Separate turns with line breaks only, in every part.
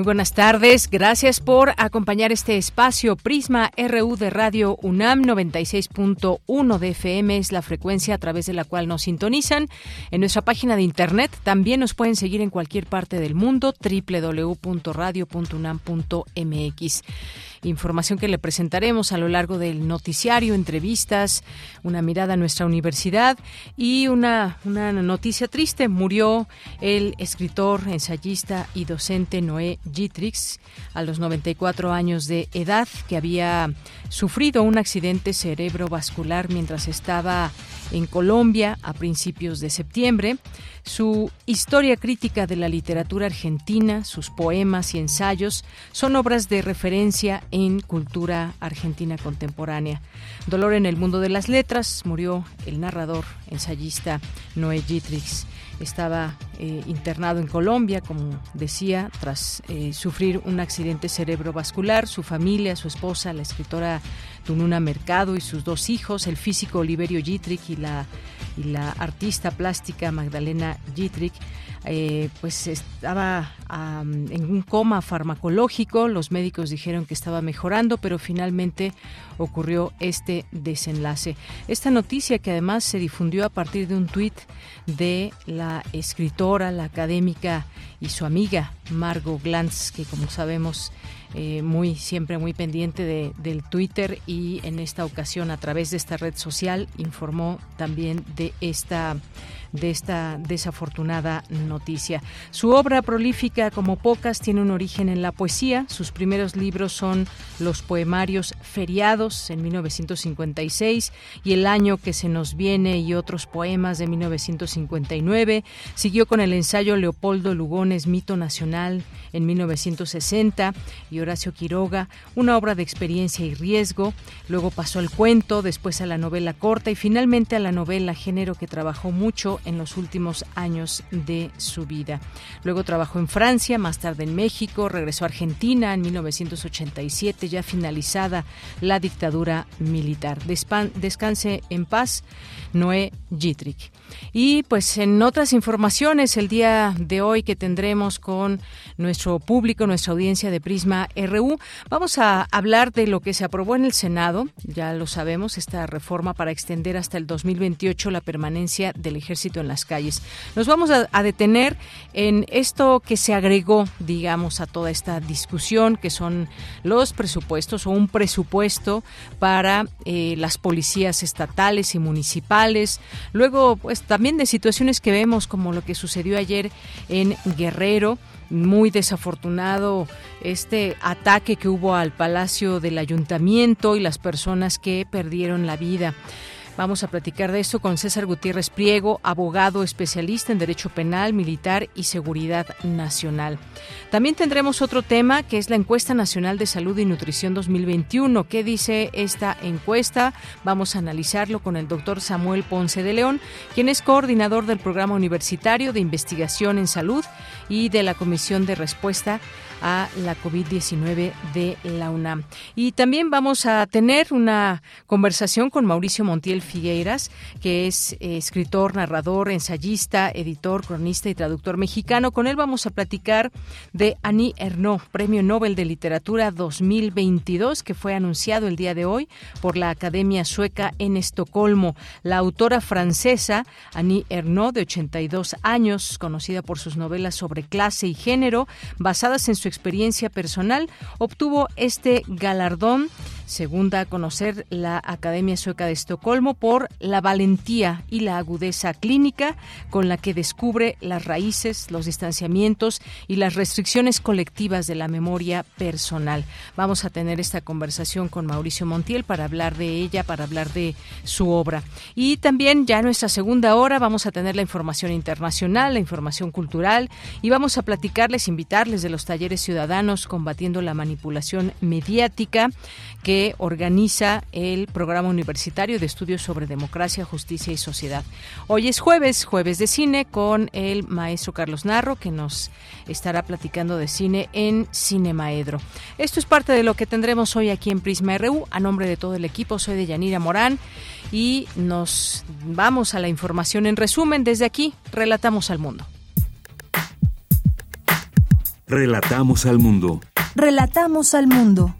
Muy buenas tardes, gracias por acompañar este espacio Prisma RU de Radio UNAM 96.1 de FM es la frecuencia a través de la cual nos sintonizan. En nuestra página de internet también nos pueden seguir en cualquier parte del mundo www.radio.unam.mx información que le presentaremos a lo largo del noticiario, entrevistas, una mirada a nuestra universidad y una, una noticia triste. Murió el escritor, ensayista y docente Noé Gitrix a los 94 años de edad, que había sufrido un accidente cerebrovascular mientras estaba en Colombia a principios de septiembre. Su historia crítica de la literatura argentina, sus poemas y ensayos son obras de referencia en cultura argentina contemporánea. Dolor en el mundo de las letras, murió el narrador, ensayista Noé Gitrix estaba eh, internado en Colombia, como decía, tras eh, sufrir un accidente cerebrovascular. Su familia, su esposa, la escritora Tununa Mercado y sus dos hijos, el físico Oliverio Gitrick y la, artista plástica Magdalena Gitrick, eh, pues estaba en un coma farmacológico. Los médicos dijeron que estaba mejorando, pero finalmente ocurrió este desenlace. Esta noticia que además se difundió a partir de un tuit de la escritora, la académica y su amiga Margot Glantz, que como sabemos eh, muy siempre muy pendiente de, del Twitter y en esta ocasión a través de esta red social informó también de esta de esta desafortunada noticia. Su obra prolífica, como pocas, tiene un origen en la poesía. Sus primeros libros son los poemarios Feriados en 1956 y El año que se nos viene y otros poemas de 1959. Siguió con el ensayo Leopoldo Lugones, Mito Nacional en 1960 y Horacio Quiroga, una obra de experiencia y riesgo. Luego pasó al cuento, después a la novela corta y finalmente a la novela, género que trabajó mucho en los últimos años de su vida. Luego trabajó en Francia, más tarde en México, regresó a Argentina en 1987, ya finalizada la dictadura militar. Descanse en paz, Noé Gitrick. Y pues en otras informaciones, el día de hoy que tendremos con nuestro público, nuestra audiencia de Prisma RU, vamos a hablar de lo que se aprobó en el Senado, ya lo sabemos, esta reforma para extender hasta el 2028 la permanencia del ejército en las calles. Nos vamos a, detener en esto que se agregó, digamos, a toda esta discusión, que son los presupuestos o un presupuesto para eh, las policías estatales y municipales. Luego, pues también de situaciones que vemos como lo que sucedió ayer en Guerrero muy desafortunado este ataque que hubo al Palacio del Ayuntamiento y las personas que perdieron la vida. Vamos a platicar de esto con César Gutiérrez Priego, abogado especialista en Derecho Penal, Militar y Seguridad Nacional. También tendremos otro tema que es la encuesta nacional de salud y nutrición 2021. ¿Qué dice esta encuesta? Vamos a analizarlo con el doctor Samuel Ponce de León, quien es coordinador del programa universitario de investigación en salud y de la Comisión de Respuesta a la COVID-19 de la UNAM. Y también vamos a tener una conversación con Mauricio Montiel Figueiras, que es eh, escritor, narrador, ensayista, editor, cronista y traductor mexicano. Con él vamos a platicar de Annie Ernaux, Premio Nobel de Literatura 2022, que fue anunciado el día de hoy por la Academia Sueca en Estocolmo. La autora francesa Annie Ernaux, de 82 años, conocida por sus novelas sobre clase y género, basadas en su experiencia personal, obtuvo este galardón segunda a conocer la Academia Sueca de Estocolmo por la valentía y la agudeza clínica con la que descubre las raíces, los distanciamientos y las restricciones colectivas de la memoria personal. Vamos a tener esta conversación con Mauricio Montiel para hablar de ella, para hablar de su obra. Y también ya en nuestra segunda hora vamos a tener la información internacional, la información cultural y vamos a platicarles, invitarles de los talleres ciudadanos combatiendo la manipulación mediática que organiza el Programa Universitario de Estudios sobre Democracia, Justicia y Sociedad. Hoy es jueves, jueves de cine, con el maestro Carlos Narro, que nos estará platicando de cine en Cinemaedro. Esto es parte de lo que tendremos hoy aquí en Prisma RU. A nombre de todo el equipo, soy de Yanira Morán y nos vamos a la información en resumen. Desde aquí, relatamos al mundo.
Relatamos al mundo.
Relatamos al mundo.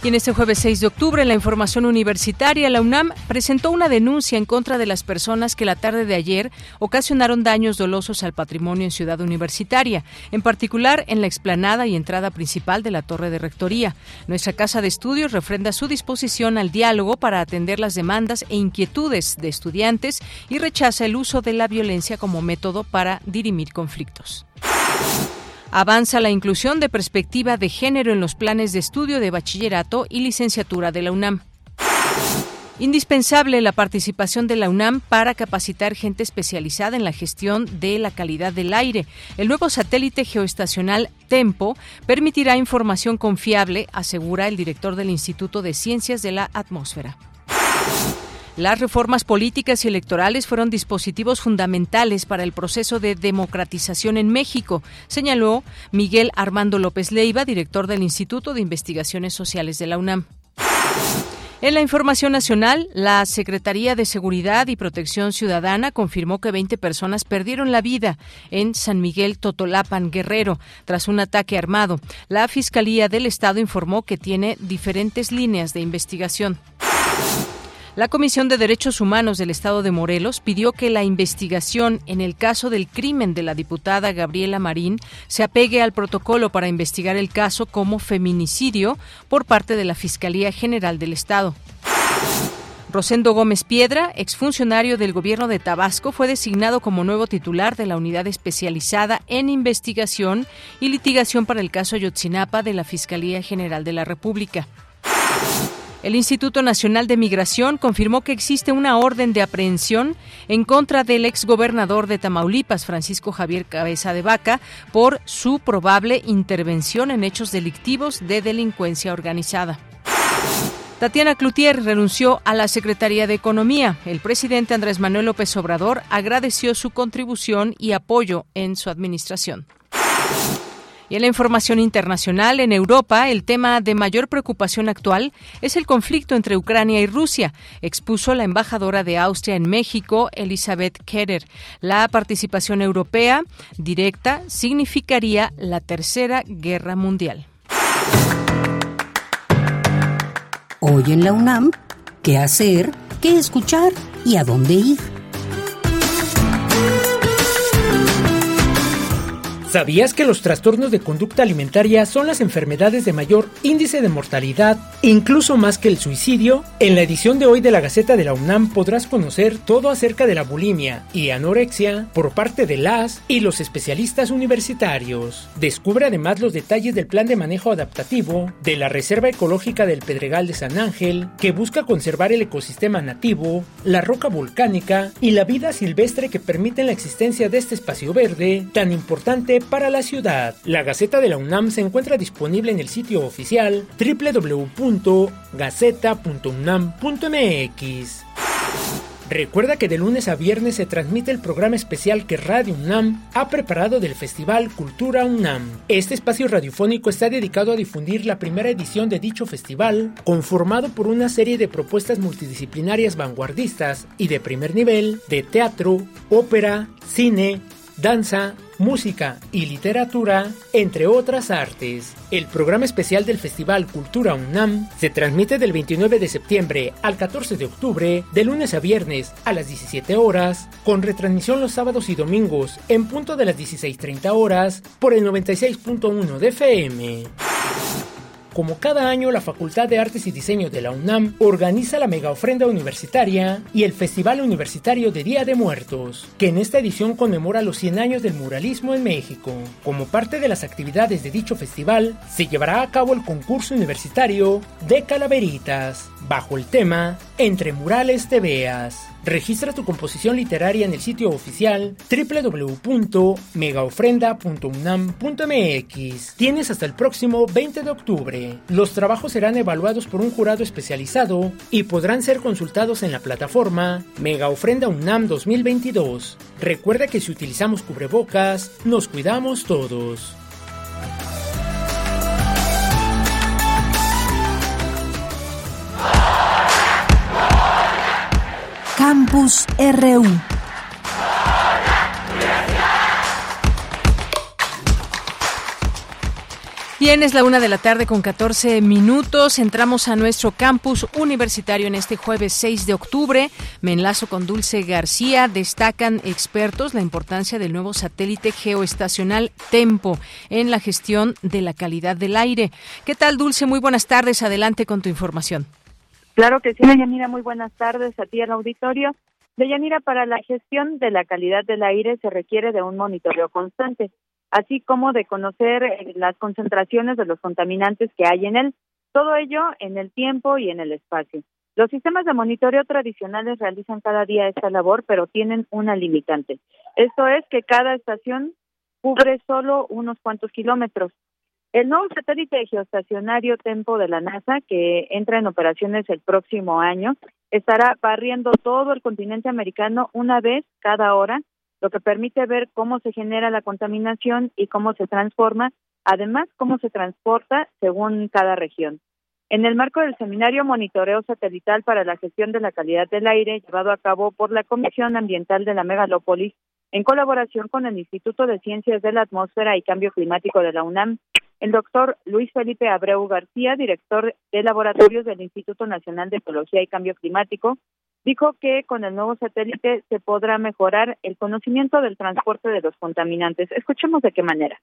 Y en este jueves 6 de octubre, en la información universitaria, la UNAM presentó una denuncia en contra de las personas que la tarde de ayer ocasionaron daños dolosos al patrimonio en Ciudad Universitaria, en particular en la explanada y entrada principal de la Torre de Rectoría. Nuestra Casa de Estudios refrenda su disposición al diálogo para atender las demandas e inquietudes de estudiantes y rechaza el uso de la violencia como método para dirimir conflictos. Avanza la inclusión de perspectiva de género en los planes de estudio de bachillerato y licenciatura de la UNAM. Indispensable la participación de la UNAM para capacitar gente especializada en la gestión de la calidad del aire. El nuevo satélite geoestacional Tempo permitirá información confiable, asegura el director del Instituto de Ciencias de la Atmósfera. Las reformas políticas y electorales fueron dispositivos fundamentales para el proceso de democratización en México, señaló Miguel Armando López Leiva, director del Instituto de Investigaciones Sociales de la UNAM. En la información nacional, la Secretaría de Seguridad y Protección Ciudadana confirmó que 20 personas perdieron la vida en San Miguel Totolapan, Guerrero, tras un ataque armado. La Fiscalía del Estado informó que tiene diferentes líneas de investigación. La Comisión de Derechos Humanos del Estado de Morelos pidió que la investigación en el caso del crimen de la diputada Gabriela Marín se apegue al protocolo para investigar el caso como feminicidio por parte de la Fiscalía General del Estado. Rosendo Gómez Piedra, exfuncionario del gobierno de Tabasco, fue designado como nuevo titular de la unidad especializada en investigación y litigación para el caso Yotzinapa de la Fiscalía General de la República. El Instituto Nacional de Migración confirmó que existe una orden de aprehensión en contra del exgobernador de Tamaulipas, Francisco Javier Cabeza de Vaca, por su probable intervención en hechos delictivos de delincuencia organizada. Tatiana Cloutier renunció a la Secretaría de Economía. El presidente Andrés Manuel López Obrador agradeció su contribución y apoyo en su administración. Y en la información internacional, en Europa, el tema de mayor preocupación actual es el conflicto entre Ucrania y Rusia, expuso la embajadora de Austria en México, Elizabeth Keller. La participación europea directa significaría la Tercera Guerra Mundial.
Hoy en la UNAM, ¿qué hacer? ¿Qué escuchar? ¿Y a dónde ir?
¿Sabías que los trastornos de conducta alimentaria son las enfermedades de mayor índice de mortalidad, incluso más que el suicidio? En la edición de hoy de la Gaceta de la UNAM podrás conocer todo acerca de la bulimia y anorexia por parte de las y los especialistas universitarios. Descubre además los detalles del plan de manejo adaptativo de la Reserva Ecológica del Pedregal de San Ángel, que busca conservar el ecosistema nativo, la roca volcánica y la vida silvestre que permiten la existencia de este espacio verde tan importante para la ciudad. La Gaceta de la UNAM se encuentra disponible en el sitio oficial www.gaceta.unam.mx. Recuerda que de lunes a viernes se transmite el programa especial que Radio UNAM ha preparado del Festival Cultura UNAM. Este espacio radiofónico está dedicado a difundir la primera edición de dicho festival, conformado por una serie de propuestas multidisciplinarias vanguardistas y de primer nivel de teatro, ópera, cine, danza, música y literatura, entre otras artes. El programa especial del Festival Cultura UNAM se transmite del 29 de septiembre al 14 de octubre, de lunes a viernes a las 17 horas, con retransmisión los sábados y domingos en punto de las 16.30 horas por el 96.1 de FM. Como cada año, la Facultad de Artes y Diseño de la UNAM organiza la mega ofrenda universitaria y el Festival Universitario de Día de Muertos, que en esta edición conmemora los 100 años del muralismo en México. Como parte de las actividades de dicho festival, se llevará a cabo el concurso universitario de calaveritas, bajo el tema Entre murales te veas. Registra tu composición literaria en el sitio oficial www.megaofrenda.unam.mx. Tienes hasta el próximo 20 de octubre. Los trabajos serán evaluados por un jurado especializado y podrán ser consultados en la plataforma Mega Ofrenda UNAM 2022. Recuerda que si utilizamos cubrebocas, nos cuidamos todos.
Campus RU.
Bien, es la una de la tarde con 14 minutos. Entramos a nuestro campus universitario en este jueves 6 de octubre. Me enlazo con Dulce García. Destacan expertos la importancia del nuevo satélite geoestacional Tempo en la gestión de la calidad del aire. ¿Qué tal, Dulce? Muy buenas tardes. Adelante con tu información.
Claro que sí, Deyanira, muy buenas tardes a ti al auditorio. Deyanira, para la gestión de la calidad del aire se requiere de un monitoreo constante, así como de conocer eh, las concentraciones de los contaminantes que hay en él, todo ello en el tiempo y en el espacio. Los sistemas de monitoreo tradicionales realizan cada día esta labor, pero tienen una limitante. Esto es que cada estación cubre solo unos cuantos kilómetros, el nuevo satélite geoestacionario Tempo de la NASA, que entra en operaciones el próximo año, estará barriendo todo el continente americano una vez cada hora, lo que permite ver cómo se genera la contaminación y cómo se transforma, además cómo se transporta según cada región. En el marco del seminario Monitoreo Satelital para la Gestión de la Calidad del Aire, llevado a cabo por la Comisión Ambiental de la Megalópolis, en colaboración con el Instituto de Ciencias de la Atmósfera y Cambio Climático de la UNAM, el doctor Luis Felipe Abreu García, director de laboratorios del Instituto Nacional de Ecología y Cambio Climático, dijo que con el nuevo satélite se podrá mejorar el conocimiento del transporte de los contaminantes. Escuchemos de qué manera.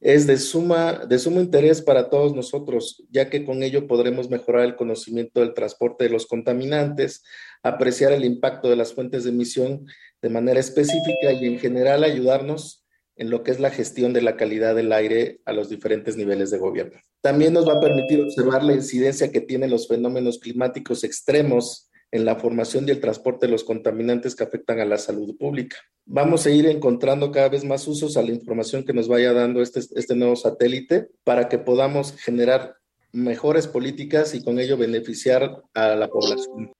Es de suma de sumo interés para todos nosotros, ya que con ello podremos mejorar el conocimiento del transporte de los contaminantes, apreciar el impacto de las fuentes de emisión de manera específica y en general ayudarnos en lo que es la gestión de la calidad del aire a los diferentes niveles de gobierno. También nos va a permitir observar la incidencia que tienen los fenómenos climáticos extremos en la formación y el transporte de los contaminantes que afectan a la salud pública. Vamos a ir encontrando cada vez más usos a la información que nos vaya dando este, este nuevo satélite para que podamos generar mejores políticas y con ello beneficiar a la población.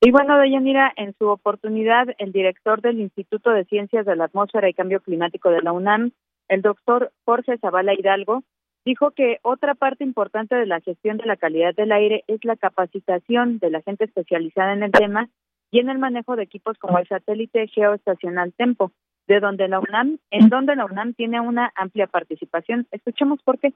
Y bueno, Deyanira, en su oportunidad, el director del Instituto de Ciencias de la Atmósfera y Cambio Climático de la UNAM, el doctor Jorge Zavala Hidalgo, dijo que otra parte importante de la gestión de la calidad del aire es la capacitación de la gente especializada en el tema y en el manejo de equipos como el satélite geoestacional Tempo, de donde la UNAM, en donde la UNAM tiene una amplia participación. Escuchemos por qué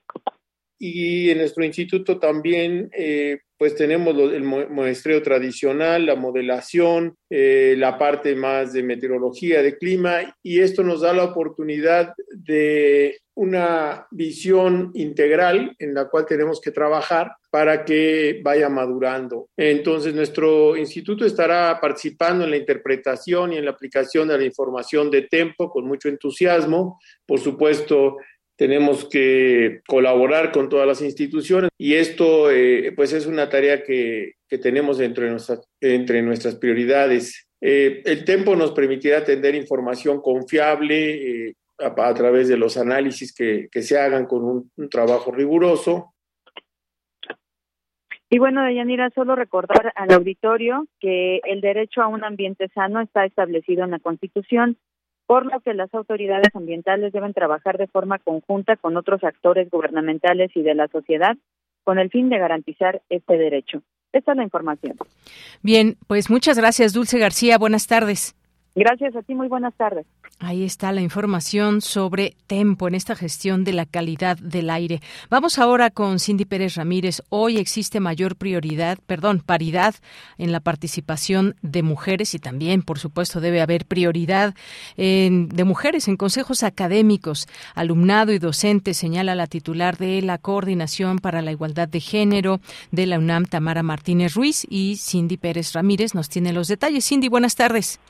y en nuestro instituto también eh, pues tenemos el muestreo tradicional, la modelación, eh, la parte más de meteorología, de clima, y esto nos da la oportunidad de una visión integral en la cual tenemos que trabajar para que vaya madurando. Entonces, nuestro instituto estará participando en la interpretación y en la aplicación de la información de Tempo con mucho entusiasmo. Por supuesto, tenemos que colaborar con todas las instituciones y esto eh, pues es una tarea que, que tenemos entre nuestras, entre nuestras prioridades. Eh, el tiempo nos permitirá tener información confiable eh, a, través de los análisis que, que se hagan con un, un, trabajo riguroso.
Y bueno, Deyanira, solo recordar al auditorio que el derecho a un ambiente sano está establecido en la Constitución por lo que las autoridades ambientales deben trabajar de forma conjunta con otros actores gubernamentales y de la sociedad con el fin de garantizar este derecho. Esta es la información.
Bien, pues muchas gracias, Dulce García. Buenas tardes.
Gracias a ti, muy buenas tardes.
Ahí está la información sobre Tempo en esta gestión de la calidad del aire. Vamos ahora con Cindy Pérez Ramírez. Hoy existe mayor prioridad, perdón, paridad en la participación de mujeres y también, por supuesto, debe haber prioridad de mujeres en consejos académicos, alumnado y docente, señala la titular de la Coordinación para la Igualdad de Género de la UNAM, Tamara Martínez Ruiz, y Cindy Pérez Ramírez nos tiene los detalles. Cindy, buenas tardes.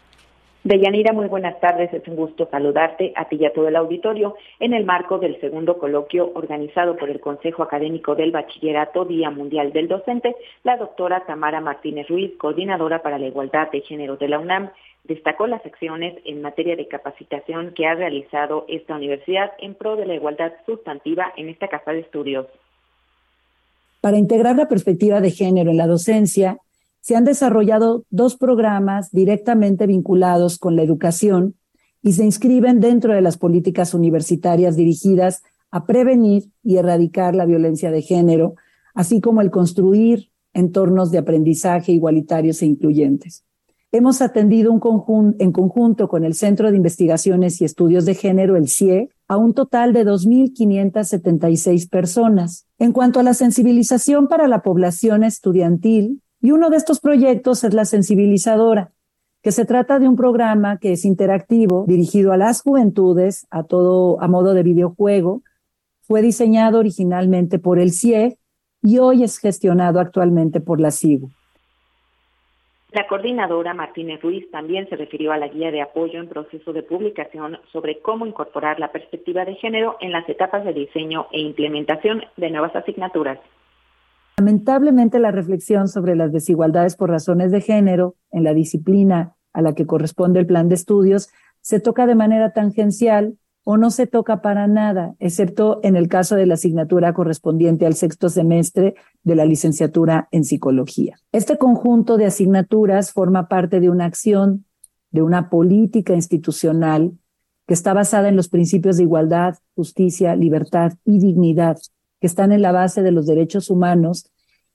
Deyanira, muy buenas tardes. Es un gusto saludarte a ti y a todo el auditorio en el marco del segundo coloquio organizado por el Consejo Académico del Bachillerato Día Mundial del Docente. La doctora Tamara Martínez Ruiz, coordinadora para la igualdad de género de la UNAM, destacó las acciones en materia de capacitación que ha realizado esta universidad en pro de la igualdad sustantiva en esta casa de estudios.
Para integrar la perspectiva de género en la docencia, se han desarrollado dos programas directamente vinculados con la educación y se inscriben dentro de las políticas universitarias dirigidas a prevenir y erradicar la violencia de género, así como el construir entornos de aprendizaje igualitarios e incluyentes. Hemos atendido un en conjunto con el Centro de Investigaciones y Estudios de Género, el CIE, a un total de 2.576 personas. En cuanto a la sensibilización para la población estudiantil, y uno de estos proyectos es la sensibilizadora, que se trata de un programa que es interactivo, dirigido a las juventudes, a todo a modo de videojuego. Fue diseñado originalmente por el CIE y hoy es gestionado actualmente por la CIGU.
La coordinadora Martínez Ruiz también se refirió a la guía de apoyo en proceso de publicación sobre cómo incorporar la perspectiva de género en las etapas de diseño e implementación de nuevas asignaturas.
Lamentablemente, la reflexión sobre las desigualdades por razones de género en la disciplina a la que corresponde el plan de estudios se toca de manera tangencial o no se toca para nada, excepto en el caso de la asignatura correspondiente al sexto semestre de la licenciatura en psicología. Este conjunto de asignaturas forma parte de una acción, de una política institucional que está basada en los principios de igualdad, justicia, libertad y dignidad que están en la base de los derechos humanos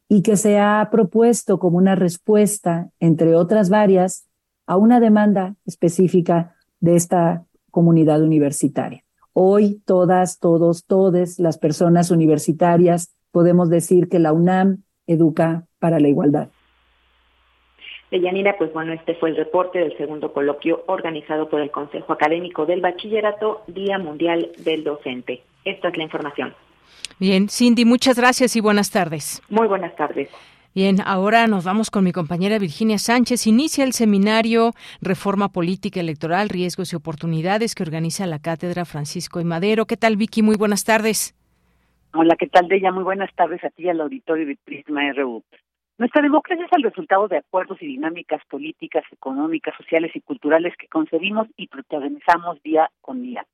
y que se ha propuesto como una respuesta, entre otras varias, a una demanda específica de esta comunidad universitaria. Hoy todas, todos, todes las personas universitarias podemos decir que la UNAM educa para la igualdad.
Deyanira, pues bueno, este fue el reporte del segundo coloquio organizado por el Consejo Académico del Bachillerato, Día Mundial del Docente. Esta es la información.
Bien, Cindy, muchas gracias y buenas tardes.
Muy buenas tardes.
Bien, ahora nos vamos con mi compañera Virginia Sánchez. Inicia el seminario Reforma Política Electoral, Riesgos y Oportunidades que organiza la Cátedra Francisco y Madero. ¿Qué tal, Vicky? Muy buenas tardes.
Hola, ¿qué tal, Deya? Muy buenas tardes a ti y al auditorio de Prisma RU. Nuestra democracia es el resultado de acuerdos y dinámicas políticas, económicas, sociales y culturales que concebimos y protagonizamos día con día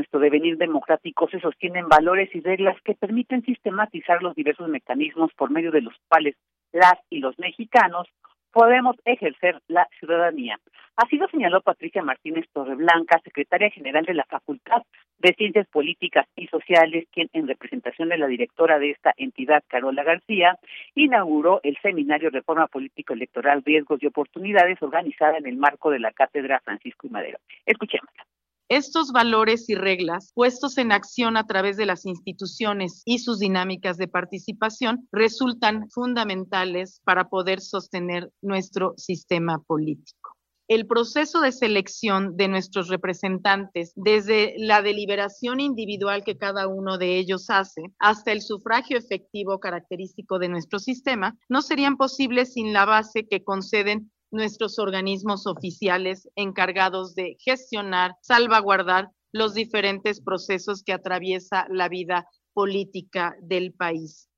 nuestro devenir democrático se sostiene en valores y reglas que permiten sistematizar los diversos mecanismos por medio de los cuales las y los mexicanos podemos ejercer la ciudadanía. Así lo señaló Patricia Martínez Torreblanca, secretaria general de la Facultad de Ciencias Políticas y Sociales, quien en representación de la directora de esta entidad, Carola García, inauguró el seminario Reforma Político Electoral, Riesgos y Oportunidades, organizada en el marco de la Cátedra Francisco y Madero. Escuchémosla.
Estos valores y reglas, puestos en acción a través de las instituciones y sus dinámicas de participación, resultan fundamentales para poder sostener nuestro sistema político. El proceso de selección de nuestros representantes, desde la deliberación individual que cada uno de ellos hace hasta el sufragio efectivo característico de nuestro sistema, no serían posibles sin la base que conceden nuestros organismos oficiales encargados de gestionar, salvaguardar los diferentes procesos que atraviesa la vida política del país.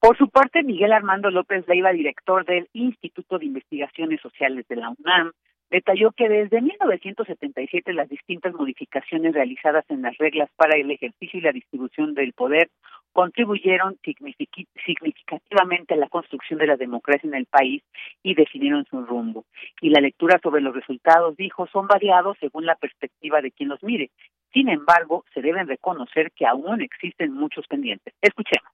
Por su parte, Miguel Armando López Leiva, director del Instituto de Investigaciones Sociales de la UNAM, detalló que desde 1977 las distintas modificaciones realizadas en las reglas para el ejercicio y la distribución del poder contribuyeron significativamente a la construcción de la democracia en el país y definieron su rumbo. Y la lectura sobre los resultados, dijo, son variados según la perspectiva de quien los mire. Sin embargo, se deben reconocer que aún existen muchos pendientes. Escuchemos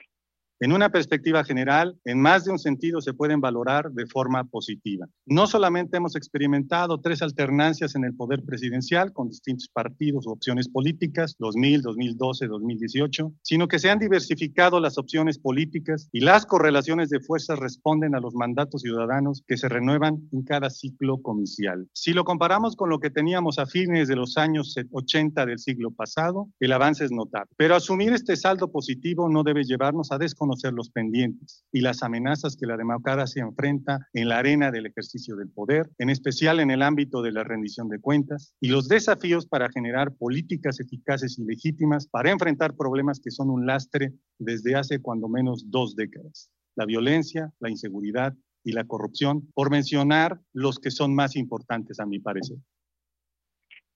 En una perspectiva general, en más de un sentido se pueden valorar de forma positiva. No solamente hemos experimentado tres alternancias en el poder presidencial con distintos partidos u opciones políticas, 2000, 2012, 2018, sino que se han diversificado las opciones políticas y las correlaciones de fuerzas responden a los mandatos ciudadanos que se renuevan en cada ciclo comicial. Si lo comparamos con lo que teníamos a fines de los años 80 del siglo pasado, el avance es notable. Pero asumir este saldo positivo no debe llevarnos a desconocer los pendientes y las amenazas que la democracia enfrenta en la arena del ejercicio del poder, en especial en el ámbito de la rendición de cuentas, y los desafíos para generar políticas eficaces y legítimas para enfrentar problemas que son un lastre desde hace cuando menos dos décadas. La violencia, la inseguridad y la corrupción, por mencionar los que son más importantes a mi parecer.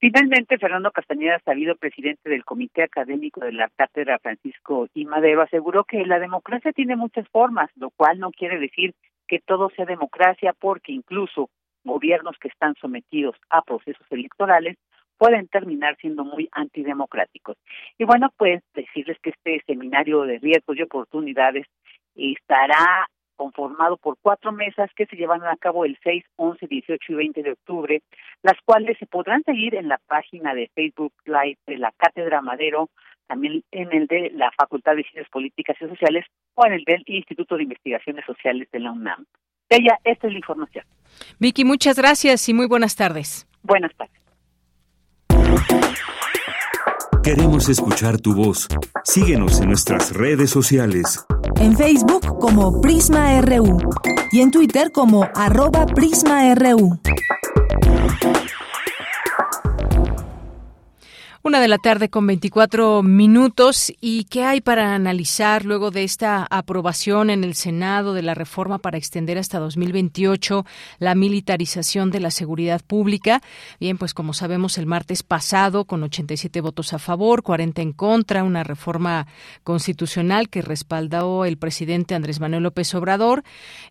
Finalmente, Fernando Castañeda Sabido, presidente del Comité Académico de la Cátedra Francisco y Madero, aseguró que la democracia tiene muchas formas, lo cual no quiere decir que todo sea democracia, porque incluso gobiernos que están sometidos a procesos electorales pueden terminar siendo muy antidemocráticos. Y bueno, pues decirles que este seminario de riesgos y oportunidades estará conformado por cuatro mesas que se llevan a cabo el 6, 11, 18 y 20 de octubre, las cuales se podrán seguir en la página de Facebook Live de la Cátedra Madero, también en el de la Facultad de Ciencias Políticas y Sociales o en el del Instituto de Investigaciones Sociales de la UNAM. Ella, esta es la información.
Vicky, muchas gracias y muy buenas tardes.
Buenas tardes.
Queremos escuchar tu voz. Síguenos en nuestras redes sociales.
En Facebook como Prisma RU y en Twitter como arroba PrismaRU.
Una de la tarde con 24 minutos. ¿Y qué hay para analizar luego de esta aprobación en el Senado de la reforma para extender hasta 2028 la militarización de la seguridad pública? Bien, pues como sabemos, el martes pasado, con 87 votos a favor, 40 en contra, una reforma constitucional que respaldó el presidente Andrés Manuel López Obrador,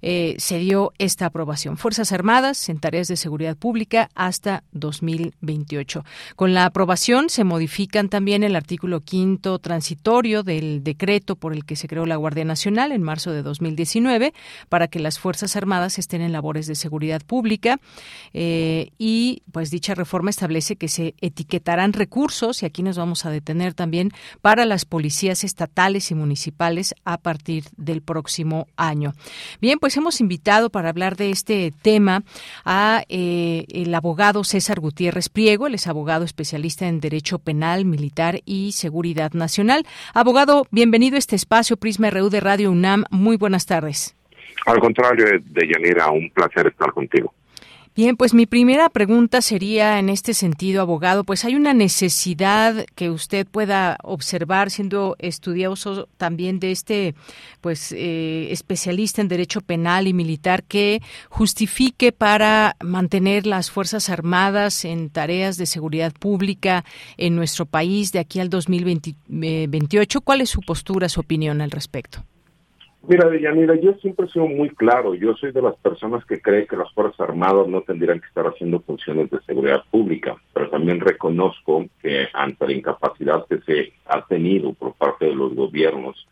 eh, se dio esta aprobación. Fuerzas Armadas en tareas de seguridad pública hasta 2028. Con la aprobación se modifican también el artículo quinto transitorio del decreto por el que se creó la Guardia Nacional en marzo de 2019 para que las Fuerzas Armadas estén en labores de seguridad pública eh, y pues dicha reforma establece que se etiquetarán recursos y aquí nos vamos a detener también para las policías estatales y municipales a partir del próximo año. Bien, pues hemos invitado para hablar de este tema a eh, el abogado César Gutiérrez Priego, él es abogado especialista en derecho Penal, Militar y Seguridad Nacional. Abogado, bienvenido a este espacio Prisma RU de Radio UNAM. Muy buenas tardes.
Al contrario, de Yanira, un placer estar contigo.
Bien, pues mi primera pregunta sería en este sentido, abogado, pues hay una necesidad que usted pueda observar siendo estudioso también de este, pues, eh, especialista en derecho penal y militar que justifique para mantener las fuerzas armadas en tareas de seguridad pública en nuestro país de aquí al 2028. ¿Cuál es su postura, su opinión al respecto?
Mira, Deyanira, yo siempre he sido muy claro. Yo soy de las personas que cree que las Fuerzas Armadas no tendrían que estar haciendo funciones de seguridad pública, pero también reconozco que ante la incapacidad que se ha tenido por parte de los gobiernos,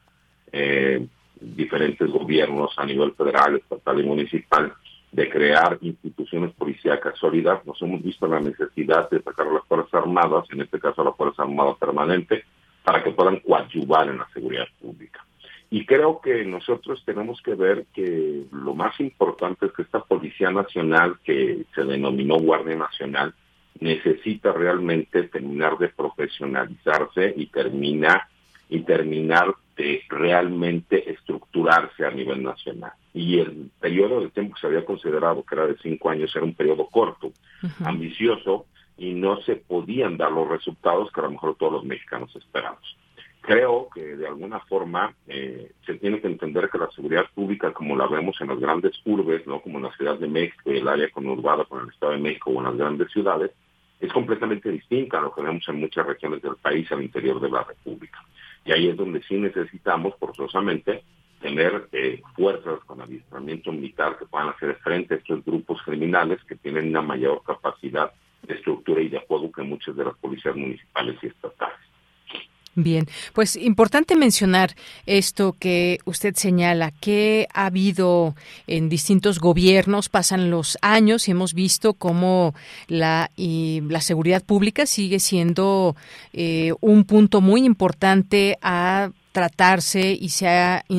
eh, diferentes gobiernos a nivel federal, estatal y municipal, de crear instituciones policíacas sólidas, nos hemos visto la necesidad de sacar a las Fuerzas Armadas, en este caso a la Fuerza Armada Permanente, para que puedan coadyuvar en la seguridad pública. Y creo que nosotros tenemos que ver que lo más importante es que esta Policía Nacional, que se denominó Guardia Nacional, necesita realmente terminar de profesionalizarse y terminar y terminar de realmente estructurarse a nivel nacional. Y el periodo de tiempo que se había considerado que era de cinco años era un periodo corto, ambicioso, y no se podían dar los resultados que a lo mejor todos los mexicanos esperamos creo que de alguna forma eh, se tiene que entender que la seguridad pública, como la vemos en las grandes urbes, no como en la Ciudad de México y el área conurbada con el Estado de México o en las grandes ciudades, es completamente distinta a lo que vemos en muchas regiones del país al interior de la República. Y ahí es donde sí necesitamos forzosamente tener eh, fuerzas con adiestramiento militar que puedan hacer frente a estos grupos criminales que tienen una mayor capacidad de estructura y de apoyo que muchas de las policías municipales y estatales.
Bien, pues importante mencionar esto que usted señala, que ha habido en distintos gobiernos, pasan los años y hemos visto cómo la, la seguridad pública sigue siendo eh, un punto muy importante a tratarse y se,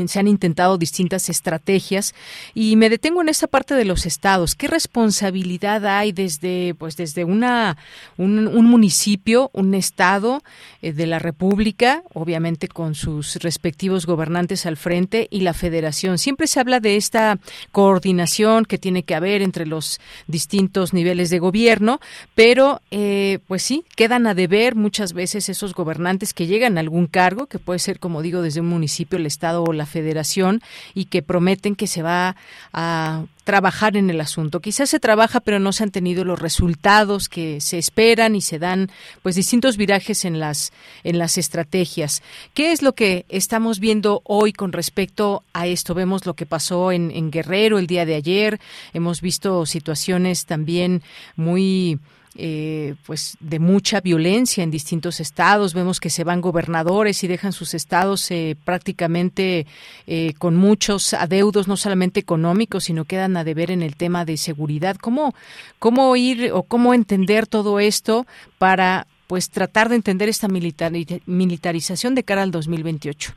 se han intentado distintas estrategias. Y me detengo en esta parte de los estados. ¿Qué responsabilidad hay desde, pues, desde una, un, municipio, un estado eh, de la República, obviamente con sus respectivos gobernantes al frente, y la federación? Siempre se habla de esta coordinación que tiene que haber entre los distintos niveles de gobierno, pero eh, pues sí, quedan a deber muchas veces esos gobernantes que llegan a algún cargo, que puede ser como digo, desde un municipio, el Estado o la Federación, y que prometen que se va a trabajar en el asunto. Quizás se trabaja, pero no se han tenido los resultados que se esperan y se dan pues distintos virajes en las en las estrategias. ¿Qué es lo que estamos viendo hoy con respecto a esto? Vemos lo que pasó en, en Guerrero el día de ayer, hemos visto situaciones también muy eh, pues de mucha violencia en distintos estados. Vemos que se van gobernadores y dejan sus estados eh, prácticamente eh, con muchos adeudos, no solamente económicos, sino quedan a deber en el tema de seguridad. ¿Cómo, cómo ir o cómo entender todo esto para pues tratar de entender esta militarización de cara al 2028?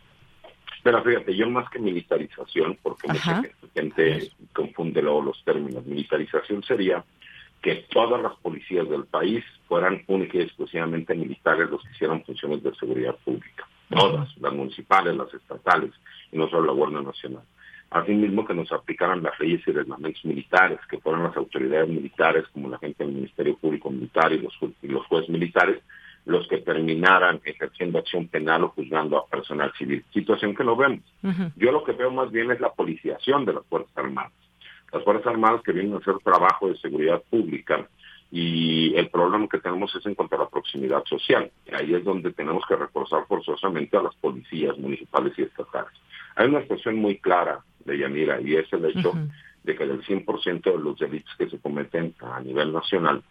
Pero fíjate, yo más que militarización, porque mucha gente confunde luego los términos, militarización sería que todas las policías del país fueran únicas y exclusivamente militares los que hicieran funciones de seguridad pública. Todas, las municipales, las estatales, y no solo la Guardia Nacional. Asimismo, que nos aplicaran las leyes y reglamentos militares, que fueran las autoridades militares, como la gente del Ministerio Público Militar y los, los jueces militares, los que terminaran ejerciendo acción penal o juzgando a personal civil. Situación que no vemos. Yo lo que veo más bien es la policiación de las Fuerzas Armadas las Fuerzas Armadas que vienen a hacer trabajo de seguridad pública y el problema que tenemos es en cuanto a la proximidad social. Ahí es donde tenemos que reforzar forzosamente a las policías municipales y estatales. Hay una situación muy clara de Yanira y es el hecho de que del 100% de los delitos que se cometen a nivel nacional,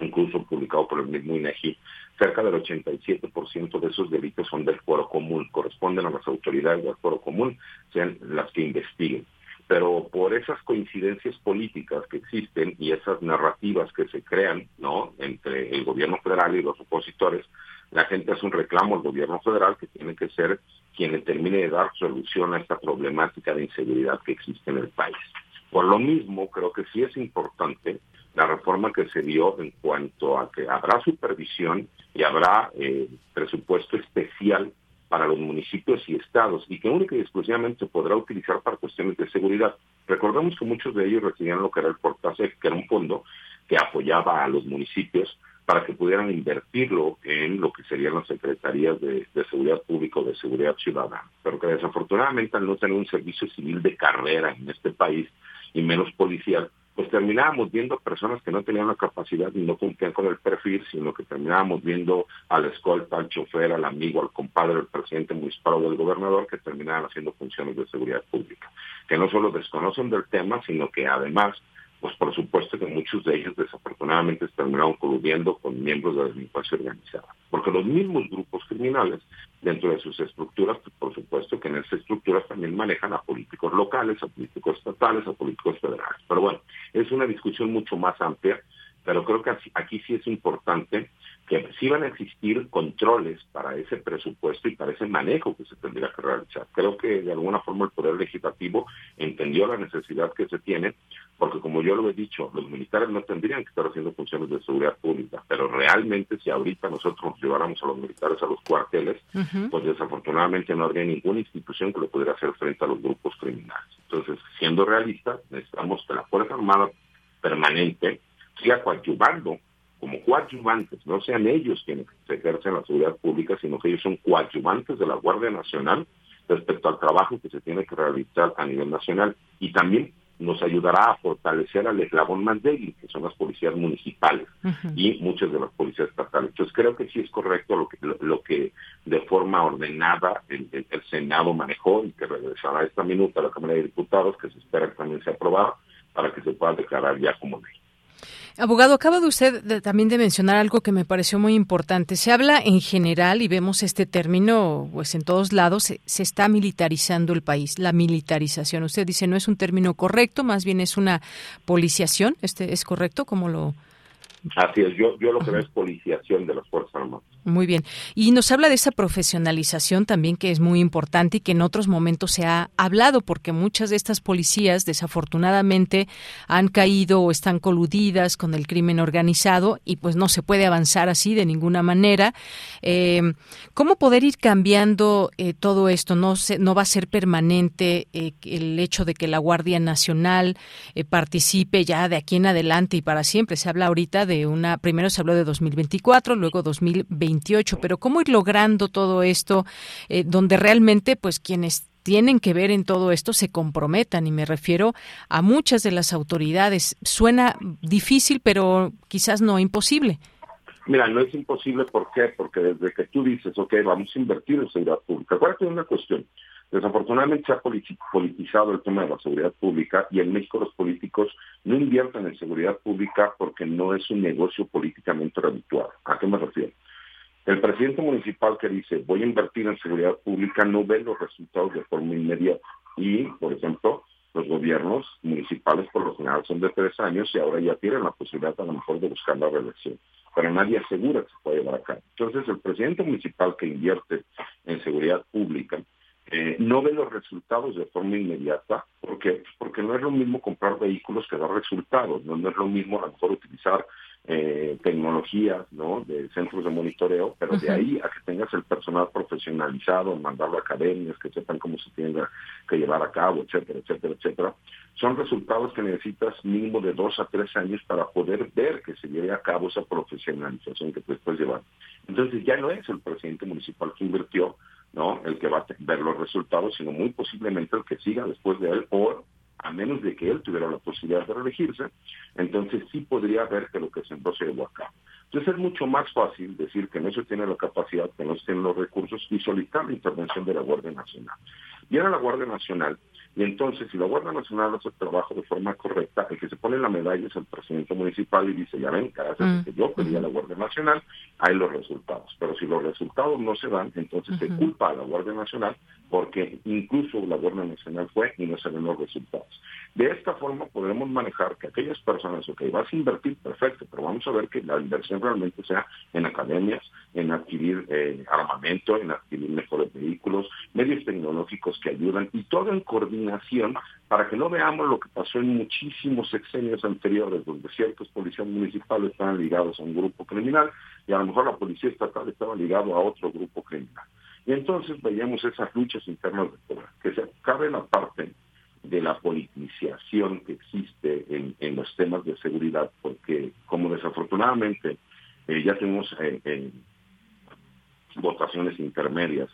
incluso publicado por el mismo INEGI, cerca del 87% de esos delitos son del foro común, corresponden a las autoridades del foro común, sean las que investiguen pero por esas coincidencias políticas que existen y esas narrativas que se crean, ¿no? Entre el gobierno federal y los opositores, la gente hace un reclamo al gobierno federal que tiene que ser quien le termine de dar solución a esta problemática de inseguridad que existe en el país. Por lo mismo, creo que sí es importante la reforma que se dio en cuanto a que habrá supervisión y habrá eh, presupuesto especial para los municipios y estados y que única y exclusivamente se podrá utilizar para cuestiones de seguridad. Recordemos que muchos de ellos recibían lo que era el Portasec, que era un fondo que apoyaba a los municipios para que pudieran invertirlo en lo que serían las secretarías de, seguridad pública o de seguridad ciudadana. Pero que desafortunadamente al no tener un servicio civil de carrera en este país y menos policial, pues terminábamos viendo personas que no tenían la capacidad y no cumplían con el perfil, sino que terminábamos viendo al escolta, al chofer, al amigo, al compadre del presidente municipal o del gobernador que terminaban haciendo funciones de seguridad pública, que no solo desconocen del tema, sino que además pues por supuesto que muchos de ellos desafortunadamente terminaron coludiendo con miembros de la delincuencia organizada. Porque los mismos grupos criminales, dentro de sus estructuras, pues, por supuesto que en esas estructuras también manejan a políticos locales, a políticos estatales, a políticos federales. Pero bueno, es una discusión mucho más amplia, pero creo que aquí sí es importante que sí van a existir controles para ese presupuesto y para ese manejo que se tendría que realizar. Creo que de alguna forma el Poder Legislativo entendió la necesidad que se tiene, porque como yo lo he dicho, los militares no tendrían que estar haciendo funciones de seguridad pública, pero realmente si ahorita nosotros lleváramos a los militares a los cuarteles, pues desafortunadamente no habría ninguna institución que lo pudiera hacer frente a los grupos criminales. Entonces, siendo realistas, necesitamos que la Fuerza Armada permanente siga coadyuvando como coadyuvantes, no sean ellos quienes ejercen la seguridad pública, sino que ellos son coadyuvantes de la Guardia Nacional respecto al trabajo que se tiene que realizar a nivel nacional. Y también nos ayudará a fortalecer al eslabón más débil, que son las policías municipales y muchas de las policías estatales. Entonces creo que sí es correcto lo que, lo, que de forma ordenada el, el, Senado manejó y que regresará esta minuta a la Cámara de Diputados, que se espera que también sea aprobada para que se pueda declarar ya como ley.
Abogado, acaba de usted también de mencionar algo que me pareció muy importante. Se habla en general y vemos este término pues en todos lados, se, está militarizando el país, la militarización. Usted dice no es un término correcto, más bien es una policiación. ¿Este es correcto? ¿Cómo lo
Así es, yo, yo lo que veo es policiación de las Fuerzas Armadas.
Muy bien. Y nos habla de esa profesionalización también que es muy importante y que en otros momentos se ha hablado, porque muchas de estas policías desafortunadamente han caído o están coludidas con el crimen organizado y pues no se puede avanzar así de ninguna manera. Eh, ¿Cómo poder ir cambiando eh, todo esto? No, se, no va a ser permanente eh, el hecho de que la Guardia Nacional participe ya de aquí en adelante y para siempre. Se habla ahorita de una, primero se habló de 2024, luego 2020 pero cómo ir logrando todo esto eh, donde realmente pues quienes tienen que ver en todo esto se comprometan y me refiero a muchas de las autoridades. Suena difícil, pero quizás no imposible.
Mira, no es imposible, ¿por qué? Porque desde que tú dices, ok, vamos a invertir en seguridad pública, acuérdate de una cuestión, Desafortunadamente se ha politizado el tema de la seguridad pública y en México los políticos no invierten en seguridad pública porque no es un negocio políticamente habitual. ¿A qué me refiero? El presidente municipal que dice voy a invertir en seguridad pública no ve los resultados de forma inmediata. Y, por ejemplo, los gobiernos municipales por lo general son de tres años y ahora ya tienen la posibilidad a lo mejor de buscar la reelección. Pero nadie asegura que se puede llevar a cabo. Entonces, el presidente municipal que invierte en seguridad pública eh, no ve los resultados de forma inmediata. ¿Por qué? Porque no es lo mismo comprar vehículos que dar resultados. No, no es lo mismo a lo mejor utilizar eh, tecnologías ¿no? de centros de monitoreo, pero de ahí a que tengas el personal profesionalizado, mandarlo a academias que sepan cómo se tiene que llevar a cabo, etcétera, etcétera, etcétera, son resultados que necesitas mínimo de dos a tres años para poder ver que se lleve a cabo esa profesionalización que tú puedes llevar. Entonces ya no es el presidente municipal que invirtió, ¿no? El que va a ver los resultados, sino muy posiblemente el que siga después de él o a menos de que él tuviera la posibilidad de reelegirse, entonces sí podría ver que lo que se se llevó a cabo. Entonces es mucho más fácil decir que no se tiene la capacidad, que no se tienen los recursos y solicitar la intervención de la Guardia Nacional. Viene la Guardia Nacional y entonces, si la Guardia Nacional hace el trabajo de forma correcta, el que se pone la medalla es el presidente municipal y dice, ya ven, gracias a mm. que yo pedí a la Guardia Nacional, hay los resultados. Pero si los resultados no se dan, entonces se culpa a la Guardia Nacional porque incluso la Guardia Nacional fue y no se ven los resultados. De esta forma podremos manejar que aquellas personas, ok, vas a invertir, perfecto, pero vamos a ver que la inversión realmente sea en academias, en adquirir eh, armamento, en adquirir mejores vehículos, medios tecnológicos que ayudan y todo en coordinación para que no veamos lo que pasó en muchísimos sexenios anteriores, donde ciertos policías municipales estaban ligados a un grupo criminal y a lo mejor la policía estatal estaba ligado a otro grupo criminal. Y entonces veíamos esas luchas internas de poder, que se acabe la parte de la politización que existe en, los temas de seguridad, porque como desafortunadamente eh, ya tenemos eh, votaciones intermedias,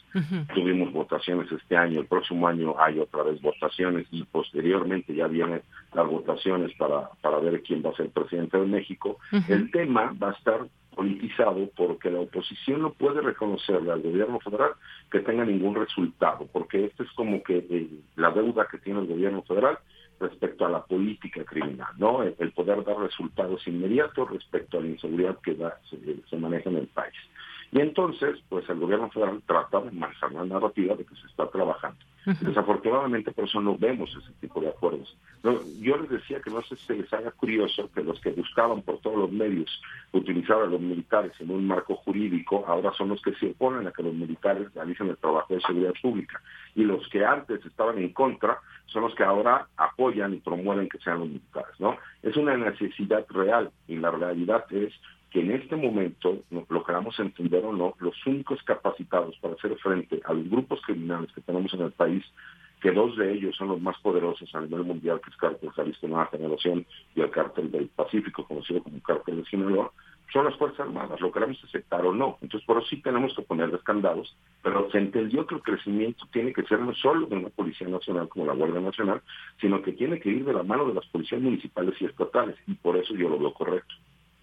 tuvimos votaciones este año, el próximo año hay otra vez votaciones y posteriormente ya vienen las votaciones para, para ver quién va a ser presidente de México, el tema va a estar politizado porque la oposición no puede reconocerle al gobierno federal que tenga ningún resultado, porque esto es como que eh, la deuda que tiene el gobierno federal respecto a la política criminal, ¿no? El, poder dar resultados inmediatos respecto a la inseguridad que se maneja en el país. Y entonces, pues el gobierno federal trata de manejar la narrativa de que se está trabajando. Desafortunadamente, por eso no vemos ese tipo de acuerdos. yo les decía que no sé si se les haga curioso que los que buscaban por todos los medios utilizar a los militares en un marco jurídico, ahora son los que se oponen a que los militares realicen el trabajo de seguridad pública. Y los que antes estaban en contra son los que ahora apoyan y promueven que sean los militares. ¿no? Es una necesidad real y la realidad es que en este momento, lo queramos entender o no, los únicos capacitados para hacer frente a los grupos criminales que tenemos en el país, que dos de ellos son los más poderosos a nivel mundial, que es Cártel Jalisco Nueva Generación y el Cártel del Pacífico, conocido como Cártel de Sinaloa, son las Fuerzas Armadas, lo queramos aceptar o no. Entonces, por eso sí tenemos que ponerles candados, pero se entendió que el crecimiento tiene que ser no solo de una Policía Nacional como la Guardia Nacional, sino que tiene que ir de la mano de las policías municipales y estatales, y por eso yo lo veo correcto.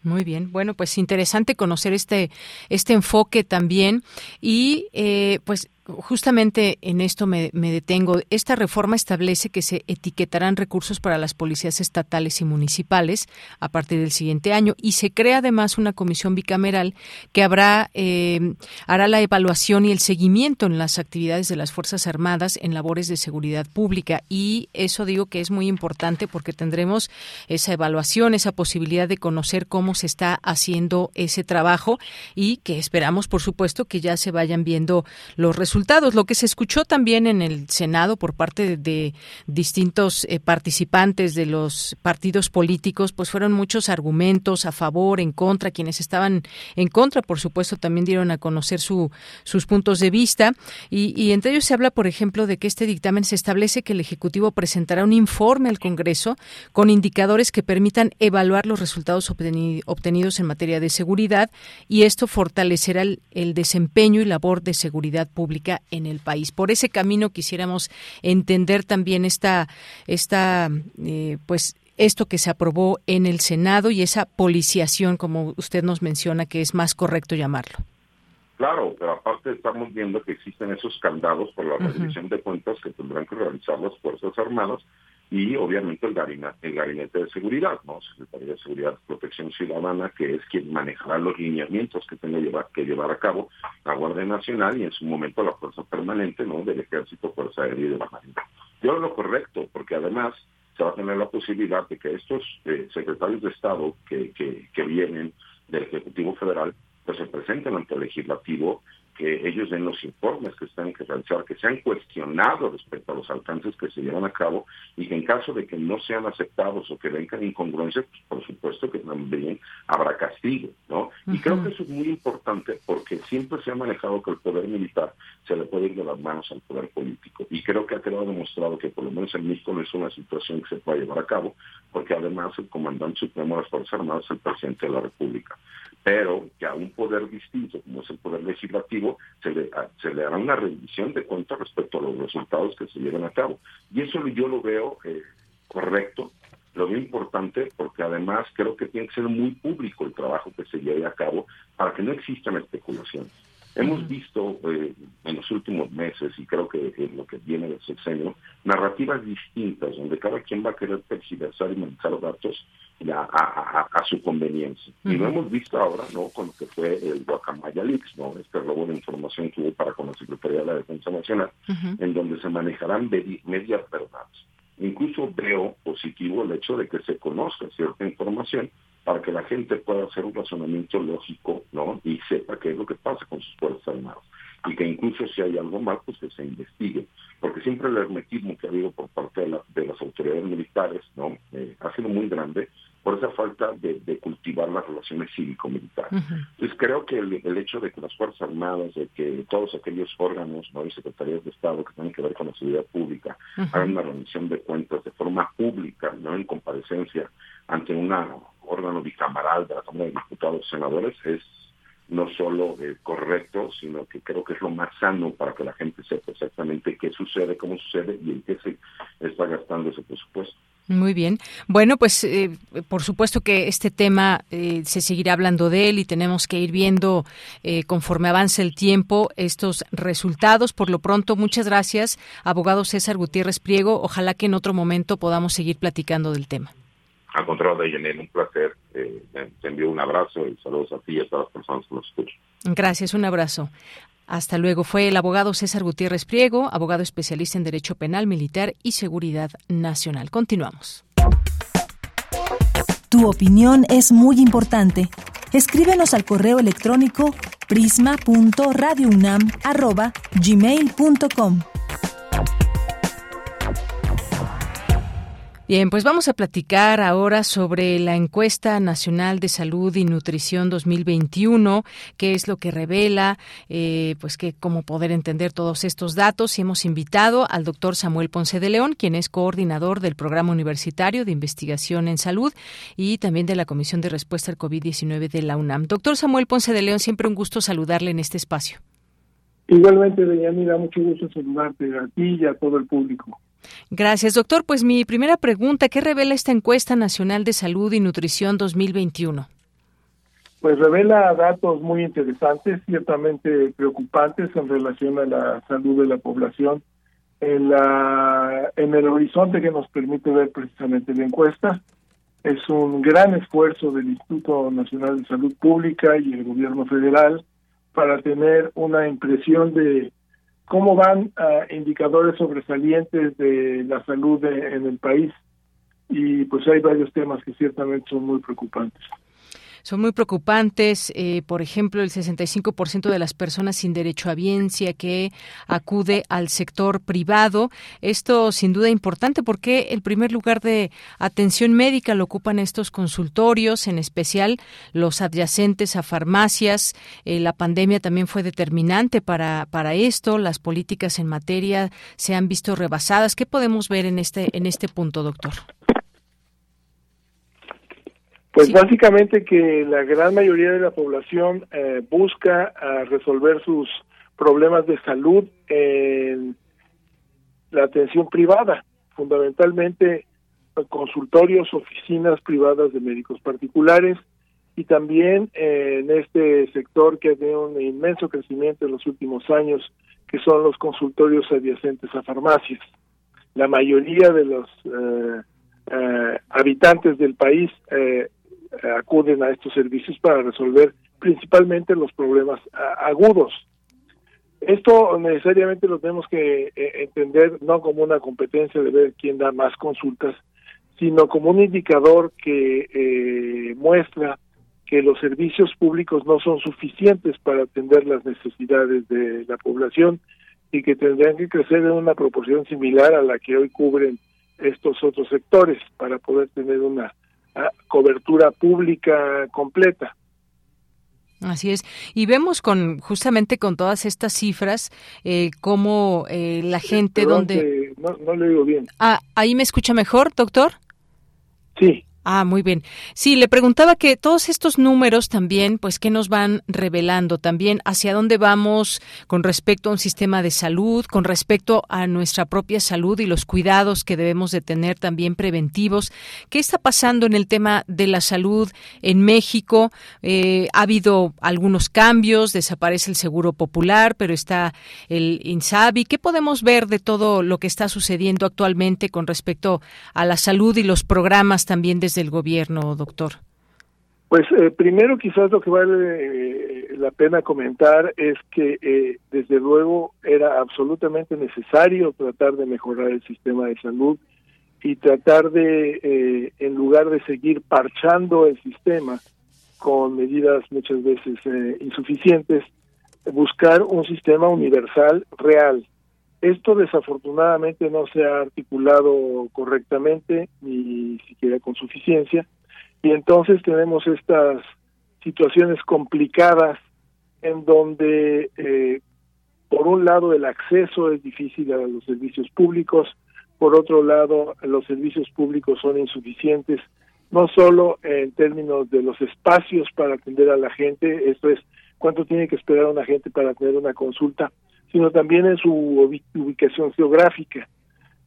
Muy bien, bueno, pues interesante conocer este, este enfoque también. Y eh, pues Justamente en esto me, detengo. Esta reforma establece que se etiquetarán recursos para las policías estatales y municipales a partir del siguiente año y se crea además una comisión bicameral que habrá eh, hará la evaluación y el seguimiento en las actividades de las fuerzas armadas en labores de seguridad pública y eso digo que es muy importante porque tendremos esa evaluación, esa posibilidad de conocer cómo se está haciendo ese trabajo y que esperamos por supuesto que ya se vayan viendo los resultados Lo que se escuchó también en el Senado por parte de, distintos eh, participantes de los partidos políticos, pues fueron muchos argumentos a favor, en contra. Quienes estaban en contra, por supuesto, también dieron a conocer su, sus puntos de vista. Y, entre ellos se habla, por ejemplo, de que este dictamen se establece que el Ejecutivo presentará un informe al Congreso con indicadores que permitan evaluar los resultados obtenidos en materia de seguridad y esto fortalecerá el desempeño y labor de seguridad pública en el país. Por ese camino quisiéramos entender también esta, esta eh, pues esto que se aprobó en el Senado y esa policiación, como usted nos menciona, que es más correcto llamarlo.
Claro, pero aparte estamos viendo que existen esos candados por la rendición de cuentas que tendrán que realizar las Fuerzas Armadas y obviamente el gabinete, el gabinete de seguridad, ¿no? Secretaría de Seguridad y Protección Ciudadana, que es quien manejará los lineamientos que tenga llevar, que llevar a cabo la Guardia Nacional y en su momento la Fuerza Permanente, ¿no? Del Ejército, Fuerza Aérea y de la Marina. Yo lo correcto, porque además se va a tener la posibilidad de que estos eh, secretarios de Estado que, que, que vienen del Ejecutivo Federal, pues se presenten ante el Legislativo que ellos den los informes que están que realizar, que sean cuestionados respecto a los alcances que se llevan a cabo y que en caso de que no sean aceptados o que vengan incongruencias, pues por supuesto que también habrá castigo, ¿no? Y creo que eso es muy importante porque siempre se ha manejado que el poder militar se le puede ir de las manos al poder político. Y creo que ha quedado demostrado que por lo menos en México no es una situación que se pueda llevar a cabo porque además el comandante supremo de las Fuerzas Armadas es el presidente de la República pero que a un poder distinto como es el poder legislativo se le, se le hará una revisión de cuentas respecto a los resultados que se llevan a cabo. Y eso yo lo veo eh, correcto, lo veo importante porque además creo que tiene que ser muy público el trabajo que se lleve a cabo para que no existan especulaciones. Hemos visto eh, en los últimos meses, y creo que en lo que viene del sexenio, narrativas distintas, donde cada quien va a querer tergiversar y manejar datos a, su conveniencia. Y lo hemos visto ahora, ¿no? Con lo que fue el Guacamaya Leaks, ¿no? Este robo de información que hubo para con la Secretaría de la Defensa Nacional, en donde se manejarán medias verdades. Incluso veo positivo el hecho de que se conozca cierta información para que la gente pueda hacer un razonamiento lógico, ¿no? Y sepa qué es lo que pasa con sus fuerzas armadas. Y que incluso si hay algo mal, pues que se investigue. Porque siempre el hermetismo que ha habido por parte de, las autoridades militares, ¿no? Eh, ha sido muy grande por esa falta de, cultivar las relaciones cívico-militares. Entonces creo que el, hecho de que las Fuerzas Armadas, de que todos aquellos órganos ¿no? y secretarías de Estado que tienen que ver con la seguridad pública hagan una rendición de cuentas de forma pública, no en comparecencia ante un órgano bicamaral de la Cámara de Diputados y Senadores, es no solo eh, correcto, sino que creo que es lo más sano para que la gente sepa exactamente qué sucede, cómo sucede y en qué se está gastando ese presupuesto.
Muy bien. Bueno, pues eh, por supuesto que este tema eh, se seguirá hablando de él y tenemos que ir viendo eh, conforme avance el tiempo estos resultados. Por lo pronto, muchas gracias, abogado César Gutiérrez Priego. Ojalá que en otro momento podamos seguir platicando del tema.
Al contrario, Deyanel, un placer. te envío un abrazo y saludos a ti y a todas las personas que nos escuchan.
Gracias, un abrazo. Hasta luego. Fue el abogado César Gutiérrez Priego, abogado especialista en Derecho Penal, Militar y Seguridad Nacional. Continuamos.
Tu opinión es muy importante. Escríbenos al correo electrónico prisma.radiounam@gmail.com.
Bien, pues vamos a platicar ahora sobre la encuesta nacional de salud y nutrición 2021, qué es lo que revela, eh, pues que cómo poder entender todos estos datos. Y hemos invitado al doctor Samuel Ponce de León, quien es coordinador del programa universitario de investigación en salud y también de la Comisión de Respuesta al COVID-19 de la UNAM. Doctor Samuel Ponce de León, siempre un gusto saludarle en este espacio.
Igualmente, Deyanira, mucho gusto saludarte a ti y a todo el público.
Gracias, doctor. Pues mi primera pregunta, ¿qué revela esta encuesta nacional de salud y nutrición 2021?
pues revela datos muy interesantes, ciertamente preocupantes en relación a la salud de la población en, la, en el horizonte que nos permite ver precisamente la encuesta. Es un gran esfuerzo del Instituto Nacional de Salud Pública y el gobierno federal para tener una impresión de cómo van uh, indicadores sobresalientes de la salud en el país. Y pues hay varios temas que ciertamente son muy preocupantes
son muy preocupantes. Eh, por ejemplo, el 65% de las personas sin derecho a biencia que acude al sector privado. Esto sin duda importante porque el primer lugar de atención médica lo ocupan estos consultorios, en especial los adyacentes a farmacias. Eh, la pandemia también fue determinante para, para esto. Las políticas en materia se han visto rebasadas. ¿Qué podemos ver en este, en este punto, doctor?
Pues básicamente que la gran mayoría de la población eh, busca uh, resolver sus problemas de salud en la atención privada, fundamentalmente consultorios, oficinas privadas de médicos particulares y también eh, en este sector que ha tenido un inmenso crecimiento en los últimos años, que son los consultorios adyacentes a farmacias. La mayoría de los eh, eh, habitantes del país eh, acuden a estos servicios para resolver principalmente los problemas agudos. Esto necesariamente lo tenemos que eh, entender no como una competencia de ver quién da más consultas, sino como un indicador que eh, muestra que los servicios públicos no son suficientes para atender las necesidades de la población y que tendrían que crecer en una proporción similar a la que hoy cubren estos otros sectores para poder tener una cobertura pública completa.
Así es. Y vemos con justamente con todas estas cifras eh, cómo eh, la gente donde...
No, no le digo bien.
Ah, ¿ahí me escucha mejor, doctor?
Sí.
Ah, muy bien. Sí, le preguntaba que todos estos números también, pues, ¿qué nos van revelando? También hacia dónde vamos con respecto a un sistema de salud, con respecto a nuestra propia salud y los cuidados que debemos de tener también preventivos. ¿Qué está pasando en el tema de la salud en México? Eh, ha habido algunos cambios, desaparece el Seguro Popular, pero está el INSABI. ¿Qué podemos ver de todo lo que está sucediendo actualmente con respecto a la salud y los programas también desde del gobierno, doctor?
Pues eh, primero quizás lo que vale eh, la pena comentar es que eh, desde luego era absolutamente necesario tratar de mejorar el sistema de salud y tratar de, en lugar de seguir parchando el sistema con medidas muchas veces insuficientes, buscar un sistema universal real, esto desafortunadamente no se ha articulado correctamente ni siquiera con suficiencia y entonces tenemos estas situaciones complicadas en donde eh, por un lado el acceso es difícil a los servicios públicos, por otro lado los servicios públicos son insuficientes, no solo en términos de los espacios para atender a la gente, esto es cuánto tiene que esperar una gente para tener una consulta, sino también en su ubicación geográfica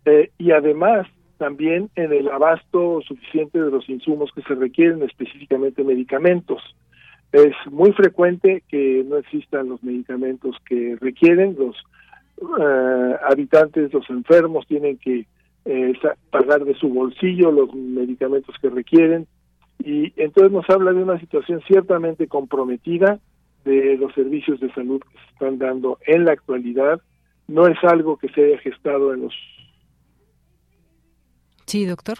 eh, y además también en el abasto suficiente de los insumos que se requieren, específicamente medicamentos. Es muy frecuente que no existan los medicamentos que requieren, los eh, habitantes, los enfermos tienen que eh, pagar de su bolsillo los medicamentos que requieren y entonces nos habla de una situación ciertamente comprometida de los servicios de salud que se están dando en la actualidad. No es algo que se haya gestado en los...
Sí, doctor.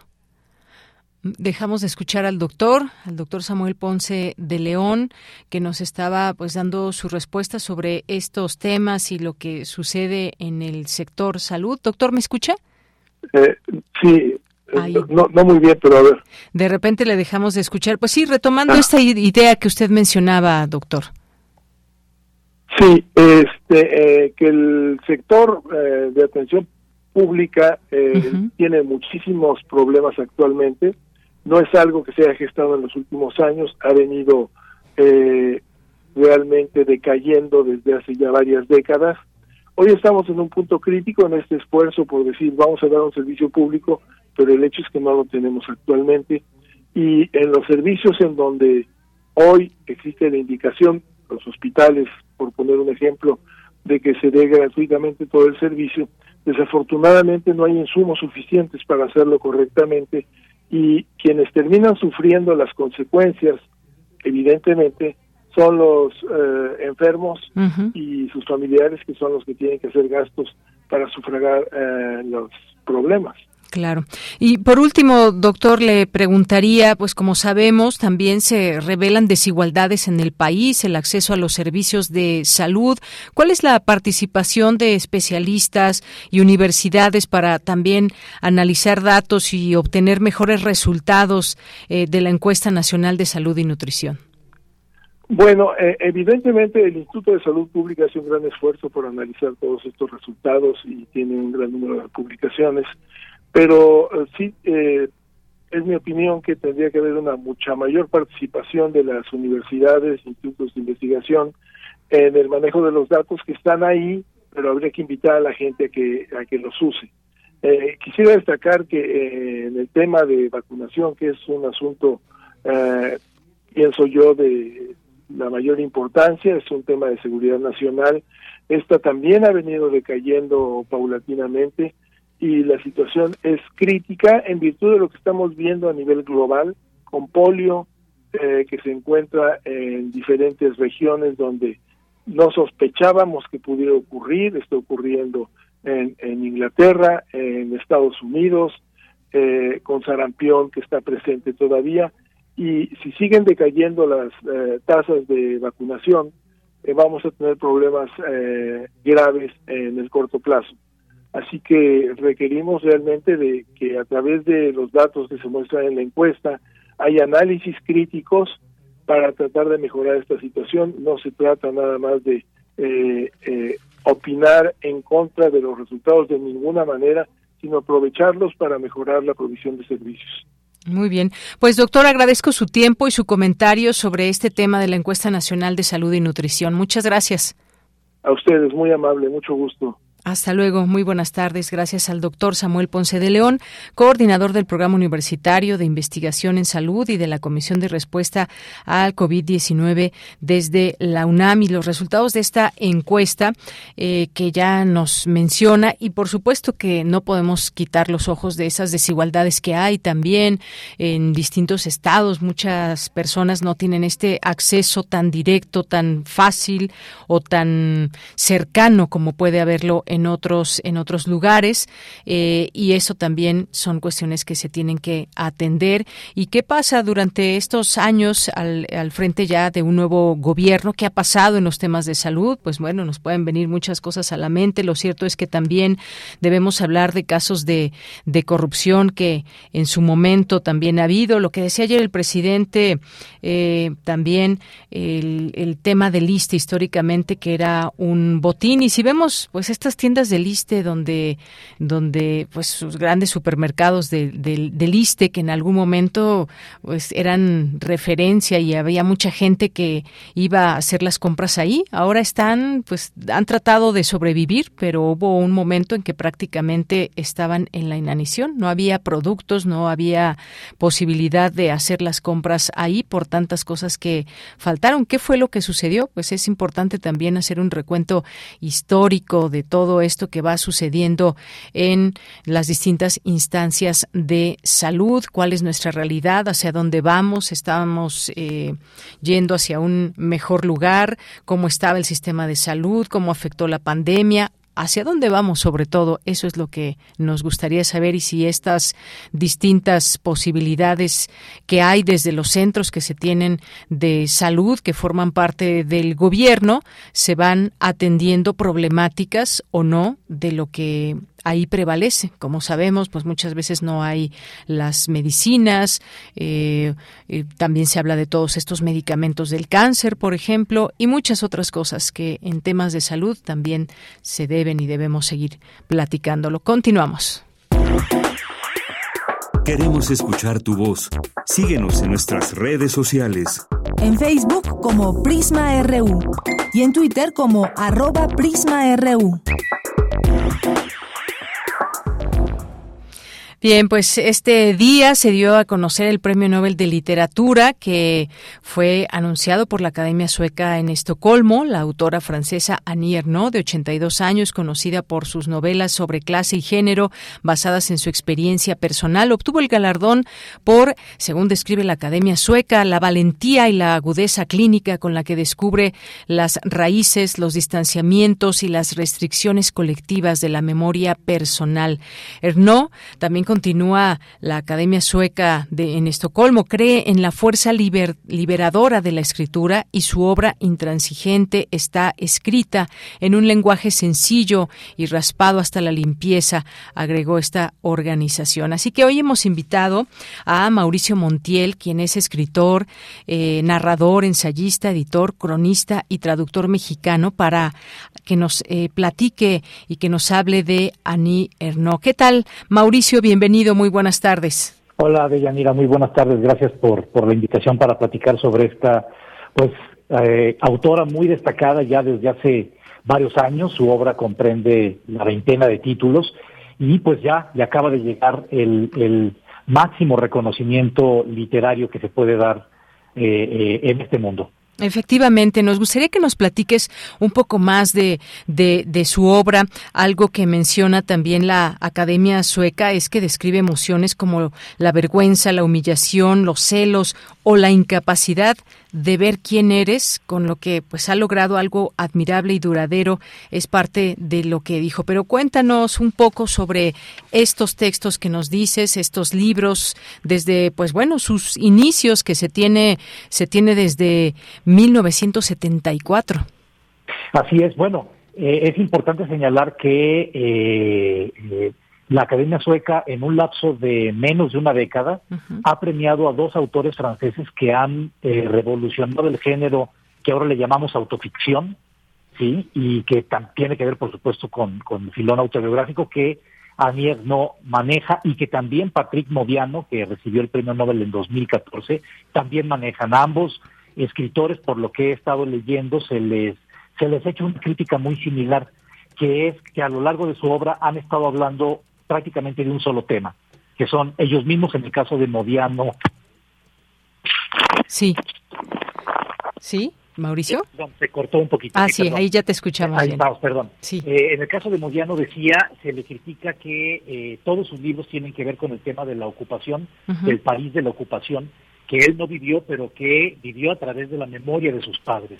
Dejamos de escuchar al doctor, al doctor Samuel Ponce de León, que nos estaba pues dando su respuesta sobre estos temas y lo que sucede en el sector salud. Doctor, ¿me escucha?
Eh, sí, eh, no, no, muy bien, pero a ver.
De repente le dejamos de escuchar. Pues sí, retomando ah. esta idea que usted mencionaba, doctor.
Sí, este, eh, que el sector eh, de atención pública eh, tiene muchísimos problemas actualmente. No es algo que se haya gestado en los últimos años, ha venido realmente decayendo desde hace ya varias décadas. Hoy estamos en un punto crítico en este esfuerzo por decir vamos a dar un servicio público, pero el hecho es que no lo tenemos actualmente. Y en los servicios en donde hoy existe la indicación, los hospitales, por poner un ejemplo, de que se dé gratuitamente todo el servicio. Desafortunadamente no hay insumos suficientes para hacerlo correctamente y quienes terminan sufriendo las consecuencias, evidentemente, son los eh, enfermos y sus familiares que son los que tienen que hacer gastos para sufragar eh, los problemas.
Claro. Y por último, doctor, le preguntaría, pues como sabemos, también se revelan desigualdades en el país, el acceso a los servicios de salud. ¿Cuál es la participación de especialistas y universidades para también analizar datos y obtener mejores resultados eh, de la encuesta nacional de salud y nutrición?
Bueno, eh, evidentemente el Instituto de Salud Pública hace un gran esfuerzo por analizar todos estos resultados y tiene un gran número de publicaciones, pero eh, sí eh, es mi opinión que tendría que haber una mucha mayor participación de las universidades, institutos de investigación en el manejo de los datos que están ahí, pero habría que invitar a la gente a que a que los use. quisiera destacar que en el tema de vacunación, que es un asunto pienso yo, de la mayor importancia, es un tema de seguridad nacional. Esta también ha venido decayendo paulatinamente y la situación es crítica en virtud de lo que estamos viendo a nivel global, con polio eh, que se encuentra en diferentes regiones donde no sospechábamos que pudiera ocurrir, está ocurriendo en, en Inglaterra, en Estados Unidos, eh, con sarampión que está presente todavía, y si siguen decayendo las eh, tasas de vacunación, vamos a tener problemas graves en el corto plazo. Así que requerimos realmente de que a través de los datos que se muestran en la encuesta hay análisis críticos para tratar de mejorar esta situación. No se trata nada más de opinar en contra de los resultados de ninguna manera, sino aprovecharlos para mejorar la provisión de servicios.
Muy bien. Pues doctor, agradezco su tiempo y su comentario sobre este tema de la encuesta nacional de salud y nutrición. Muchas gracias.
A ustedes, muy amable, mucho gusto.
Hasta luego. Muy buenas tardes. Gracias al doctor Samuel Ponce de León, coordinador del Programa Universitario de Investigación en Salud y de la Comisión de Respuesta al COVID-19 desde la UNAM y los resultados de esta encuesta eh, que ya nos menciona. Y por supuesto que no podemos quitar los ojos de esas desigualdades que hay también en distintos estados. Muchas personas no tienen este acceso tan directo, tan fácil o tan cercano como puede haberlo en otros, en otros lugares eh, y eso también son cuestiones que se tienen que atender. ¿Y qué pasa durante estos años al, al frente ya de un nuevo gobierno? ¿Qué ha pasado en los temas de salud? Pues bueno, nos pueden venir muchas cosas a la mente. Lo cierto es que también debemos hablar de casos de, de corrupción que en su momento también ha habido. Lo que decía ayer el presidente, eh, también el, el tema del ISTE históricamente que era un botín. Y si vemos pues estas tiendas del ISTE donde, donde pues sus grandes supermercados de, del ISTE que en algún momento pues eran referencia y había mucha gente que iba a hacer las compras ahí. Ahora están, pues han tratado de sobrevivir, pero hubo un momento en que prácticamente estaban en la inanición. No había productos, no había posibilidad de hacer las compras ahí por tantas cosas que faltaron. ¿Qué fue lo que sucedió? Pues es importante también hacer un recuento histórico de todo esto que va sucediendo en las distintas instancias de salud, cuál es nuestra realidad, hacia dónde vamos, estamos eh, yendo hacia un mejor lugar, cómo estaba el sistema de salud, cómo afectó la pandemia, hacia dónde vamos sobre todo, eso es lo que nos gustaría saber y si estas distintas posibilidades que hay desde los centros que se tienen de salud que forman parte del gobierno se van atendiendo problemáticas o no de lo que ahí prevalece. Como sabemos, pues muchas veces no hay las medicinas, eh, eh, también se habla de todos estos medicamentos del cáncer, por ejemplo, y muchas otras cosas que en temas de salud también se deben y debemos seguir platicándolo. Continuamos.
Queremos escuchar tu voz. Síguenos en nuestras redes sociales.
En Facebook como Prisma RU y en Twitter como arroba PrismaRU.
Bien, pues este día se dio a conocer el Premio Nobel de Literatura que fue anunciado por la Academia Sueca en Estocolmo. La autora francesa Annie Ernaux, de 82 años, conocida por sus novelas sobre clase y género basadas en su experiencia personal, obtuvo el galardón por, según describe la Academia Sueca, la valentía y la agudeza clínica con la que descubre las raíces, los distanciamientos y las restricciones colectivas de la memoria personal. Ernaux también continúa la Academia Sueca de, en Estocolmo, cree en la fuerza liberadora de la escritura y su obra intransigente está escrita en un lenguaje sencillo y raspado hasta la limpieza, agregó esta organización. Así que hoy hemos invitado a Mauricio Montiel, quien es escritor, eh, narrador, ensayista, editor, cronista y traductor mexicano, para que nos eh, platique y que nos hable de Annie Ernaux. ¿Qué tal, Mauricio? Bienvenido bienvenido, muy buenas tardes.
Hola, Deyanira, muy buenas tardes. Gracias por, por la invitación para platicar sobre esta, pues, eh, autora muy destacada ya desde hace varios años. Su obra comprende la veintena de títulos y pues ya le acaba de llegar el, máximo reconocimiento literario que se puede dar eh, eh, en este mundo.
Efectivamente, nos gustaría que nos platiques un poco más de, de, de, su obra. Algo que menciona también la Academia Sueca es que describe emociones como la vergüenza, la humillación, los celos o la incapacidad de ver quién eres, con lo que pues ha logrado algo admirable y duradero, es parte de lo que dijo. Pero cuéntanos un poco sobre estos textos que nos dices, estos libros, desde pues bueno, sus inicios que se tiene, se tiene desde 1974.
Así es, bueno, eh, es importante señalar que eh, eh la Academia Sueca, en un lapso de menos de una década, ha premiado a dos autores franceses que han eh, revolucionado el género que ahora le llamamos autoficción, sí, y que tiene que ver, por supuesto, con, con el filón autobiográfico que Anier no maneja y que también Patrick Modiano, que recibió el premio Nobel en 2014, también manejan. ambos escritores, por lo que he estado leyendo, se les, se les ha hecho una crítica muy similar, que es que a lo largo de su obra han estado hablando prácticamente de un solo tema, que son ellos mismos en el caso de Modiano.
Sí. ¿Sí? Mauricio.
se cortó un poquito.
Ah, sí, ahí ya te escuchamos.
Ahí vamos, perdón. Sí. Eh, en el caso de Modiano decía, se le critica que eh, todos sus libros tienen que ver con el tema de la ocupación, del país de la ocupación, que él no vivió, pero que vivió a través de la memoria de sus padres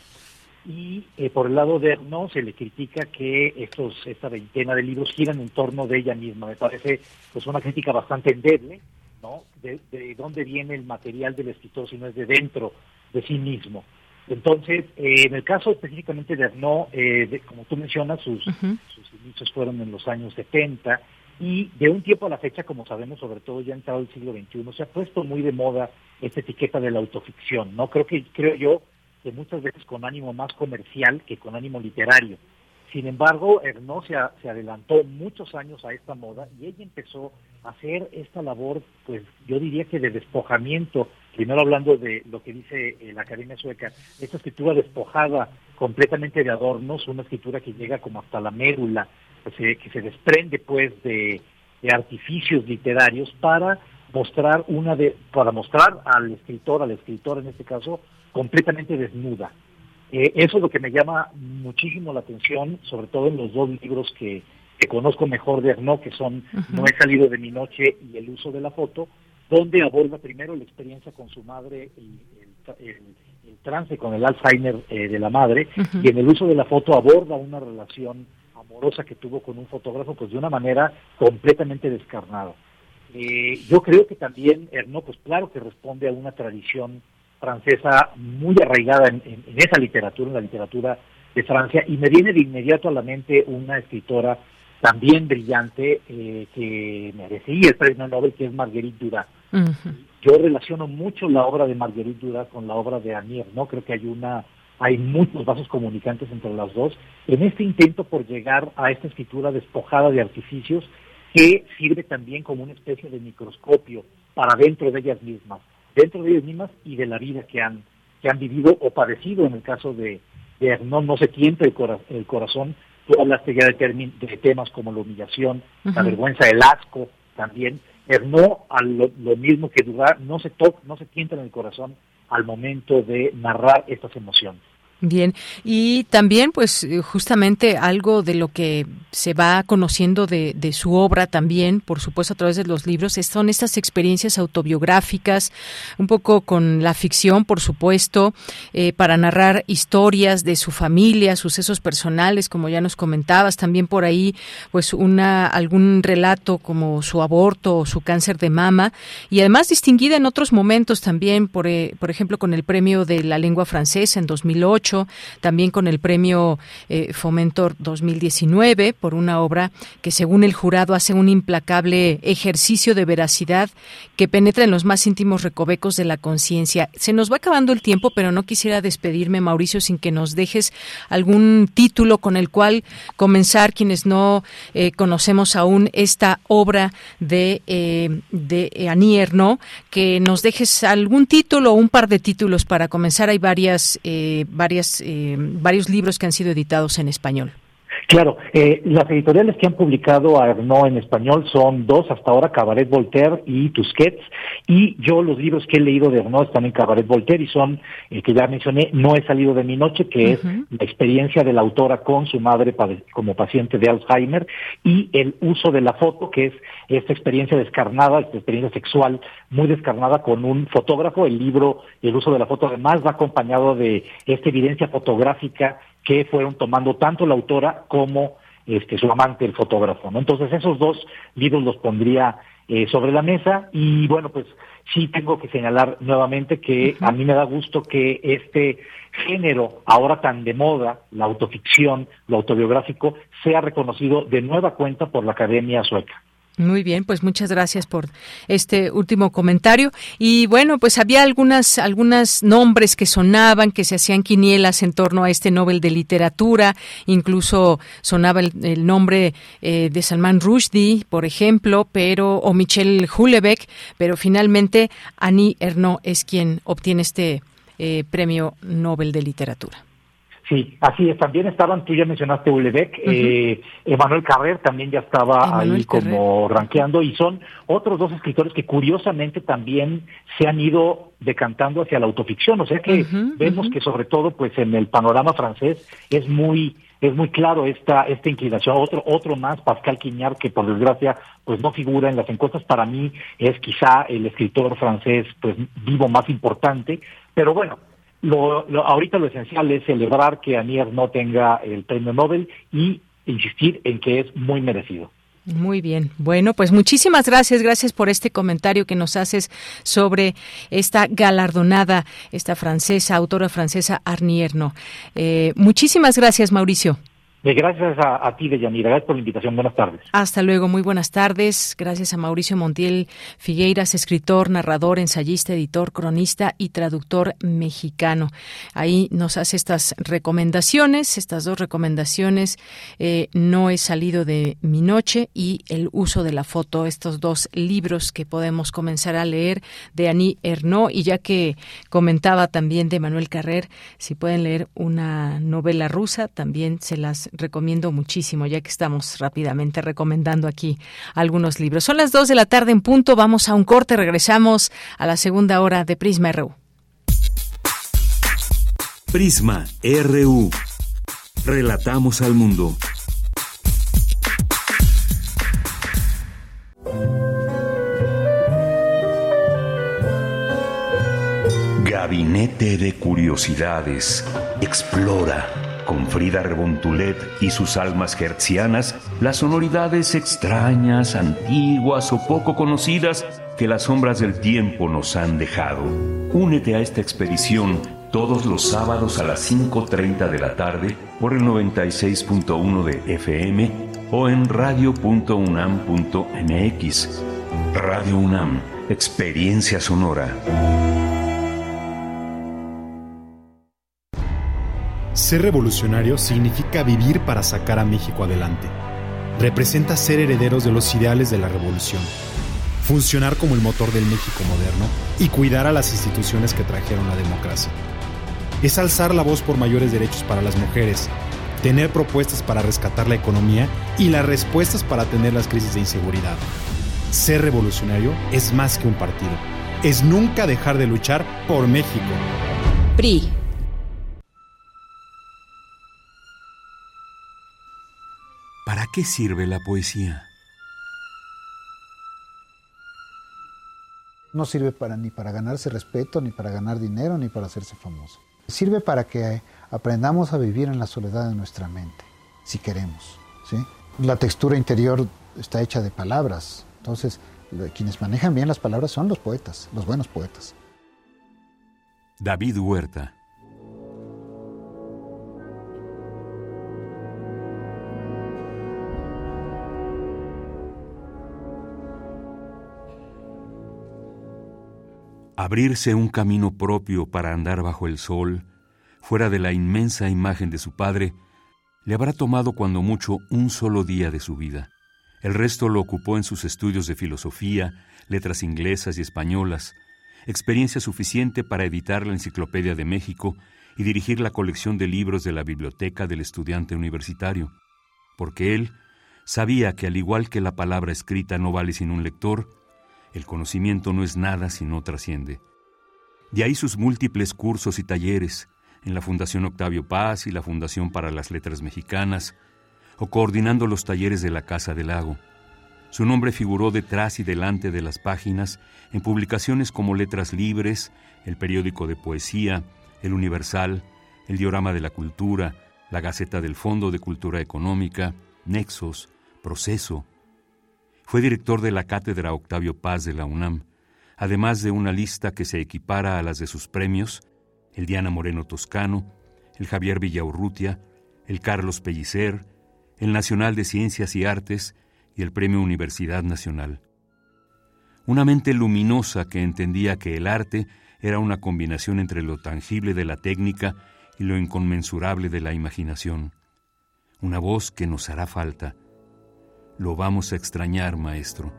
y eh, por el lado de no se le critica que estos esta veintena de libros giran en torno de ella misma. Me parece pues una crítica bastante endeble, ¿no? De, dónde viene el material del escritor si no es de dentro de sí mismo. Entonces, eh, en el caso específicamente de Arnaud, eh, como tú mencionas, sus, sus inicios fueron en los años 70 y de un tiempo a la fecha, como sabemos, sobre todo ya entrado el siglo XXI, se ha puesto muy de moda esta etiqueta de la autoficción, ¿no? Creo que, creo yo, que muchas veces con ánimo más comercial que con ánimo literario. Sin embargo, Ernaux se, se, adelantó muchos años a esta moda y ella empezó a hacer esta labor, pues yo diría que de despojamiento, primero hablando de lo que dice eh, la Academia Sueca, esta escritura despojada completamente de adornos, una escritura que llega como hasta la médula, que se, que se desprende pues de, de artificios literarios para mostrar una de, para mostrar al escritor, al escritor en este caso, completamente desnuda. Eh, eso es lo que me llama muchísimo la atención, sobre todo en los dos libros que, conozco mejor de Arnaud, que son No he salido de mi noche y El uso de la foto, donde aborda primero la experiencia con su madre y el, trance con el Alzheimer eh, de la madre, y en el uso de la foto aborda una relación amorosa que tuvo con un fotógrafo, pues de una manera completamente descarnada. Eh, yo creo que también Ernaud, pues claro que responde a una tradición francesa muy arraigada en, esa literatura, en la literatura de Francia, y me viene de inmediato a la mente una escritora también brillante eh, que merecía el premio Nobel, que es Marguerite Duras. Yo relaciono mucho la obra de Marguerite Duras con la obra de Anier, ¿no? Creo que hay una hay muchos vasos comunicantes entre las dos, en este intento por llegar a esta escritura despojada de artificios que sirve también como una especie de microscopio para dentro de ellas mismas dentro de ellas mismas y de la vida que han, que han vivido o padecido en el caso de, de no, no se tiente el, el corazón. Tú hablaste ya de, de temas como la humillación, la vergüenza, el asco, también, no a lo, mismo que dudar, no se toca, no se tienta en el corazón al momento de narrar estas emociones.
Bien, y también pues eh, justamente algo de lo que se va conociendo de, su obra también, por supuesto a través de los libros, son estas experiencias autobiográficas, un poco con la ficción, por supuesto, eh, para narrar historias de su familia, sucesos personales, como ya nos comentabas, también por ahí pues una algún relato como su aborto o su cáncer de mama, y además distinguida en otros momentos también, por, eh, por ejemplo, con el premio de la lengua francesa en 2008, también con el premio eh, Fomentor 2019 por una obra que según el jurado hace un implacable ejercicio de veracidad que penetra en los más íntimos recovecos de la conciencia. Se nos va acabando el tiempo, pero no quisiera despedirme, Mauricio, sin que nos dejes algún título con el cual comenzar quienes no eh, conocemos aún esta obra de, eh, de Anier, ¿no? Que nos dejes algún título o un par de títulos para comenzar. Hay varias, eh, varias eh, varios libros que han sido editados en español.
Claro, eh, las editoriales que han publicado a Arnaud en español son dos hasta ahora, Cabaret Voltaire y Tusquets, y yo los libros que he leído de Arnaud están en Cabaret Voltaire y son, eh, que ya mencioné, No he salido de mi noche, que es la experiencia de la autora con su madre como paciente de Alzheimer, y El uso de la foto, que es esta experiencia descarnada, esta experiencia sexual muy descarnada con un fotógrafo. El libro El uso de la foto además va acompañado de esta evidencia fotográfica que fueron tomando tanto la autora como este, su amante, el fotógrafo. ¿no? Entonces esos dos libros los pondría eh, sobre la mesa y bueno, pues sí tengo que señalar nuevamente que a mí me da gusto que este género ahora tan de moda, la autoficción, lo autobiográfico, sea reconocido de nueva cuenta por la Academia Sueca.
Muy bien, pues muchas gracias por este último comentario. Y bueno, pues había algunas, algunas nombres que sonaban, que se hacían quinielas en torno a este Nobel de Literatura. Incluso sonaba el, nombre eh, de Salman Rushdie, por ejemplo, pero o Michel Houellebecq, pero finalmente Annie Ernaux es quien obtiene este eh, premio Nobel de Literatura.
Sí, así es. También estaban, tú ya mencionaste Ulebeck, eh, Emanuel Carrer también ya estaba ahí como rankeando y son otros dos escritores que curiosamente también se han ido decantando hacia la autoficción. O sea que vemos que sobre todo pues en el panorama francés es muy es muy claro esta esta inclinación. Otro otro más, Pascal Quignard, que por desgracia pues no figura en las encuestas. Para mí es quizá el escritor francés pues vivo más importante. Pero bueno, lo, ahorita lo esencial es celebrar que Anier no tenga el premio Nobel y insistir en que es muy merecido.
Muy bien. Bueno, pues muchísimas gracias. Gracias por este comentario que nos haces sobre esta galardonada, esta francesa, autora francesa Arnierno. Eh, muchísimas gracias, Mauricio.
Gracias a, ti, Deyanira. Gracias por la invitación. Buenas tardes.
Hasta luego. Muy buenas tardes. Gracias a Mauricio Montiel Figueiras, escritor, narrador, ensayista, editor, cronista y traductor mexicano. Ahí nos hace estas recomendaciones, estas dos recomendaciones. Eh, no he salido de mi noche y el uso de la foto. Estos dos libros que podemos comenzar a leer de Annie Ernaux. Y ya que comentaba también de Manuel Carrer, si pueden leer una novela rusa, también se las recomiendo muchísimo, ya que estamos rápidamente recomendando aquí algunos libros. Son las dos de la tarde en punto, vamos a un corte, regresamos a la segunda hora de Prisma RU.
Prisma RU. Relatamos al mundo. Gabinete de Curiosidades. Explora con Frida Rebontulet y sus almas hertzianas, las sonoridades extrañas, antiguas o poco conocidas que las sombras del tiempo nos han dejado. Únete a esta expedición todos los sábados a las 5.30 de la tarde por el 96.1 de FM o en radio.unam.mx. Radio UNAM, experiencia sonora.
Ser revolucionario significa vivir para sacar a México adelante. Representa ser herederos de los ideales de la revolución, funcionar como el motor del México moderno y cuidar a las instituciones que trajeron la democracia. Es alzar la voz por mayores derechos para las mujeres, tener propuestas para rescatar la economía y las respuestas para atender las crisis de inseguridad. Ser revolucionario es más que un partido. Es nunca dejar de luchar por México.
PRI.
Qué sirve la poesía?
No sirve para, ni para ganarse respeto, ni para ganar dinero, ni para hacerse famoso. Sirve para que aprendamos a vivir en la soledad de nuestra mente, si queremos. ¿sí? La textura interior está hecha de palabras. Entonces, quienes manejan bien las palabras son los poetas, los buenos poetas.
David Huerta. Abrirse un camino propio para andar bajo el sol, fuera de la inmensa imagen de su padre, le habrá tomado cuando mucho un solo día de su vida. El resto lo ocupó en sus estudios de filosofía, letras inglesas y españolas, experiencia suficiente para editar la Enciclopedia de México y dirigir la colección de libros de la biblioteca del estudiante universitario, porque él sabía que al igual que la palabra escrita no vale sin un lector, el conocimiento no es nada si no trasciende. De ahí sus múltiples cursos y talleres en la Fundación Octavio Paz y la Fundación para las Letras Mexicanas, o coordinando los talleres de la Casa del Lago. Su nombre figuró detrás y delante de las páginas en publicaciones como Letras Libres, el periódico de poesía, El Universal, el Diorama de la Cultura, la Gaceta del Fondo de Cultura Económica, Nexos, Proceso, fue director de la Cátedra Octavio Paz de la UNAM, además de una lista que se equipara a las de sus premios, el Diana Moreno Toscano, el Javier Villaurrutia, el Carlos Pellicer, el Nacional de Ciencias y Artes y el Premio Universidad Nacional. Una mente luminosa que entendía que el arte era una combinación entre lo tangible de la técnica y lo inconmensurable de la imaginación. Una voz que nos hará falta lo vamos a extrañar, maestro.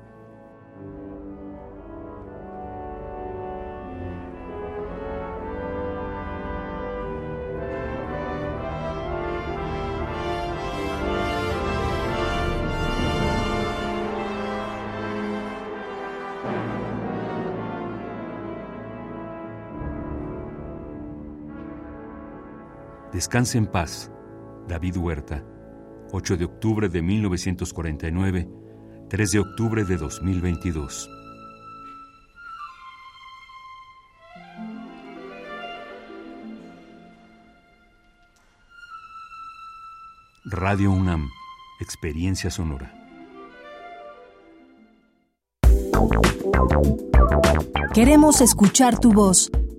Descanse en paz, David Huerta. 8 de octubre de 1949, 3 de octubre de 2022. Radio UNAM, Experiencia Sonora.
Queremos escuchar tu voz.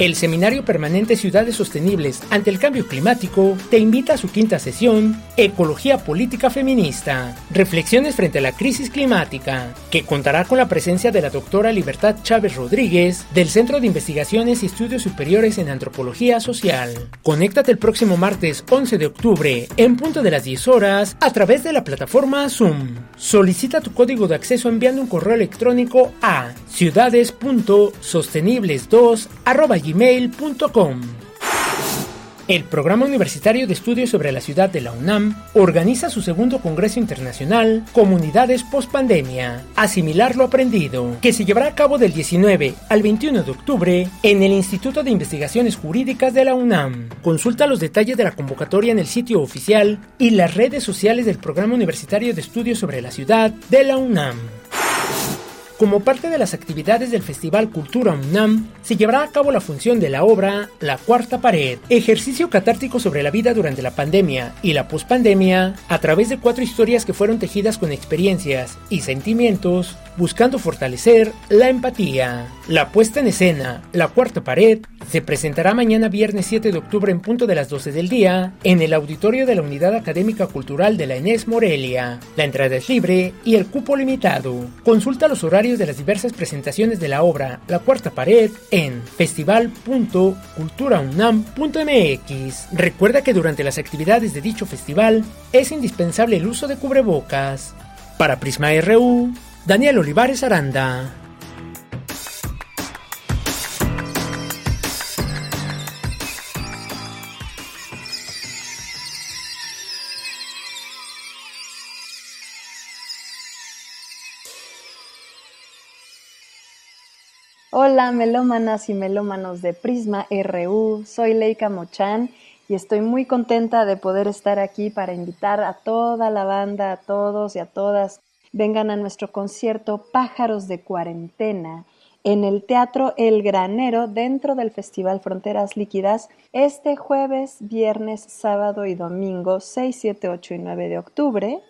El Seminario Permanente Ciudades Sostenibles ante el Cambio Climático te invita a su quinta sesión, Ecología Política Feminista, Reflexiones frente a la crisis climática, que contará con la presencia de la doctora Libertad Chávez Rodríguez del Centro de Investigaciones y Estudios Superiores en Antropología Social. Conéctate el próximo martes 11 de octubre en punto de las 10 horas a través de la plataforma Zoom. Solicita tu código de acceso enviando un correo electrónico a ciudades.sostenibles2 gmail.com. El Programa Universitario de Estudios sobre la Ciudad de la UNAM organiza su segundo Congreso Internacional Comunidades Postpandemia, Asimilar lo Aprendido, que se llevará a cabo del 19 al 21 de octubre en el Instituto de Investigaciones Jurídicas de la UNAM. Consulta los detalles de la convocatoria en el sitio oficial y las redes sociales del Programa Universitario de Estudios sobre la Ciudad de la UNAM. Como parte de las actividades del Festival Cultura UNAM, se llevará a cabo la función de la obra La Cuarta Pared, ejercicio catártico sobre la vida durante la pandemia y la pospandemia, a través de cuatro historias que fueron tejidas con experiencias y sentimientos, buscando fortalecer la empatía. La puesta en escena, La Cuarta Pared, se presentará mañana viernes 7 de octubre en punto de las 12 del día en el auditorio de la Unidad Académica Cultural de la Enes Morelia. La entrada es libre y el cupo limitado. Consulta los horarios de las diversas presentaciones de la obra La Cuarta Pared en festival.culturaunam.mx. Recuerda que durante las actividades de dicho festival es indispensable el uso de cubrebocas. Para Prisma RU, Daniel Olivares Aranda.
Hola, melómanas y melómanos de Prisma RU. Soy Leika Mochan y estoy muy contenta de poder estar aquí para invitar a toda la banda, a todos y a todas, vengan a nuestro concierto Pájaros de Cuarentena en el Teatro El Granero dentro del Festival Fronteras Líquidas este jueves, viernes, sábado y domingo 6, 7, 8 y 9 de octubre.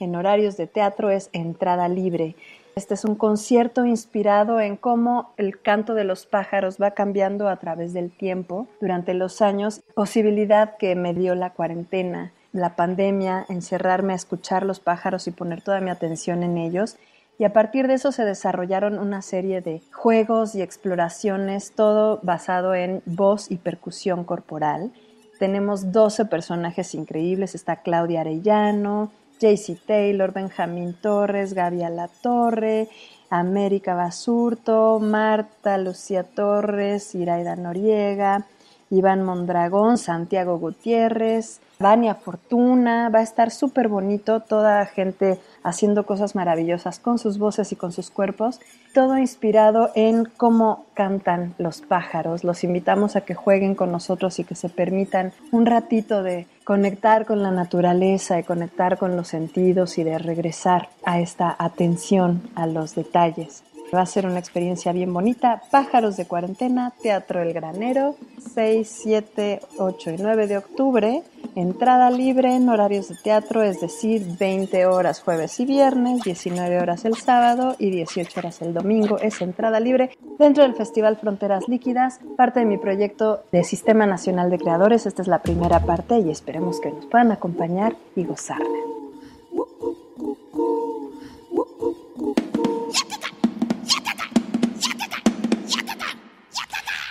En horarios de teatro es entrada libre. Este es un concierto inspirado en cómo el canto de los pájaros va cambiando a través del tiempo durante los años, posibilidad que me dio la cuarentena, la pandemia, encerrarme a escuchar los pájaros y poner toda mi atención en ellos. Y a partir de eso se desarrollaron una serie de juegos y exploraciones, todo basado en voz y percusión corporal. Tenemos 12 personajes increíbles, está Claudia Arellano, JC Taylor, Benjamín Torres, Gaby Torre, América Basurto, Marta Lucía Torres, Iraida Noriega, Iván Mondragón, Santiago Gutiérrez, Vania Fortuna, va a estar súper bonito, toda gente haciendo cosas maravillosas con sus voces y con sus cuerpos, todo inspirado en cómo cantan los pájaros. Los invitamos a que jueguen con nosotros y que se permitan un ratito de conectar con la naturaleza y conectar con los sentidos y de regresar a esta atención a los detalles. Va a ser una experiencia bien bonita. Pájaros de cuarentena, Teatro El Granero, 6, 7, 8 y 9 de octubre. Entrada libre en horarios de teatro, es decir, 20 horas jueves y viernes, 19 horas el sábado y 18 horas el domingo. Es entrada libre dentro del Festival Fronteras Líquidas, parte de mi proyecto de Sistema Nacional de Creadores. Esta es la primera parte y esperemos que nos puedan acompañar y gozarla.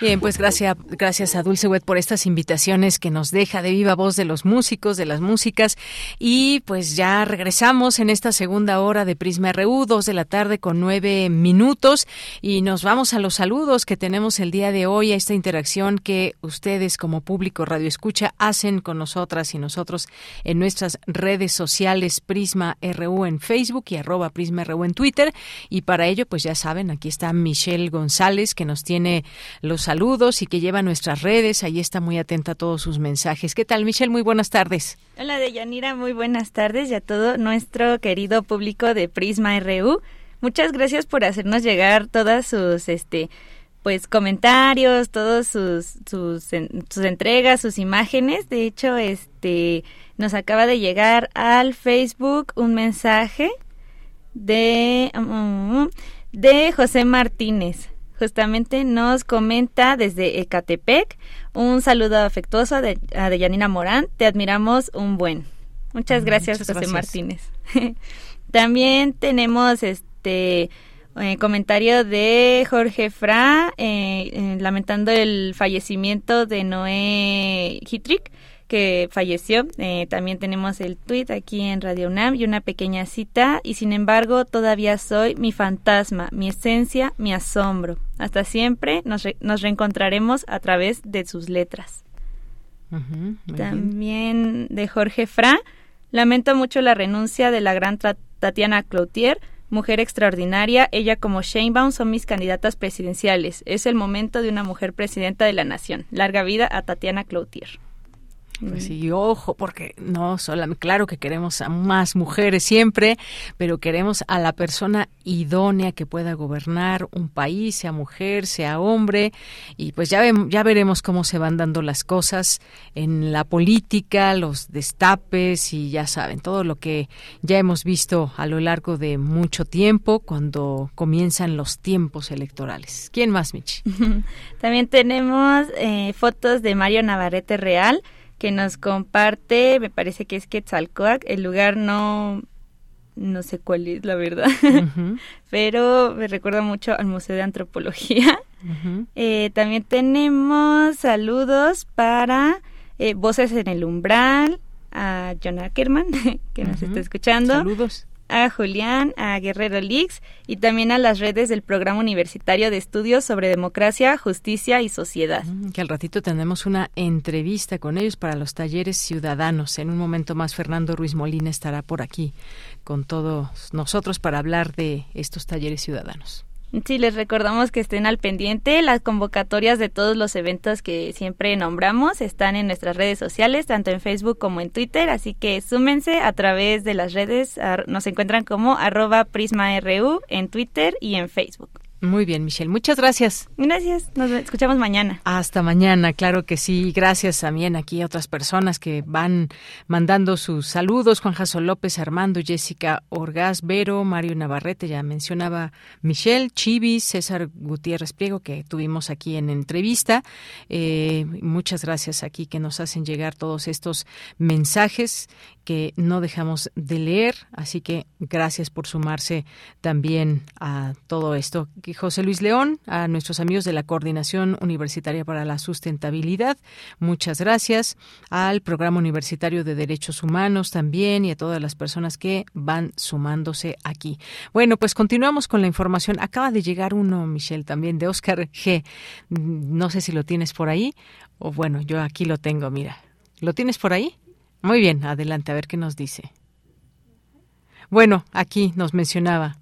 Bien, pues gracias, gracias a Dulce Wet por estas invitaciones que nos deja de viva voz de los músicos, de las músicas. Y pues ya regresamos en esta segunda hora de Prisma RU, dos de la tarde con nueve minutos. Y nos vamos a los saludos que tenemos el día de hoy, a esta interacción que ustedes como público Radio Escucha hacen con nosotras y nosotros en nuestras redes sociales Prisma RU en Facebook y arroba Prisma RU en Twitter. Y para ello, pues ya saben, aquí está Michelle González que nos tiene los saludos saludos y que lleva nuestras redes. Ahí está muy atenta a todos sus mensajes. ¿Qué tal, Michelle? Muy buenas tardes.
Hola, Deyanira. Muy buenas tardes y a todo nuestro querido público de Prisma RU. Muchas gracias por hacernos llegar todas sus, este, pues comentarios, todos sus, sus, sus entregas, sus imágenes. De hecho, este, nos acaba de llegar al Facebook un mensaje de, mm, de José Martínez justamente nos comenta desde Ecatepec un saludo afectuoso de, a Deyanira Morán. Te admiramos un buen. Muchas mm, gracias, José Martínez. También tenemos este eh, comentario de Jorge Fra eh, eh, lamentando el fallecimiento de Noé Hitrick que falleció. Eh, también tenemos el tweet aquí en Radio UNAM y una pequeña cita. Y sin embargo, todavía soy mi fantasma, mi esencia, mi asombro. Hasta siempre nos, nos reencontraremos a través de sus letras. también de Jorge Fra. Lamento mucho la renuncia de la gran Tatiana Cloutier, mujer extraordinaria. Ella como Sheinbaum son mis candidatas presidenciales. Es el momento de una mujer presidenta de la nación. Larga vida a Tatiana Cloutier.
Pues sí, ojo, porque no solamente, claro que queremos a más mujeres siempre, pero queremos a la persona idónea que pueda gobernar un país, sea mujer, sea hombre, y pues ya, ya veremos cómo se van dando las cosas en la política, los destapes y ya saben, todo lo que ya hemos visto a lo largo de mucho tiempo cuando comienzan los tiempos electorales. ¿Quién más, Michi?
También tenemos eh, fotos de Mario Navarrete Real que nos comparte, me parece que es Quetzalcoatl, el lugar no no sé cuál es la verdad, pero me recuerda mucho al Museo de Antropología. Eh, también tenemos saludos para eh, Voces en el Umbral, a John Ackerman, que nos está escuchando.
Saludos
a Julián, a Guerrero Lix y también a las redes del Programa Universitario de Estudios sobre Democracia, Justicia y Sociedad.
Mm, que al ratito tendremos una entrevista con ellos para los talleres ciudadanos. En un momento más Fernando Ruiz Molina estará por aquí con todos nosotros para hablar de estos talleres ciudadanos.
Sí, les recordamos que estén al pendiente. Las convocatorias de todos los eventos que siempre nombramos están en nuestras redes sociales, tanto en Facebook como en Twitter, así que súmense a través de las redes. Nos encuentran como arroba PrismaRU en Twitter y en Facebook.
Muy bien, Michelle. Muchas gracias.
Gracias. Nos escuchamos mañana.
Hasta mañana, claro que sí. Gracias también aquí a otras personas que van mandando sus saludos. Juan Jaso López, Armando, Jessica Orgaz, Vero, Mario Navarrete, ya mencionaba Michelle, Chivis, César Gutiérrez Pliego, que tuvimos aquí en entrevista. Eh, muchas gracias aquí que nos hacen llegar todos estos mensajes que no dejamos de leer. Así que gracias por sumarse también a todo esto. José Luis León, a nuestros amigos de la Coordinación Universitaria para la Sustentabilidad, muchas gracias. Al Programa Universitario de Derechos Humanos también y a todas las personas que van sumándose aquí. Bueno, pues continuamos con la información. Acaba de llegar uno, Michelle, también de Oscar G. No sé si lo tienes por ahí o bueno, yo aquí lo tengo, mira. ¿Lo tienes por ahí? Muy bien, adelante, a ver qué nos dice. Bueno, aquí nos mencionaba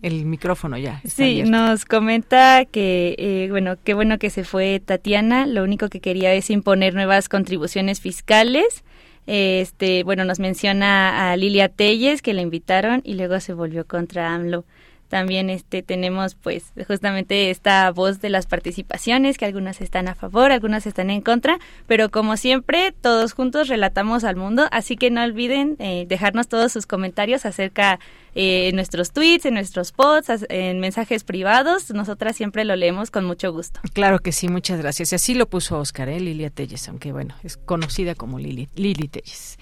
el micrófono ya.
sí, nos comenta que, eh, bueno, qué bueno que se fue Tatiana. Lo único que quería es imponer nuevas contribuciones fiscales. Este, bueno, nos menciona a Lilia Telles que la invitaron y luego se volvió contra AMLO. También este tenemos pues justamente esta voz de las participaciones que algunas están a favor, algunas están en contra, pero como siempre todos juntos relatamos al mundo, así que no olviden eh, dejarnos todos sus comentarios acerca eh, en nuestros tweets, en nuestros posts, en mensajes privados. Nosotras siempre lo leemos con mucho gusto.
Claro que sí, muchas gracias. Y así lo puso Oscar, ¿eh? Lilia Telles, aunque bueno, es conocida como Lili, Lili Telles.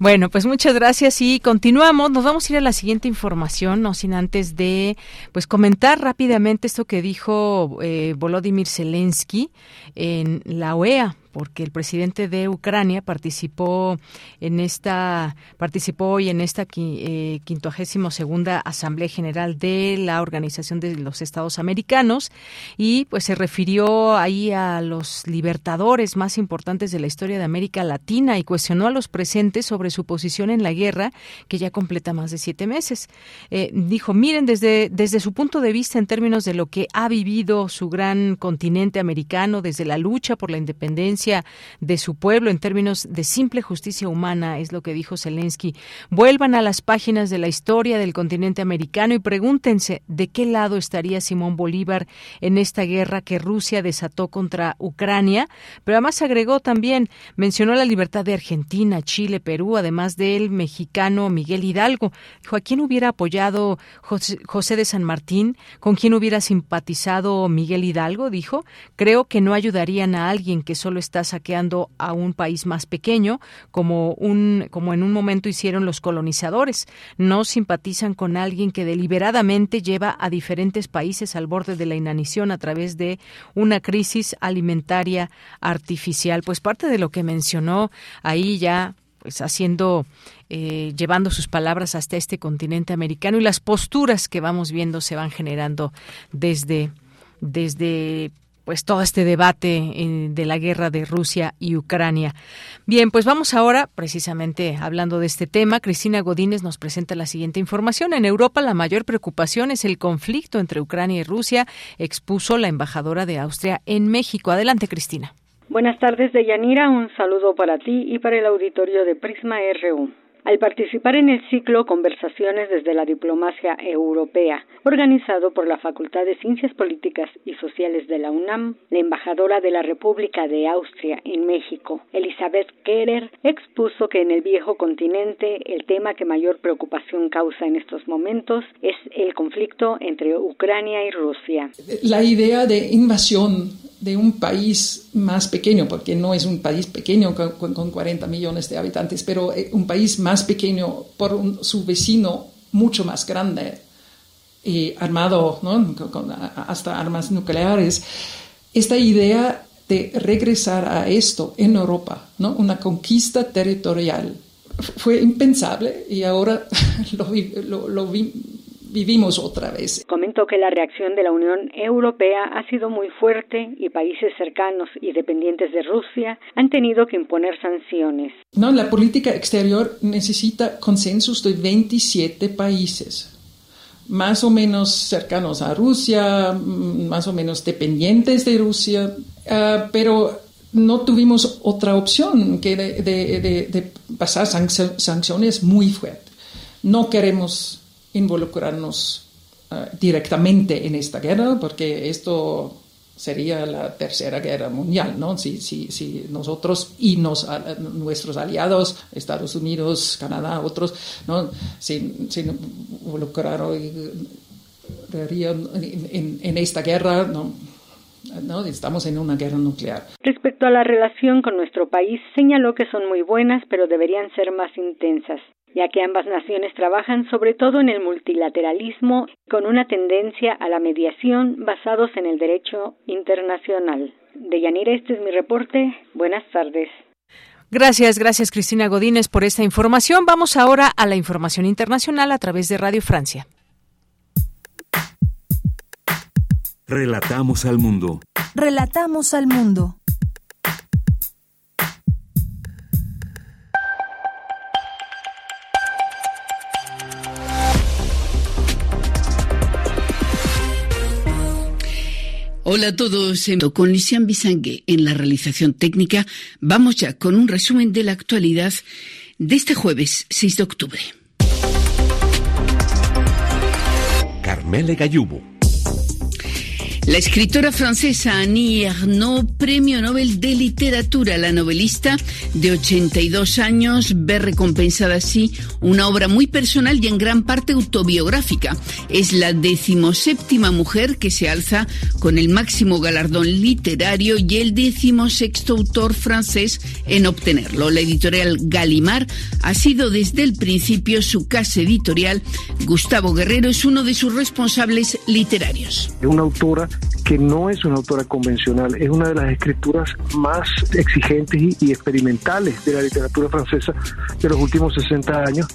Bueno, pues muchas gracias y continuamos. Nos vamos a ir a la siguiente información, no sin antes de pues comentar rápidamente esto que dijo eh, Volodymyr Zelensky en la OEA porque el presidente de Ucrania participó en esta participó hoy en esta eh, quincuagésimo segunda asamblea general de la Organización de los Estados Americanos y pues se refirió ahí a los libertadores más importantes de la historia de América Latina y cuestionó a los presentes sobre su posición en la guerra que ya completa más de siete meses. Eh, dijo, miren desde desde su punto de vista en términos de lo que ha vivido su gran continente americano desde la lucha por la independencia de su pueblo en términos de simple justicia humana, es lo que dijo Zelensky. Vuelvan a las páginas de la historia del continente americano y pregúntense de qué lado estaría Simón Bolívar en esta guerra que Rusia desató contra Ucrania. Pero además agregó también, mencionó la libertad de Argentina, Chile, Perú, además del mexicano Miguel Hidalgo. Dijo, ¿a quién hubiera apoyado José de San Martín? ¿Con quién hubiera simpatizado Miguel Hidalgo? Dijo, creo que no ayudarían a alguien que solo está saqueando a un país más pequeño, como, un, como en un momento hicieron los colonizadores. No simpatizan con alguien que deliberadamente lleva a diferentes países al borde de la inanición a través de una crisis alimentaria artificial. Pues parte de lo que mencionó ahí ya pues haciendo eh, llevando sus palabras hasta este continente americano y las posturas que vamos viendo se van generando desde desde pues todo este debate eh, de la guerra de Rusia y Ucrania. Bien, pues vamos ahora, precisamente hablando de este tema, Cristina Godínez nos presenta la siguiente información. En Europa la mayor preocupación es el conflicto entre Ucrania y Rusia, expuso la embajadora de Austria en México. Adelante, Cristina.
Buenas tardes, Deyanira. Un saludo para ti y para el auditorio de Prisma RU al participar en el ciclo Conversaciones desde la Diplomacia Europea, organizado por la Facultad de Ciencias Políticas y Sociales de la UNAM, la embajadora de la República de Austria en México, Elizabeth Kerer, expuso que en el viejo continente el tema que mayor preocupación causa en estos momentos es el conflicto entre Ucrania y Rusia.
La idea de invasión
de un país más pequeño, porque no es un país pequeño con, 40 millones de habitantes, pero eh, un país más pequeño por su vecino mucho más grande y armado con, hasta armas nucleares. Esta idea de regresar a esto en Europa, ¿no? una conquista territorial, fue impensable y ahora lo, lo, vivimos otra vez.
Comentó que la reacción de la Unión Europea ha sido muy fuerte y países cercanos y dependientes de Rusia han tenido que imponer sanciones.
No, la política exterior necesita consensos de 27 países más o menos cercanos a Rusia, mm, más o menos dependientes de Rusia, ah, pero no tuvimos otra opción que de, pasar sanciones muy fuertes. No queremos involucrarnos ah, directamente en esta guerra porque esto sería la tercera guerra mundial, ¿no? Si, si, si nosotros y nos, nuestros aliados, Estados Unidos, Canadá, otros, ¿no? Si, si involucraron en, en, esta guerra, ¿no? ¿no? Estamos en una guerra nuclear.
Respecto a la relación con nuestro país, señaló que son muy buenas, pero deberían ser más intensas ya que ambas naciones trabajan sobre todo en el multilateralismo con una tendencia a la mediación basados en el derecho internacional. De Yanira, este es mi reporte. Buenas tardes.
Gracias, gracias Cristina Godínez por esta información. Vamos ahora a la información internacional a través de Radio Francia.
Relatamos al mundo.
Relatamos al mundo.
Hola a todos. Con Lisian Bisangue en la realización técnica, vamos ya con un resumen de la actualidad de este jueves 6 de octubre.
Carmele Gallubo.
La escritora francesa Annie Ernaux, premio Nobel de Literatura, la novelista de 82 años, ve recompensada así una obra muy personal y en gran parte autobiográfica. Es la decimoséptima mujer que se alza con el máximo galardón literario y el decimosexto autor francés en obtenerlo. La editorial Gallimard ha sido desde el principio su casa editorial. Gustavo Guerrero es uno de sus responsables literarios.
Una autora que no es una autora convencional, es una de las escrituras más exigentes y, experimentales de la literatura francesa de los últimos 60 años.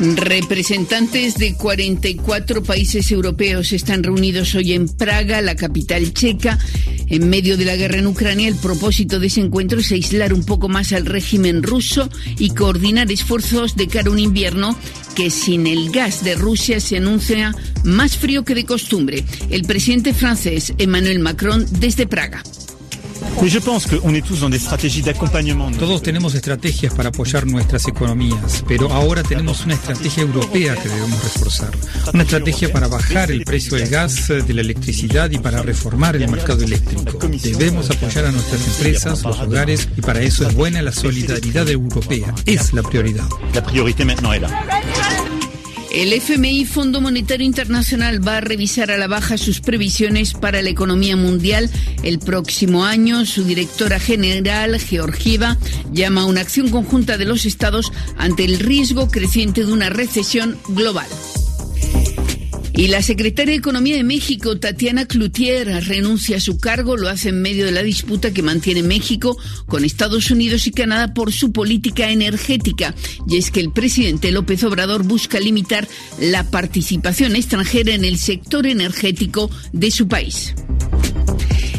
Representantes de 44 países europeos están reunidos hoy en Praga, la capital checa. En medio de la guerra en Ucrania, el propósito de ese encuentro es aislar un poco más al régimen ruso y coordinar esfuerzos de cara a un invierno que sin el gas de Rusia se anuncia más frío que de costumbre. El presidente francés Emmanuel Macron desde Praga.
Todos tenemos estrategias para apoyar nuestras economías, pero ahora tenemos una estrategia europea que debemos reforzar. Una estrategia para bajar el precio del gas, de la electricidad y para reformar el mercado eléctrico. Debemos apoyar a nuestras empresas, los hogares y para eso es buena la solidaridad europea. Es la prioridad. La prioridad
el FMI, Fondo Monetario Internacional, va a revisar a la baja sus previsiones para la economía mundial el próximo año. Su directora general, Georgieva, llama a una acción conjunta de los estados ante el riesgo creciente de una recesión global. Y la secretaria de Economía de México, Tatiana Cloutier, renuncia a su cargo, lo hace en medio de la disputa que mantiene México con Estados Unidos y Canadá por su política energética. Y es que el presidente López Obrador busca limitar la participación extranjera en el sector energético de su país.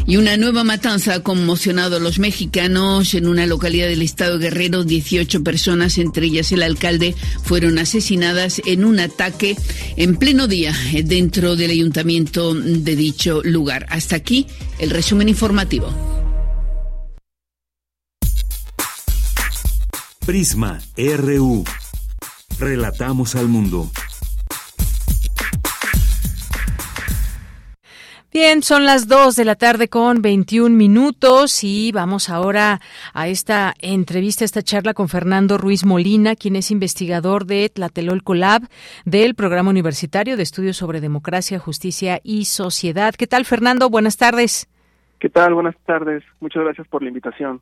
Y una nueva matanza ha conmocionado a los mexicanos en una localidad del estado Guerrero. 18 personas, entre ellas el alcalde, fueron asesinadas en un ataque en pleno día dentro del ayuntamiento de dicho lugar. Hasta aquí el resumen informativo.
Prisma RU. Relatamos al mundo.
Bien, son las 2 de la tarde con 21 minutos y vamos ahora a esta entrevista, esta charla con Fernando Ruiz Molina, quien es investigador de Tlatelolco Lab del Programa Universitario de Estudios sobre Democracia, Justicia y Sociedad. ¿Qué tal, Fernando? Buenas tardes.
¿Qué tal? Buenas tardes. Muchas gracias por la invitación.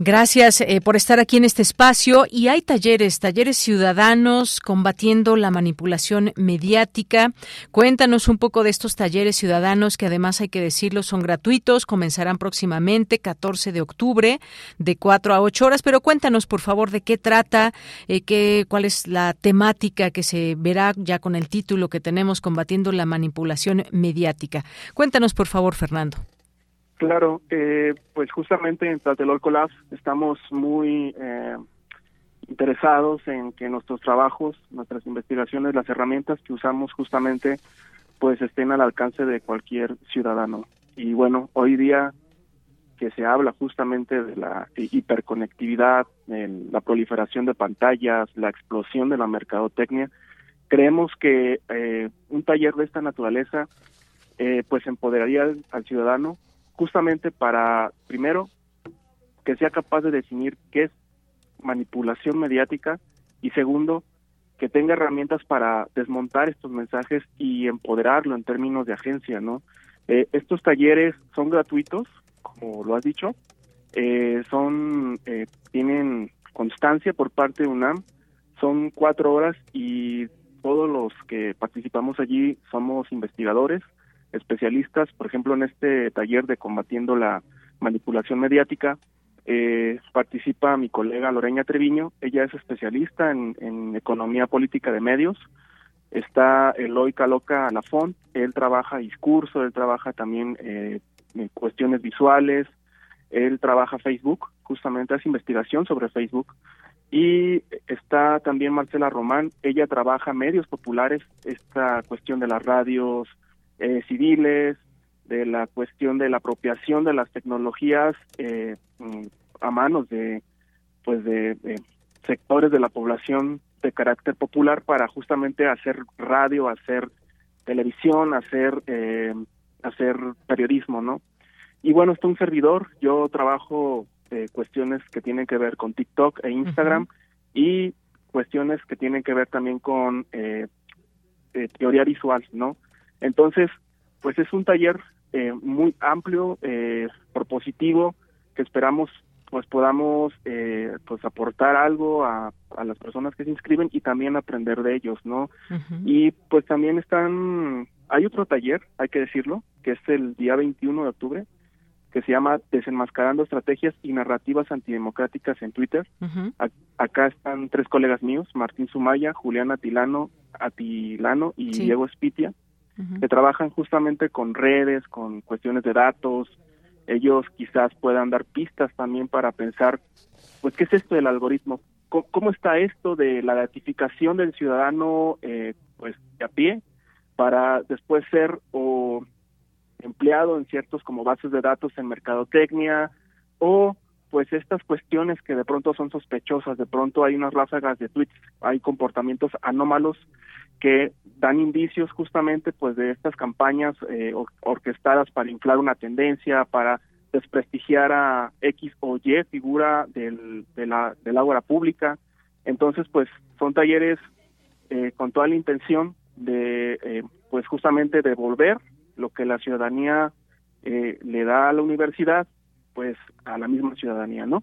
Gracias eh, por estar aquí en este espacio. Y hay talleres, talleres ciudadanos combatiendo la manipulación mediática. Cuéntanos un poco de estos talleres ciudadanos que además hay que decirlo son gratuitos. Comenzarán próximamente, 14 de octubre, de 4 a 8 horas. Pero cuéntanos, por favor, de qué trata, eh, qué, cuál es la temática que se verá ya con el título que tenemos, combatiendo la manipulación mediática. Cuéntanos, por favor, Fernando.
Claro, eh, pues justamente en Tlatelolco Labs estamos muy eh, interesados en que nuestros trabajos, nuestras investigaciones, las herramientas que usamos justamente, pues estén al alcance de cualquier ciudadano. Y bueno, hoy día que se habla justamente de la hiperconectividad, la proliferación de pantallas, la explosión de la mercadotecnia, creemos que eh, un taller de esta naturaleza eh, pues empoderaría al ciudadano justamente para, primero, que sea capaz de definir qué es manipulación mediática y segundo, que tenga herramientas para desmontar estos mensajes y empoderarlo en términos de agencia, ¿no? Eh, estos talleres son gratuitos, como lo has dicho, eh, son eh, tienen constancia por parte de UNAM, son cuatro horas y todos los que participamos allí somos investigadores, especialistas, por ejemplo, en este taller de combatiendo la manipulación mediática, eh, participa mi colega Loreña Treviño, ella es especialista en, economía política de medios, está Eloy Caloca Lafont, él trabaja discurso, él trabaja también eh, cuestiones visuales, él trabaja Facebook, justamente hace investigación sobre Facebook, y está también Marcela Román, ella trabaja medios populares, esta cuestión de las radios, eh, civiles, de la cuestión de la apropiación de las tecnologías eh, mm, a manos de pues de, sectores de la población de carácter popular para justamente hacer radio, hacer televisión, hacer eh, hacer periodismo, ¿no? Y bueno, está un servidor, yo trabajo cuestiones que tienen que ver con TikTok e Instagram y cuestiones que tienen que ver también con teoría visual, ¿no? Entonces, pues es un taller eh, muy amplio, eh, propositivo, que esperamos pues podamos eh, pues aportar algo a, a, las personas que se inscriben y también aprender de ellos, ¿no? Y pues también están, hay otro taller, hay que decirlo, que es el día 21 de octubre, que se llama Desenmascarando Estrategias y Narrativas Antidemocráticas en Twitter. acá están tres colegas míos, Martín Sumaya, Julián Atilano, Atilano y Diego Espitia que trabajan justamente con redes, con cuestiones de datos. Ellos quizás puedan dar pistas también para pensar, pues, ¿qué es esto del algoritmo? ¿Cómo, está esto de la gratificación del ciudadano, eh, pues, de a pie, para después ser o empleado en ciertos como bases de datos en mercadotecnia o pues estas cuestiones que de pronto son sospechosas, de pronto hay unas ráfagas de tweets, hay comportamientos anómalos que dan indicios justamente pues de estas campañas eh, orquestadas para inflar una tendencia, para desprestigiar a X o Y figura del, de la, del obra pública. Entonces, pues son talleres eh, con toda la intención de, eh, pues justamente devolver lo que la ciudadanía le da a la universidad, pues a la misma ciudadanía, ¿no?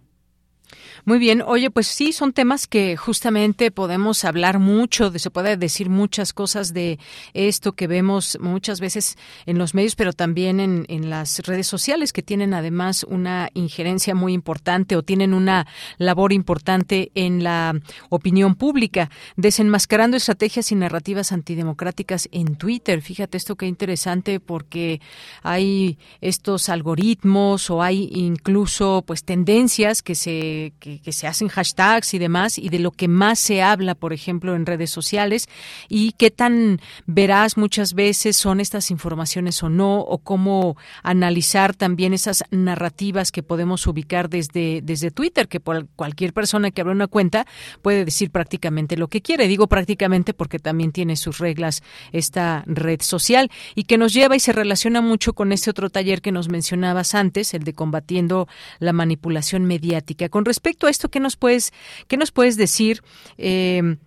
Muy bien, oye, pues sí, son temas que justamente podemos hablar mucho, de, se puede decir muchas cosas de esto que vemos muchas veces en los medios, pero también en, en las redes sociales, que tienen además una injerencia muy importante o tienen una labor importante en la opinión pública, desenmascarando estrategias y narrativas antidemocráticas en Twitter. Fíjate esto qué interesante porque hay estos algoritmos o hay incluso pues tendencias que se que, se hacen hashtags y demás y de lo que más se habla, por ejemplo, en redes sociales y qué tan veraz muchas veces son estas informaciones o no, o cómo analizar también esas narrativas que podemos ubicar desde, desde Twitter, que por cualquier persona que abra una cuenta puede decir prácticamente lo que quiere. Digo prácticamente porque también tiene sus reglas esta red social y que nos lleva y se relaciona mucho con este otro taller que nos mencionabas antes, el de combatiendo la manipulación mediática. Con respecto a esto, ¿qué nos puedes, qué nos puedes decir? Eh,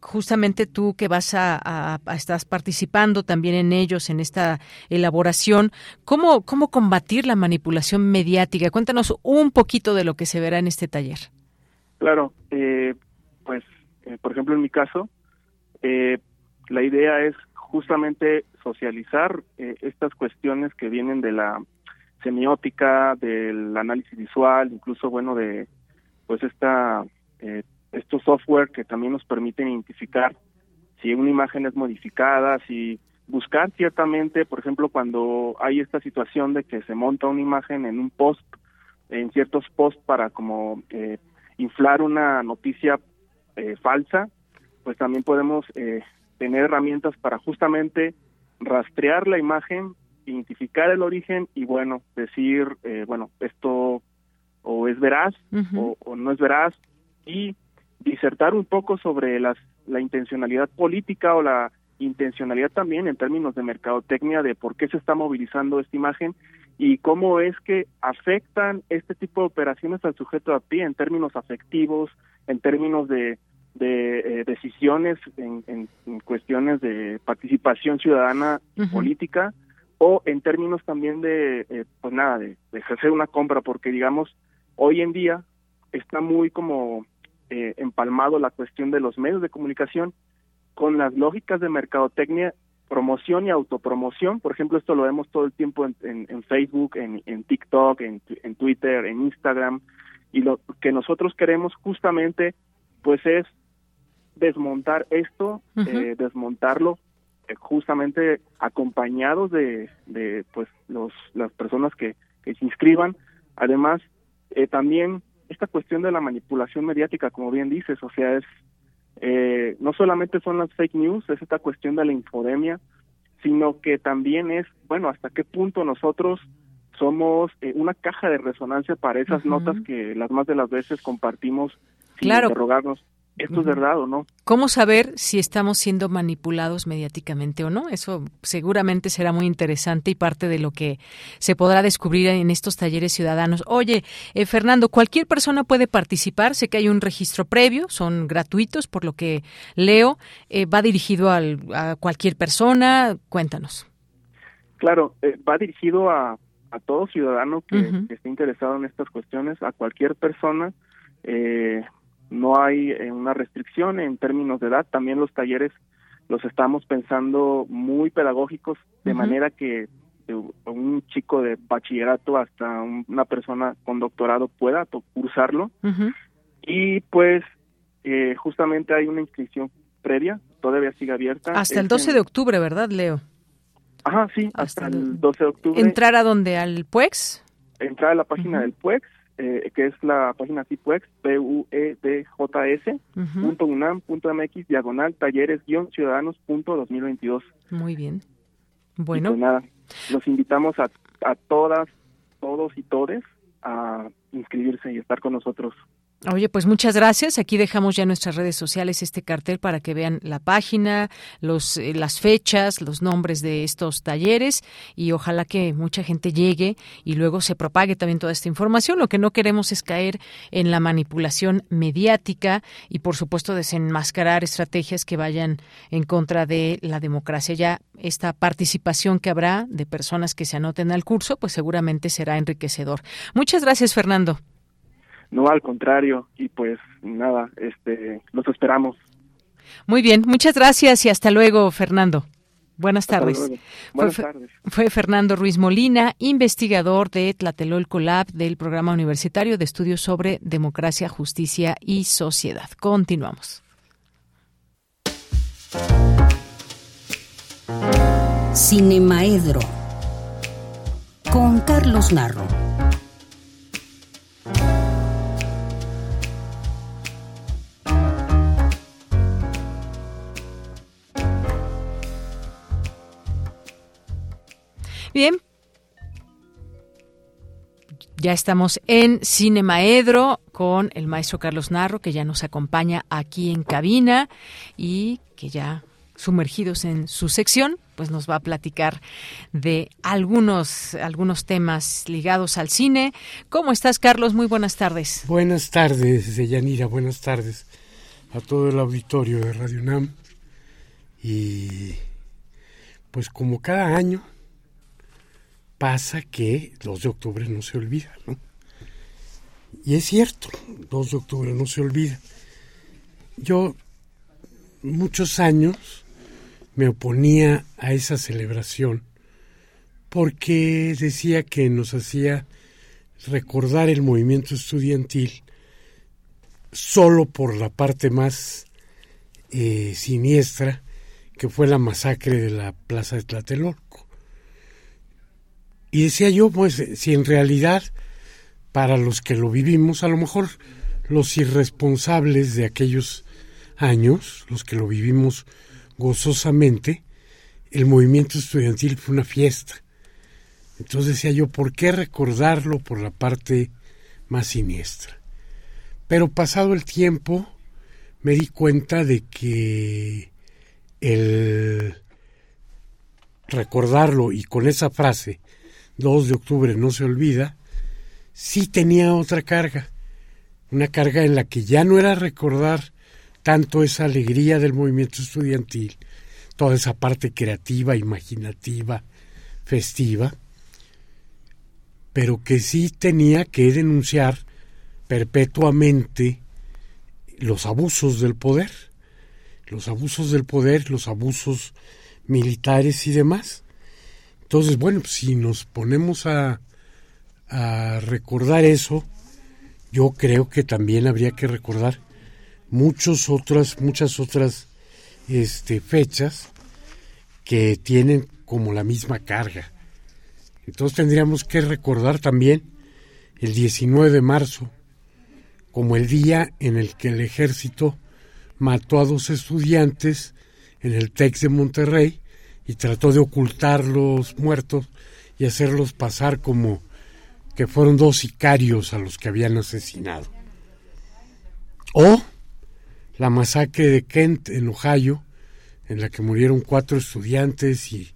justamente tú que vas a, estás participando también en ellos en esta elaboración cómo cómo combatir la manipulación mediática cuéntanos un poquito de lo que se verá en este taller
claro eh, pues eh, por ejemplo en mi caso eh, la idea es justamente socializar estas cuestiones que vienen de la semiótica del análisis visual incluso bueno de pues esta estos software que también nos permiten identificar si una imagen es modificada, si buscar ciertamente, por ejemplo, cuando hay esta situación de que se monta una imagen en un post, en ciertos posts para como eh, inflar una noticia eh, falsa, pues también podemos eh, tener herramientas para justamente rastrear la imagen, identificar el origen y bueno, decir, bueno, esto o es veraz o, o, no es veraz y disertar un poco sobre las, la intencionalidad política o la intencionalidad también en términos de mercadotecnia de por qué se está movilizando esta imagen y cómo es que afectan este tipo de operaciones al sujeto a pie en términos afectivos, en términos de, de eh, decisiones en, en, cuestiones de participación ciudadana política o en términos también de, eh, pues nada, de, de ejercer una compra, porque digamos, hoy en día está muy como eh, empalmado la cuestión de los medios de comunicación con las lógicas de mercadotecnia, promoción y autopromoción. Por ejemplo, esto lo vemos todo el tiempo en, en, Facebook, en, en TikTok, en, en, Twitter, en Instagram. Y lo que nosotros queremos justamente, pues es desmontar esto, eh, desmontarlo eh, justamente acompañados de, de pues los las personas que, que se inscriban. Además, eh, también esta cuestión de la manipulación mediática, como bien dices, o sea, es eh, no solamente son las fake news, es esta cuestión de la infodemia, sino que también es, bueno, hasta qué punto nosotros somos eh, una caja de resonancia para esas notas que las más de las veces compartimos sin
claro.
interrogarnos esto es verdad o no.
¿Cómo saber si estamos siendo manipulados mediáticamente o no? Eso seguramente será muy interesante y parte de lo que se podrá descubrir en estos talleres ciudadanos. Oye, eh, Fernando, cualquier persona puede participar. Sé que hay un registro previo, son gratuitos, por lo que leo. Eh, ¿Va dirigido al, a cualquier persona? Cuéntanos.
Claro, eh, va dirigido a, a todo ciudadano que, que, esté interesado en estas cuestiones, a cualquier persona. Eh, no hay eh, una restricción en términos de edad. También los talleres los estamos pensando muy pedagógicos, de manera que un chico de bachillerato hasta una persona con doctorado pueda cursarlo. Y pues eh, justamente hay una inscripción previa, todavía sigue abierta.
Hasta el 12 de octubre, ¿verdad, Leo?
Ajá, sí, hasta, el 12 de octubre.
¿Entrar a dónde? ¿Al PUEX?
Entrar a la página del PUEX eh, que es la página Tipuex, p u e d j s punto unam punto mx diagonal talleres guion ciudadanos punto 2022.
Muy bien. Bueno.
pues nada, los invitamos a, a todas, todos y todes a inscribirse y estar con nosotros
Oye, pues muchas gracias. Aquí dejamos ya en nuestras redes sociales este cartel para que vean la página, los, eh, las fechas, los nombres de estos talleres y ojalá que mucha gente llegue y luego se propague también toda esta información. Lo que no queremos es caer en la manipulación mediática y, por supuesto, desenmascarar estrategias que vayan en contra de la democracia. Ya esta participación que habrá de personas que se anoten al curso, pues seguramente será enriquecedor. Muchas gracias, Fernando.
No, al contrario, y pues nada, este, los esperamos.
Muy bien, muchas gracias y hasta luego, Fernando. Buenas tardes.
Buenas
fue,
tardes.
Fue Fernando Ruiz Molina, investigador de Tlatelolco Lab del Programa Universitario de Estudios sobre Democracia, Justicia y Sociedad. Continuamos.
Cinemaedro con Carlos Narro.
Bien, ya estamos en Cinemaedro con el maestro Carlos Narro, que ya nos acompaña aquí en cabina y que ya sumergidos en su sección, pues nos va a platicar de algunos, algunos temas ligados al cine. ¿Cómo estás, Carlos? Muy buenas tardes.
Buenas tardes, Yanira, buenas tardes a todo el auditorio de Radio NAM. Y pues como cada año pasa que 2 de octubre no se olvida, ¿no? Y es cierto, 2 de octubre no se olvida. Yo muchos años me oponía a esa celebración porque decía que nos hacía recordar el movimiento estudiantil solo por la parte más eh, siniestra que fue la masacre de la plaza de Tlatelolco. Y decía yo, pues, si en realidad para los que lo vivimos, a lo mejor los irresponsables de aquellos años, los que lo vivimos gozosamente, el movimiento estudiantil fue una fiesta. Entonces decía yo, ¿por qué recordarlo por la parte más siniestra? Pero pasado el tiempo me di cuenta de que el recordarlo y con esa frase, 2 de octubre no se olvida, sí tenía otra carga, una carga en la que ya no era recordar tanto esa alegría del movimiento estudiantil, toda esa parte creativa, imaginativa, festiva, pero que sí tenía que denunciar perpetuamente los abusos del poder, los abusos del poder, los abusos militares y demás. Entonces, bueno, pues, si nos ponemos a, recordar eso, yo creo que también habría que recordar muchas otras, muchas otras este, fechas que tienen como la misma carga. Entonces tendríamos que recordar también el 19 de marzo como el día en el que el ejército mató a dos estudiantes en el TEC de Monterrey y trató de ocultar los muertos y hacerlos pasar como que fueron dos sicarios a los que habían asesinado. O la masacre de Kent en Ohio, en la que murieron cuatro estudiantes y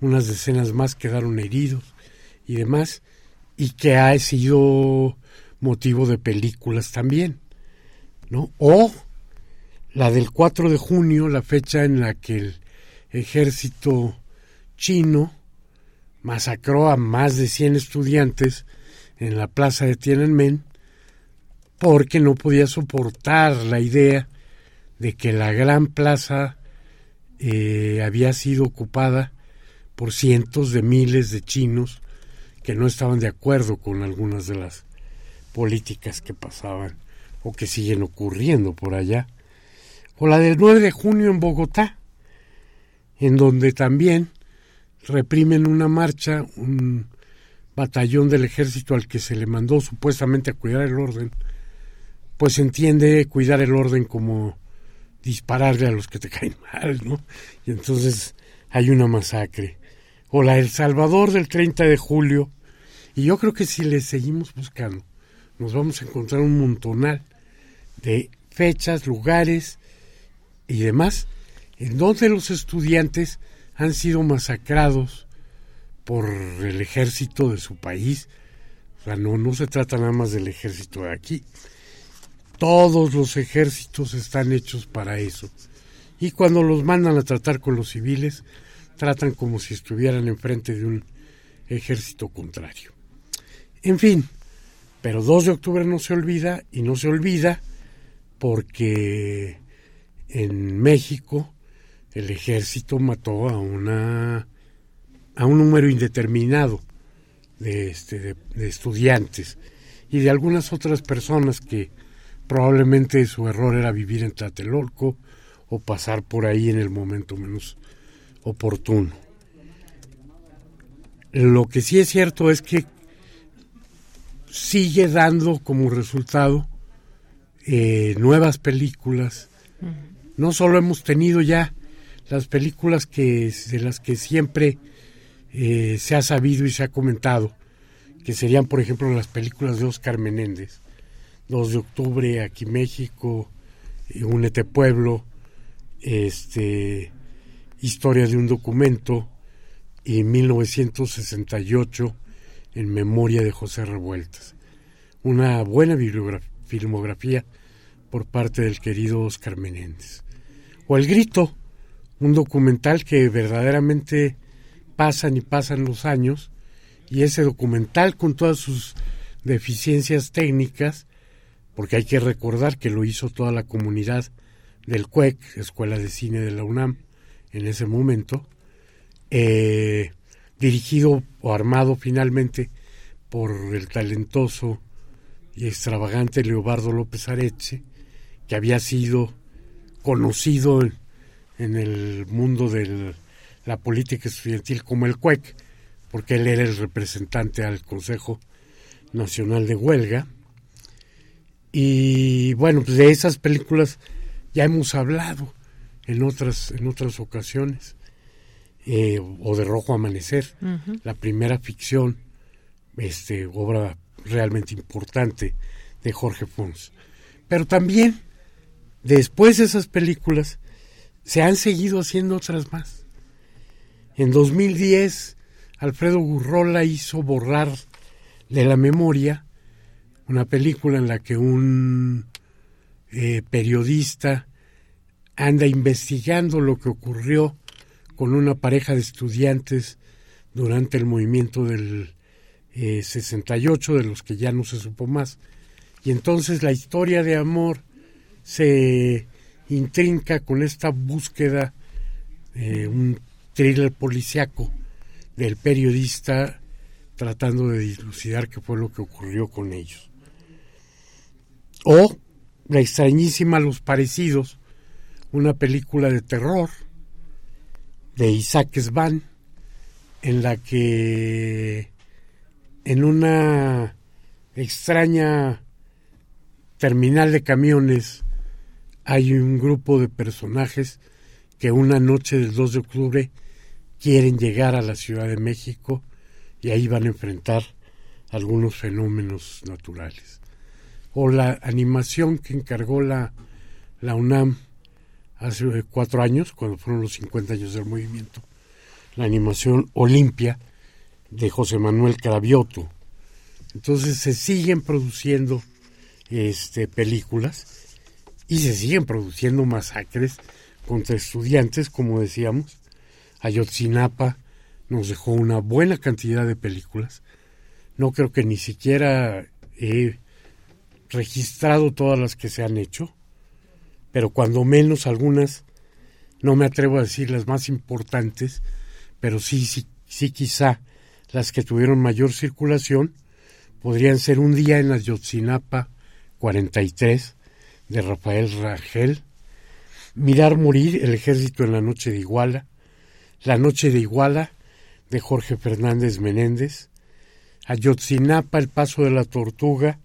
unas decenas más quedaron heridos y demás, y que ha sido motivo de películas también, ¿no? O la del 4 de junio, la fecha en la que el ejército chino masacró a más de 100 estudiantes en la plaza de Tiananmen porque no podía soportar la idea de que la gran plaza eh, había sido ocupada por cientos de miles de chinos que no estaban de acuerdo con algunas de las políticas que pasaban o que siguen ocurriendo por allá. O la del 9 de junio en Bogotá, en donde también reprimen una marcha, un batallón del ejército al que se le mandó supuestamente a cuidar el orden, pues entiende cuidar el orden como dispararle a los que te caen mal, ¿no? Y entonces hay una masacre. O la El Salvador del 30 de julio. Y yo creo que si le seguimos buscando, nos vamos a encontrar un montonal de fechas, lugares y demás, en donde los estudiantes han sido masacrados por el ejército de su país. O sea, no, no se trata nada más del ejército de aquí. Todos los ejércitos están hechos para eso. Y cuando los mandan a tratar con los civiles, tratan como si estuvieran enfrente de un ejército contrario. En fin, pero 2 de octubre no se olvida y no se olvida porque en México el ejército mató a una a un número indeterminado de, este, de estudiantes y de algunas otras personas que Probablemente su error era vivir en Tlatelolco o pasar por ahí en el momento menos oportuno. Lo que sí es cierto es que sigue dando como resultado eh, nuevas películas. No solo hemos tenido ya las películas que de las que siempre eh, se ha sabido y se ha comentado que serían, por ejemplo, las películas de Oscar Menéndez, 2 de octubre, aquí México, Únete Pueblo, este, Historia de un documento y 1968 en memoria de José Revueltas. Una buena filmografía por parte del querido Oscar Menéndez. O El Grito, un documental que verdaderamente pasan y pasan los años y ese documental con todas sus deficiencias técnicas, porque hay que recordar que lo hizo toda la comunidad del CUEC, Escuela de Cine de la UNAM, en ese momento, eh, dirigido o armado finalmente por el talentoso y extravagante Leobardo López Areche, que había sido conocido en, el mundo de la política estudiantil como el CUEC, porque él era el representante al Consejo Nacional de Huelga. Y bueno, pues de esas películas ya hemos hablado en otras, en otras ocasiones. Eh, o de Rojo Amanecer, la primera ficción, este, obra realmente importante de Jorge Fons. Pero también, después de esas películas, se han seguido haciendo otras más. En 2010, Alfredo Gurrola hizo borrar de la memoria una película en la que un eh, periodista anda investigando lo que ocurrió con una pareja de estudiantes durante el movimiento del 68, eh, de los que ya no se supo más. Y entonces la historia de amor se intrinca con esta búsqueda, eh, un thriller policiaco del periodista tratando de dilucidar qué fue lo que ocurrió con ellos. O la extrañísima Los Parecidos, una película de terror de Isaac Svan, en la que en una extraña terminal de camiones hay un grupo de personajes que una noche del 2 de octubre quieren llegar a la Ciudad de México y ahí van a enfrentar algunos fenómenos naturales. O la animación que encargó la, la UNAM hace cuatro años, cuando fueron los 50 años del movimiento, la animación Olimpia de José Manuel Cravioto. Entonces se siguen produciendo este, películas y se siguen produciendo masacres contra estudiantes, como decíamos. Ayotzinapa nos dejó una buena cantidad de películas. No creo que ni siquiera he registrado todas las que se han hecho pero cuando menos algunas, no me atrevo a decir las más importantes, pero sí, sí, sí quizá las que tuvieron mayor circulación, podrían ser Un día en Ayotzinapa 43 de Rafael Rangel, Mirar morir el ejército en la noche de Iguala, La noche de Iguala de Jorge Fernández Menéndez, Ayotzinapa el paso de la tortuga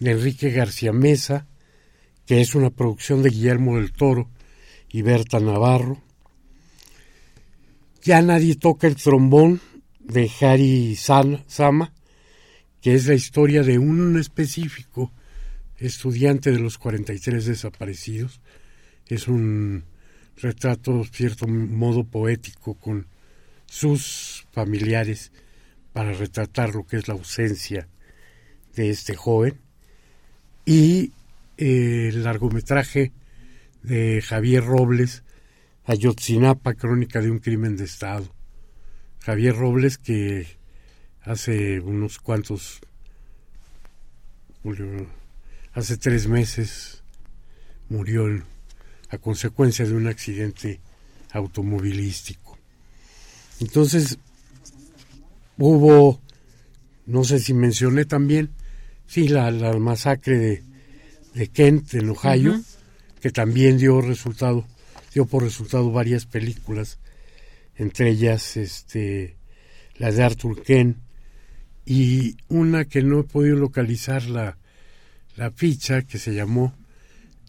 de Enrique García Mesa, que es una producción de Guillermo del Toro y Berta Navarro. Ya nadie toca el trombón de Harry Sama, que es la historia de un específico estudiante de los 43 desaparecidos. Es un retrato, cierto modo poético, con sus familiares para retratar lo que es la ausencia de este joven. Y el largometraje de Javier Robles, Ayotzinapa, Crónica de un Crimen de Estado. Javier Robles que hace unos cuantos, hace tres meses murió a consecuencia de un accidente automovilístico. Entonces, hubo, no sé si mencioné también, sí, la, la masacre de de Kent en Ohio, que también dio resultado, dio por resultado varias películas, entre ellas este la de Arthur Kent y una que no he podido localizar la, la ficha que se llamó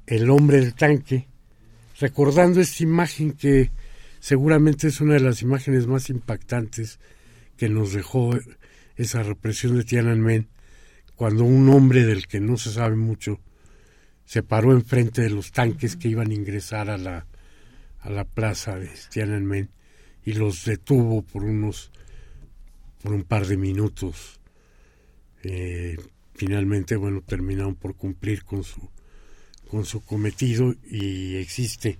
El hombre del tanque, recordando esta imagen que seguramente es una de las imágenes más impactantes que nos dejó esa represión de Tiananmen, cuando un hombre del que no se sabe mucho se paró enfrente de los tanques que iban a ingresar a la, a la plaza de Tiananmen y los detuvo por unos por un par de minutos. Eh, finalmente, bueno, terminaron por cumplir con su con su cometido y existe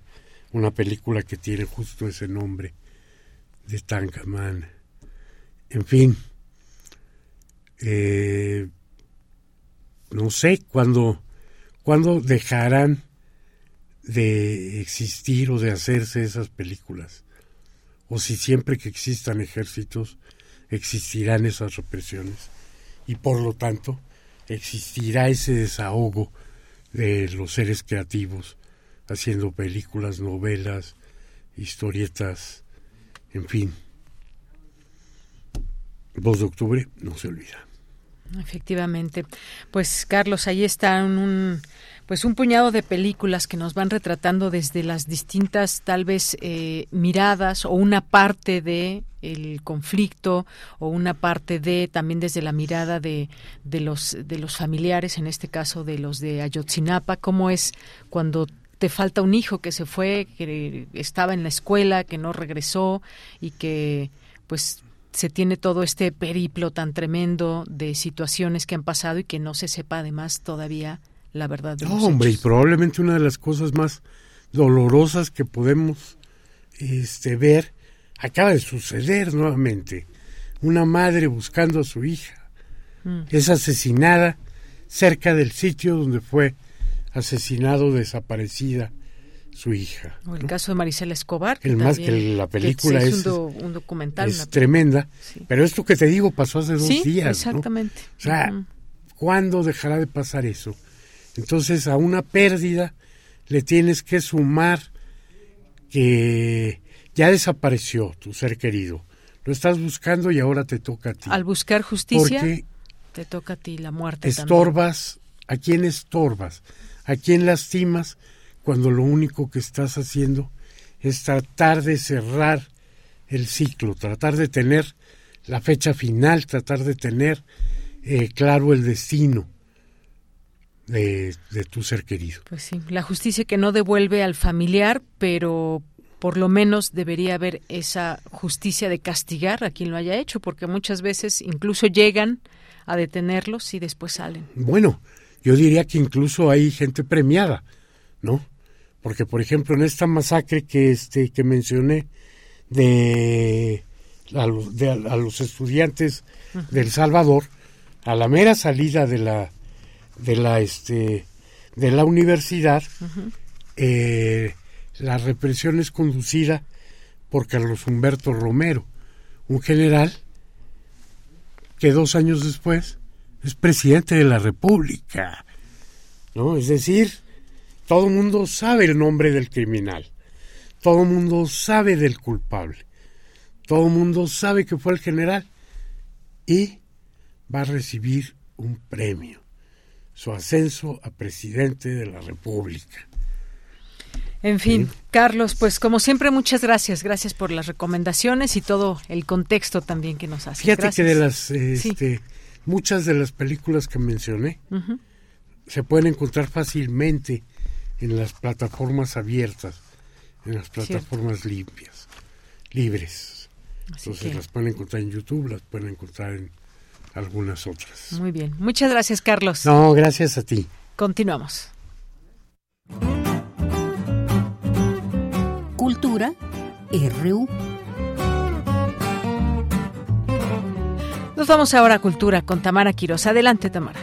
una película que tiene justo ese nombre de Tankaman. En fin, eh, no sé cuándo, cuándo dejarán de existir o de hacerse esas películas, o si siempre que existan ejércitos existirán esas represiones y por lo tanto existirá ese desahogo de los seres creativos haciendo películas, novelas, historietas, en fin. Voz de octubre no se olvida.
Efectivamente. Pues Carlos, ahí está un, pues un puñado de películas que nos van retratando desde las distintas tal vez eh, miradas o una parte de el conflicto o una parte de también desde la mirada de, de los de los familiares en este caso de los de Ayotzinapa cómo es cuando te falta un hijo que se fue que estaba en la escuela que no regresó y que pues se tiene todo este periplo tan tremendo de situaciones que han pasado y que no se sepa además todavía la verdad de
no, hombre, y probablemente una de las cosas más dolorosas que podemos este, ver acaba de suceder nuevamente. Una madre buscando a su hija mm. es asesinada cerca del sitio donde fue asesinado, desaparecida su hija.
O el caso de Marisela Escobar.
el más que la película es,
un, documental.
Es tremenda. Pero esto que te digo pasó hace dos días.
Exactamente.
O sea, ¿cuándo dejará de pasar eso? Entonces a una pérdida le tienes que sumar que ya desapareció tu ser querido. Lo estás buscando y ahora te toca a ti.
Al buscar justicia, te toca a ti la muerte.
Estorbas. ¿A quién estorbas? ¿A quién lastimas? cuando lo único que estás haciendo es tratar de cerrar el ciclo, tratar de tener la fecha final, tratar de tener eh, claro el destino de, de, tu ser querido.
Pues sí, la justicia que no devuelve al familiar, pero por lo menos debería haber esa justicia de castigar a quien lo haya hecho, porque muchas veces incluso llegan a detenerlos y después salen.
Bueno, yo diría que incluso hay gente premiada, ¿no? porque por ejemplo en esta masacre que este que mencioné de a los, de, a los estudiantes del Salvador a la mera salida de la de la este de la universidad eh, la represión es conducida por Carlos Humberto Romero un general que dos años después es presidente de la República no es decir todo el mundo sabe el nombre del criminal. Todo el mundo sabe del culpable. Todo el mundo sabe que fue el general. Y va a recibir un premio. Su ascenso a presidente de la República.
En fin, Carlos, pues como siempre, muchas gracias. Gracias por las recomendaciones y todo el contexto también que nos hace.
Fíjate que de las, este, muchas de las películas que mencioné se pueden encontrar fácilmente en las plataformas abiertas, en las plataformas limpias, libres. Entonces las pueden encontrar en YouTube, las pueden encontrar en algunas otras.
Muy bien. Muchas gracias, Carlos.
No, gracias a ti.
Continuamos.
Cultura RU.
Nos vamos ahora a Cultura con Tamara Quiroz. Adelante, Tamara.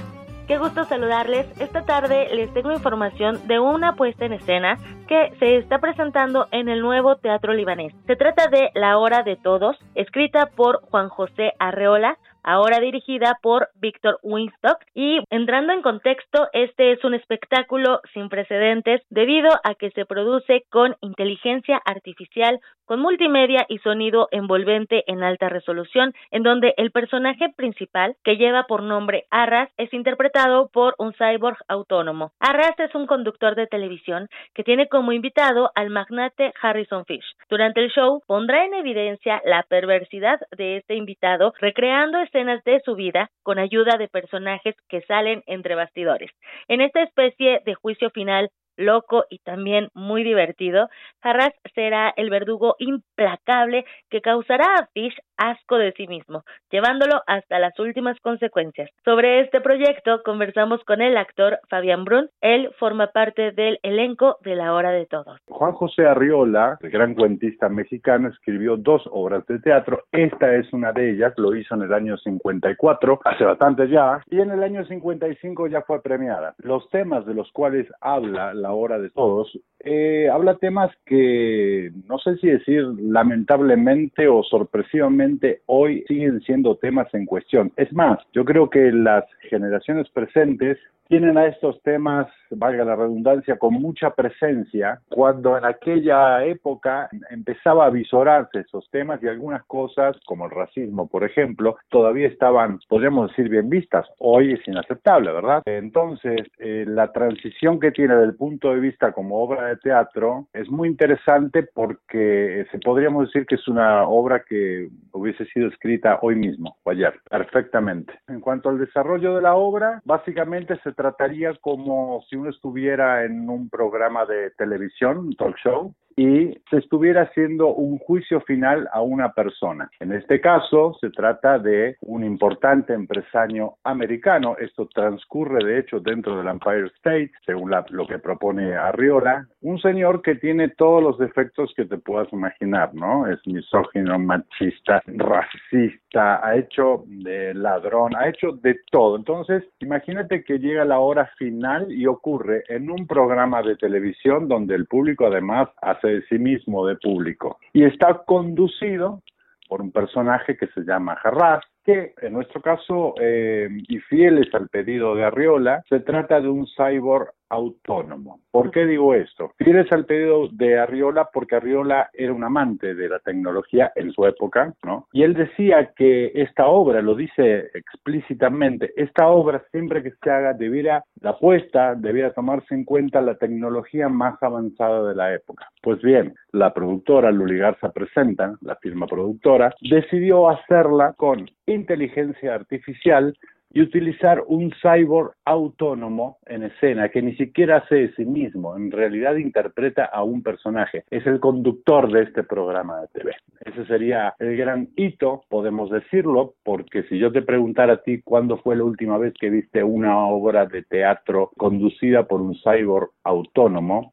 Qué gusto saludarles. Esta tarde les tengo información de una puesta en escena que se está presentando en el nuevo Teatro Libanés. Se trata de La Hora de Todos, escrita por Juan José Arreola, ahora dirigida por Víctor Winstock. Y entrando en contexto, este es un espectáculo sin precedentes debido a que se produce con inteligencia artificial, con multimedia y sonido envolvente en alta resolución, en donde el personaje principal, que lleva por nombre Arras, es interpretado por un cyborg autónomo. Arras es un conductor de televisión que tiene como invitado al magnate Harrison Fish. Durante el show pondrá en evidencia la perversidad de este invitado, recreando escenas de su vida con ayuda de personajes que salen entre bastidores. En esta especie de juicio final loco y también muy divertido, Harras será el verdugo implacable que causará a Fish asco de sí mismo, llevándolo hasta las últimas consecuencias. Sobre este proyecto conversamos con el actor Fabián Brun, él forma parte del elenco de La Hora de Todos.
Juan José Arriola, el gran cuentista mexicano, escribió dos obras de teatro, esta es una de ellas, lo hizo en el año 54, hace bastante ya, y en el año 55 ya fue premiada. Los temas de los cuales habla La Hora de Todos, eh, habla temas que no sé si decir lamentablemente o sorpresivamente hoy siguen siendo temas en cuestión. Es más, yo creo que las generaciones presentes tienen a estos temas, valga la redundancia, con mucha presencia, cuando en aquella época empezaba a visorarse esos temas y algunas cosas, como el racismo, por ejemplo, todavía estaban, podríamos decir, bien vistas. Hoy es inaceptable, ¿verdad? Entonces, eh, la transición que tiene del punto de vista como obra de teatro es muy interesante porque se podríamos decir que es una obra que hubiese sido escrita hoy mismo o ayer, perfectamente. En cuanto al desarrollo de la obra, básicamente se trataría como si uno estuviera en un programa de televisión, talk show, y se estuviera haciendo un juicio final a una persona. En este caso se trata de un importante empresario americano. Esto transcurre de hecho dentro del Empire State, según lo que propone Arriola. Un señor que tiene todos los defectos que te puedas imaginar, ¿no? Es misógino, machista, racista, ha hecho de ladrón, ha hecho de todo. Entonces, imagínate que llega la hora final y ocurre en un programa de televisión donde el público además hace de sí mismo de público. Y está conducido por un personaje que se llama Jarras, que en nuestro caso, eh, y fieles al pedido de Arriola, se trata de un cyborg autónomo. ¿Por qué digo esto? Fieles al pedido de Arriola porque Arriola era un amante de la tecnología en su época, ¿no? Y él decía que esta obra, lo dice explícitamente, esta obra siempre que se haga debiera, la apuesta debiera tomarse en cuenta la tecnología más avanzada de la época. Pues bien, la productora Luli Garza Presenta, la firma productora, decidió hacerla con inteligencia artificial y utilizar un cyborg autónomo en escena que ni siquiera hace de sí mismo, en realidad interpreta a un personaje, es el conductor de este programa de TV. Ese sería el gran hito, podemos decirlo, porque si yo te preguntara a ti cuándo fue la última vez que viste una obra de teatro conducida por un cyborg autónomo,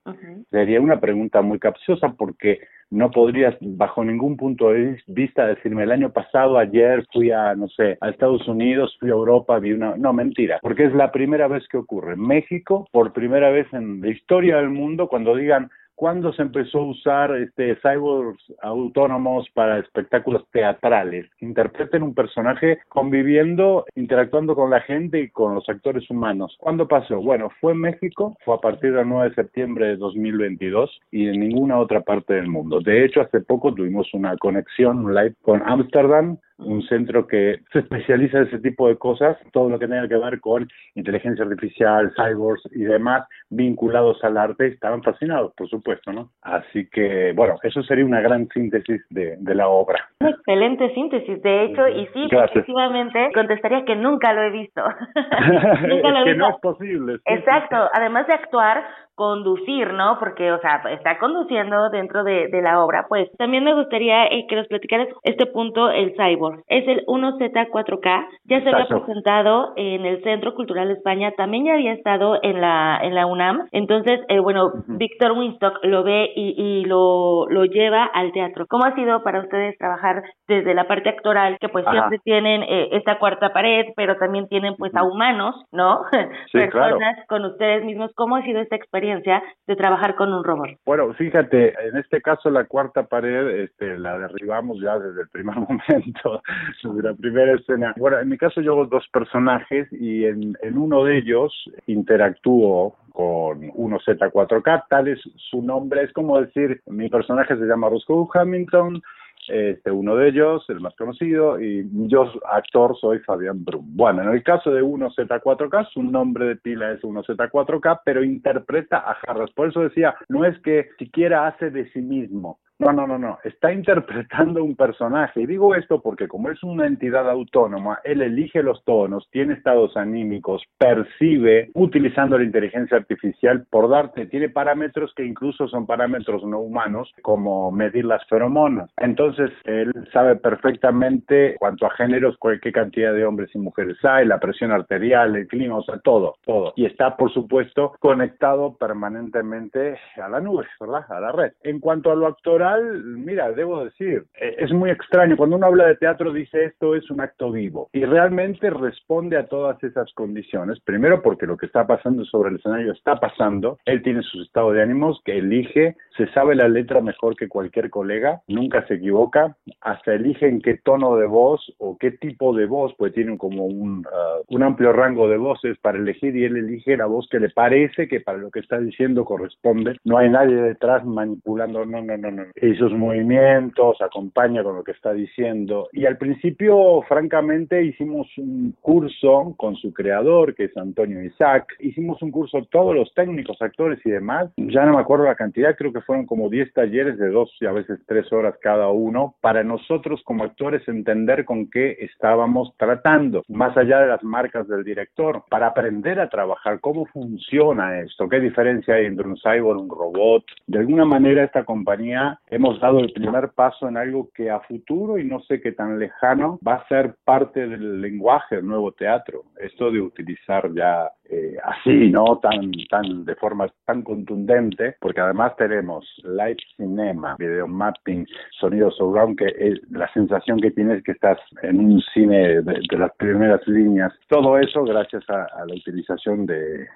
sería una pregunta muy capciosa porque no podrías bajo ningún punto de vista decirme el año pasado, ayer fui a, no sé, a Estados Unidos, fui a Europa, vi una... No, mentira, porque es la primera vez que ocurre. México, por primera vez en la historia del mundo, cuando digan ¿Cuándo se empezó a usar este cyborgs autónomos para espectáculos teatrales? Interpreten un personaje conviviendo, interactuando con la gente y con los actores humanos. ¿Cuándo pasó? Bueno, fue en México, fue a partir del 9 de septiembre de 2022 y en ninguna otra parte del mundo. De hecho, hace poco tuvimos una conexión, un live con Ámsterdam, un centro que se especializa en ese tipo de cosas, todo lo que tenga que ver con inteligencia artificial, cyborgs y demás vinculados al arte, estaban fascinados, por supuesto, ¿no? Así que, bueno, eso sería una gran síntesis de, de la obra.
Una excelente síntesis, de hecho, y sí, efectivamente, contestaría que nunca lo he visto.
nunca lo he que no es posible.
Exacto, además de actuar, conducir, ¿no? Porque, o sea, está conduciendo dentro de, de la obra, pues también me gustaría eh, que nos platicaras este punto, el cyborg. Es el 1Z4K, ya se había presentado en el Centro Cultural España, también ya había estado en la, en la UNAM, entonces, eh, bueno, Víctor Winstock lo ve y, y lo, lo lleva al teatro. ¿Cómo ha sido para ustedes trabajar desde la parte actoral, que pues siempre tienen eh, esta cuarta pared, pero también tienen pues a humanos, ¿no? Personas con ustedes mismos. ¿Cómo ha sido esta experiencia? De trabajar con un robot?
Bueno, fíjate, en este caso la cuarta pared este, la derribamos ya desde el primer momento, desde la primera escena. Bueno, en mi caso yo hago dos personajes y en, en uno de ellos interactúo con 1Z4K, tal es su nombre, es como decir, mi personaje se llama Roscoe Hamilton, este, uno de ellos, el más conocido, y yo, actor, soy Fabián Brum. Bueno, en el caso de 1Z4K, su nombre de pila es 1Z4K, pero interpreta a Harras. Por eso decía, no es que siquiera hace de sí mismo, no, no, no, no. Está interpretando un personaje. Y digo esto porque como es una entidad autónoma, él elige los tonos, tiene estados anímicos, percibe utilizando la inteligencia artificial por darte, tiene parámetros que incluso son parámetros no humanos, como medir las feromonas. Entonces, él sabe perfectamente cuánto a géneros, qué cantidad de hombres y mujeres hay, la presión arterial, el clima, o sea, todo, todo. Y está, por supuesto, conectado permanentemente a la nube, ¿verdad? A la red. En cuanto a lo actoral, mira, debo decir, e, es muy extraño. Cuando uno habla de teatro dice esto es un acto vivo y realmente responde a todas esas condiciones. Primero porque lo que está pasando sobre el escenario está pasando. Él tiene sus estados de ánimos que elige, se sabe la letra mejor que cualquier colega, nunca se equivoca, hasta elige en qué tono de voz o qué tipo de voz, pues tiene como un, uh, un amplio rango de voces para elegir y él elige la voz que le parece que para lo que está diciendo corresponde. No hay nadie detrás manipulando, no, no, no, no y sus movimientos, acompaña con lo que está diciendo. Y al principio, francamente, hicimos un curso con su creador, que es Antonio Isaac. Hicimos un curso todos los técnicos, actores y demás. Ya no me acuerdo la cantidad, creo que fueron como 10 talleres de dos y a veces tres horas cada uno, para nosotros como actores entender con qué estábamos tratando, más allá de las marcas del director, para aprender a trabajar cómo funciona esto, qué diferencia hay entre un cyborg, un robot. De alguna manera esta compañía hemos dado el primer paso en algo que a futuro y no sé qué tan lejano va a ser parte del lenguaje del nuevo teatro. Esto de utilizar ya eh, así, ¿no? Tan, tan, de forma tan contundente, porque además tenemos live cinema, video mapping, sonido surround, que la sensación que tienes que estás en un cine de, las primeras líneas. Todo eso gracias a, la utilización de,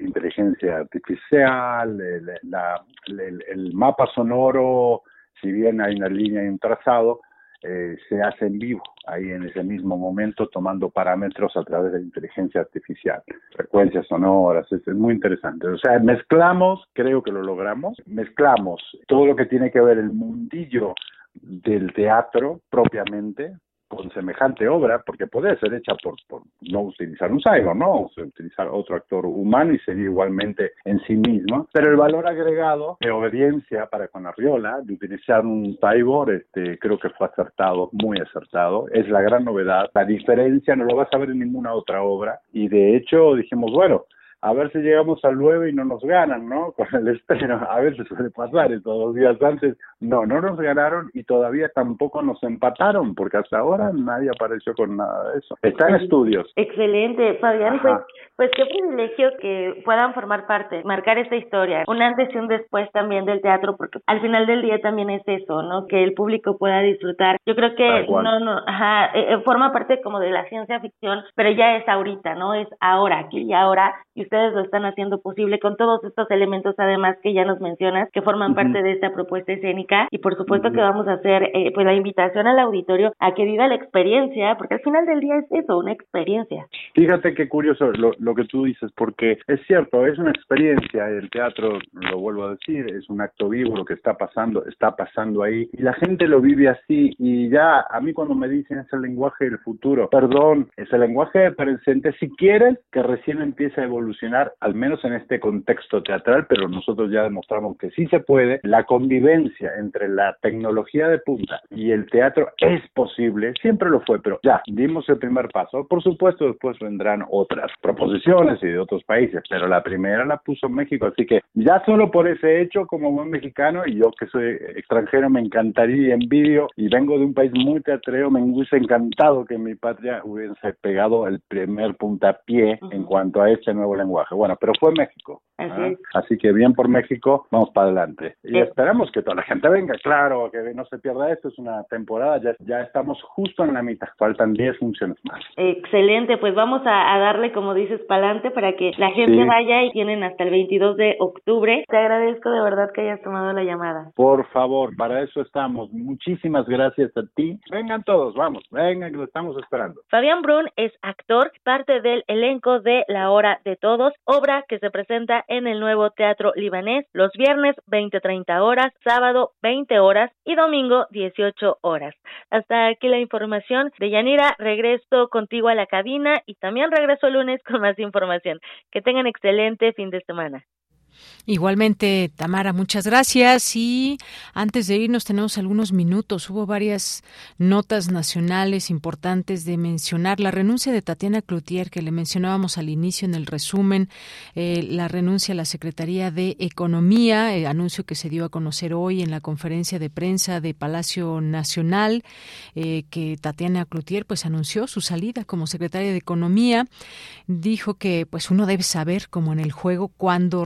inteligencia artificial, el mapa sonoro, si bien hay una línea y un trazado, eh, se hace en vivo, ahí en ese mismo momento, tomando parámetros a través de la inteligencia artificial, frecuencias sonoras, es, muy interesante. O sea, mezclamos, creo que lo logramos, mezclamos todo lo que tiene que ver el mundillo del teatro propiamente, con semejante obra, porque puede ser hecha por, por no utilizar un cyborg, ¿no? utilizar otro actor humano y sería igualmente en sí mismo. Pero el valor agregado de obediencia para con Arriola, de utilizar un cyborg, este, creo que fue acertado, muy acertado. Es la gran novedad. La diferencia no lo vas a ver en ninguna otra obra. Y de hecho dijimos, bueno, a ver si llegamos al 9 y no nos ganan, ¿no? Con el estreno, a ver si suele pasar, estos dos días antes, no, no nos ganaron y todavía tampoco nos empataron, porque hasta ahora nadie apareció con nada de eso. Está en estudios.
Excelente, Fabián, pues, pues qué privilegio que puedan formar parte, marcar esta historia, un antes y un después también del teatro, porque al final del día también es eso, ¿no? Que el público pueda disfrutar. Yo creo que no, no, ajá, eh, eh, forma parte como de la ciencia ficción, pero ya es ahorita, ¿no? Es ahora, aquí y ahora, y ustedes lo están haciendo posible con todos estos elementos además que ya nos mencionas que forman parte de esta propuesta escénica. Y por supuesto que vamos a hacer eh, pues la invitación al auditorio a que viva la experiencia porque al final del día es eso, una experiencia.
Fíjate qué curioso lo, lo que tú dices porque es cierto, es una experiencia, el teatro, lo vuelvo a decir, es un acto vivo, lo que está pasando, está pasando ahí y la gente lo vive así y ya a mí cuando me dicen es el lenguaje del futuro, perdón, es el lenguaje del presente, si quieren que recién empiece a evolucionar al menos en este contexto teatral, pero nosotros ya demostramos que sí se puede. La convivencia entre la tecnología de punta y el teatro es posible, siempre lo fue, pero ya dimos el primer paso. Por supuesto, después vendrán otras proposiciones y de otros países, pero la primera la puso México, así que ya solo por ese hecho, como buen mexicano, y yo que soy extranjero, me encantaría y envidio, y vengo de un país muy teatreo, me hubiese encantado que mi patria hubiese pegado el primer puntapié en cuanto a este nuevo lenguaje. Bueno, pero fue México. Así, que bien por México, vamos para adelante. Y esperamos que toda la gente venga, claro, que no se pierda esto, es una temporada, ya, ya estamos justo en la mitad, faltan 10 funciones más.
Excelente, pues vamos a, darle, como dices, para adelante para que la gente vaya y tienen hasta el 22 de octubre. Te agradezco de verdad que hayas tomado la llamada.
Por favor, para eso estamos. Muchísimas gracias a ti. Vengan todos, vamos, vengan, que lo estamos esperando.
Fabián Brun es actor, parte del elenco de La Hora de Todos, obra que se presenta en el nuevo Teatro Libanés los viernes 20-30 horas, sábado 20 horas y domingo 18 horas. Hasta aquí la información de Yanira. Regreso contigo a la cabina y también regreso el lunes con más información. Que tengan excelente fin de semana.
Igualmente, Tamara, muchas gracias. Y antes de irnos, tenemos algunos minutos. Hubo varias notas nacionales importantes de mencionar. La renuncia de Tatiana Cloutier, que le mencionábamos al inicio en el resumen, eh, la renuncia a la Secretaría de Economía, el anuncio que se dio a conocer hoy en la conferencia de prensa de Palacio Nacional, eh, que Tatiana Cloutier pues anunció su salida como secretaria de Economía. Dijo que pues uno debe saber, como en el juego, cuándo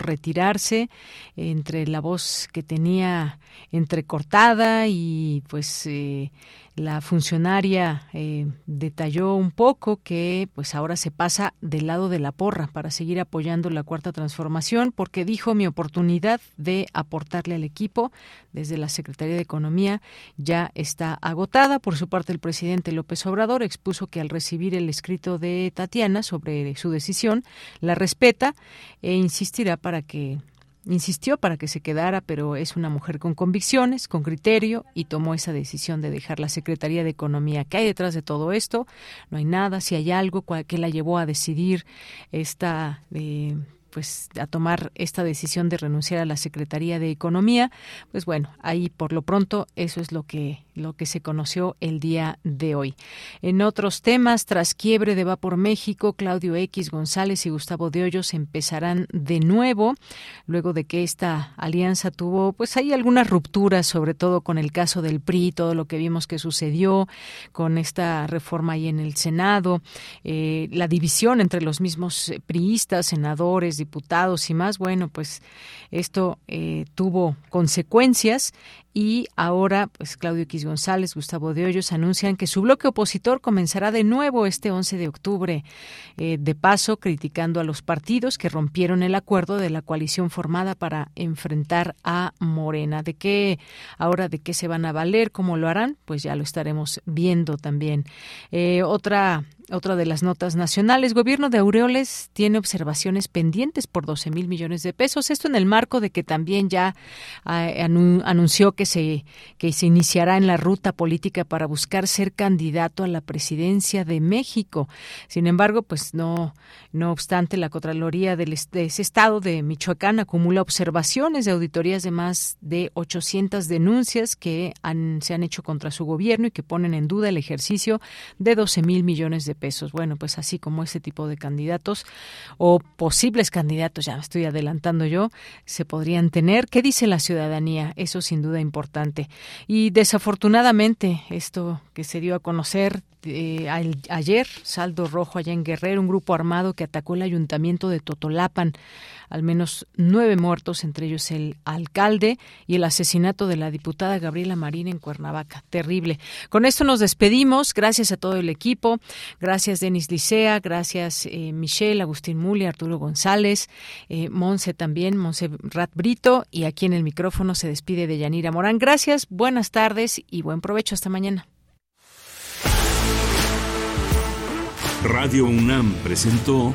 entre la voz que tenía entrecortada y pues eh, la funcionaria eh, detalló un poco que pues ahora se pasa del lado de la porra para seguir apoyando la cuarta transformación porque dijo mi oportunidad de aportarle al equipo desde la Secretaría de Economía ya está agotada. Por su parte el presidente López Obrador expuso que al recibir el escrito de Tatiana sobre su decisión la respeta e insistirá para que Insistió para que se quedara, pero es una mujer con convicciones, con criterio y tomó esa decisión de dejar la Secretaría de Economía. ¿Qué hay detrás de todo esto? No hay nada. Si hay algo que la llevó a decidir esta eh, pues a tomar esta decisión de renunciar a la Secretaría de Economía, pues bueno, ahí por lo pronto eso es lo que lo que se conoció el día de hoy. En otros temas, tras quiebre de Vapor México, Claudio X González y Gustavo de Hoyos empezarán de nuevo, luego de que esta alianza tuvo, pues hay algunas rupturas, sobre todo con el caso del PRI, todo lo que vimos que sucedió con esta reforma ahí en el Senado, eh, la división entre los mismos priistas, senadores, diputados y más, bueno, pues esto eh, tuvo consecuencias y ahora, pues Claudio X González, Gustavo de Hoyos anuncian que su bloque opositor comenzará de nuevo este 11 de octubre, eh, de paso criticando a los partidos que rompieron el acuerdo de la coalición formada para enfrentar a Morena. ¿De qué ahora de qué se van a valer? ¿Cómo lo harán? Pues ya lo estaremos viendo también. Eh, otra otra de las notas nacionales, gobierno de Aureoles tiene observaciones pendientes por 12 mil millones de pesos. Esto en el marco de que también ya ah, anunció que se, que se iniciará en la ruta política para buscar ser candidato a la presidencia de México. Sin embargo, pues no, no obstante, la Contraloría de ese estado de Michoacán acumula observaciones de auditorías de más de 800 denuncias que se han hecho contra su gobierno y que ponen en duda el ejercicio de 12 mil millones de pesos. Bueno, pues así como ese tipo de candidatos o posibles candidatos, ya me estoy adelantando yo, se podrían tener. ¿Qué dice la ciudadanía? Eso sin duda importante. Y desafortunadamente, esto que se dio a conocer eh, ayer, saldo rojo allá en Guerrero, un grupo armado que atacó el ayuntamiento de Totolapan, al menos nueve muertos, entre ellos el alcalde y el asesinato de la diputada Gabriela Marín en Cuernavaca. Terrible. Con esto nos despedimos. Gracias a todo el equipo. Gracias Denis Licea, gracias eh, Michelle, Agustín Muli, Arturo González, eh, Monse también, Monse Rat Brito y aquí en el micrófono se despide de Yanira Morán. Gracias, buenas tardes y buen provecho. Hasta mañana.
Radio UNAM presentó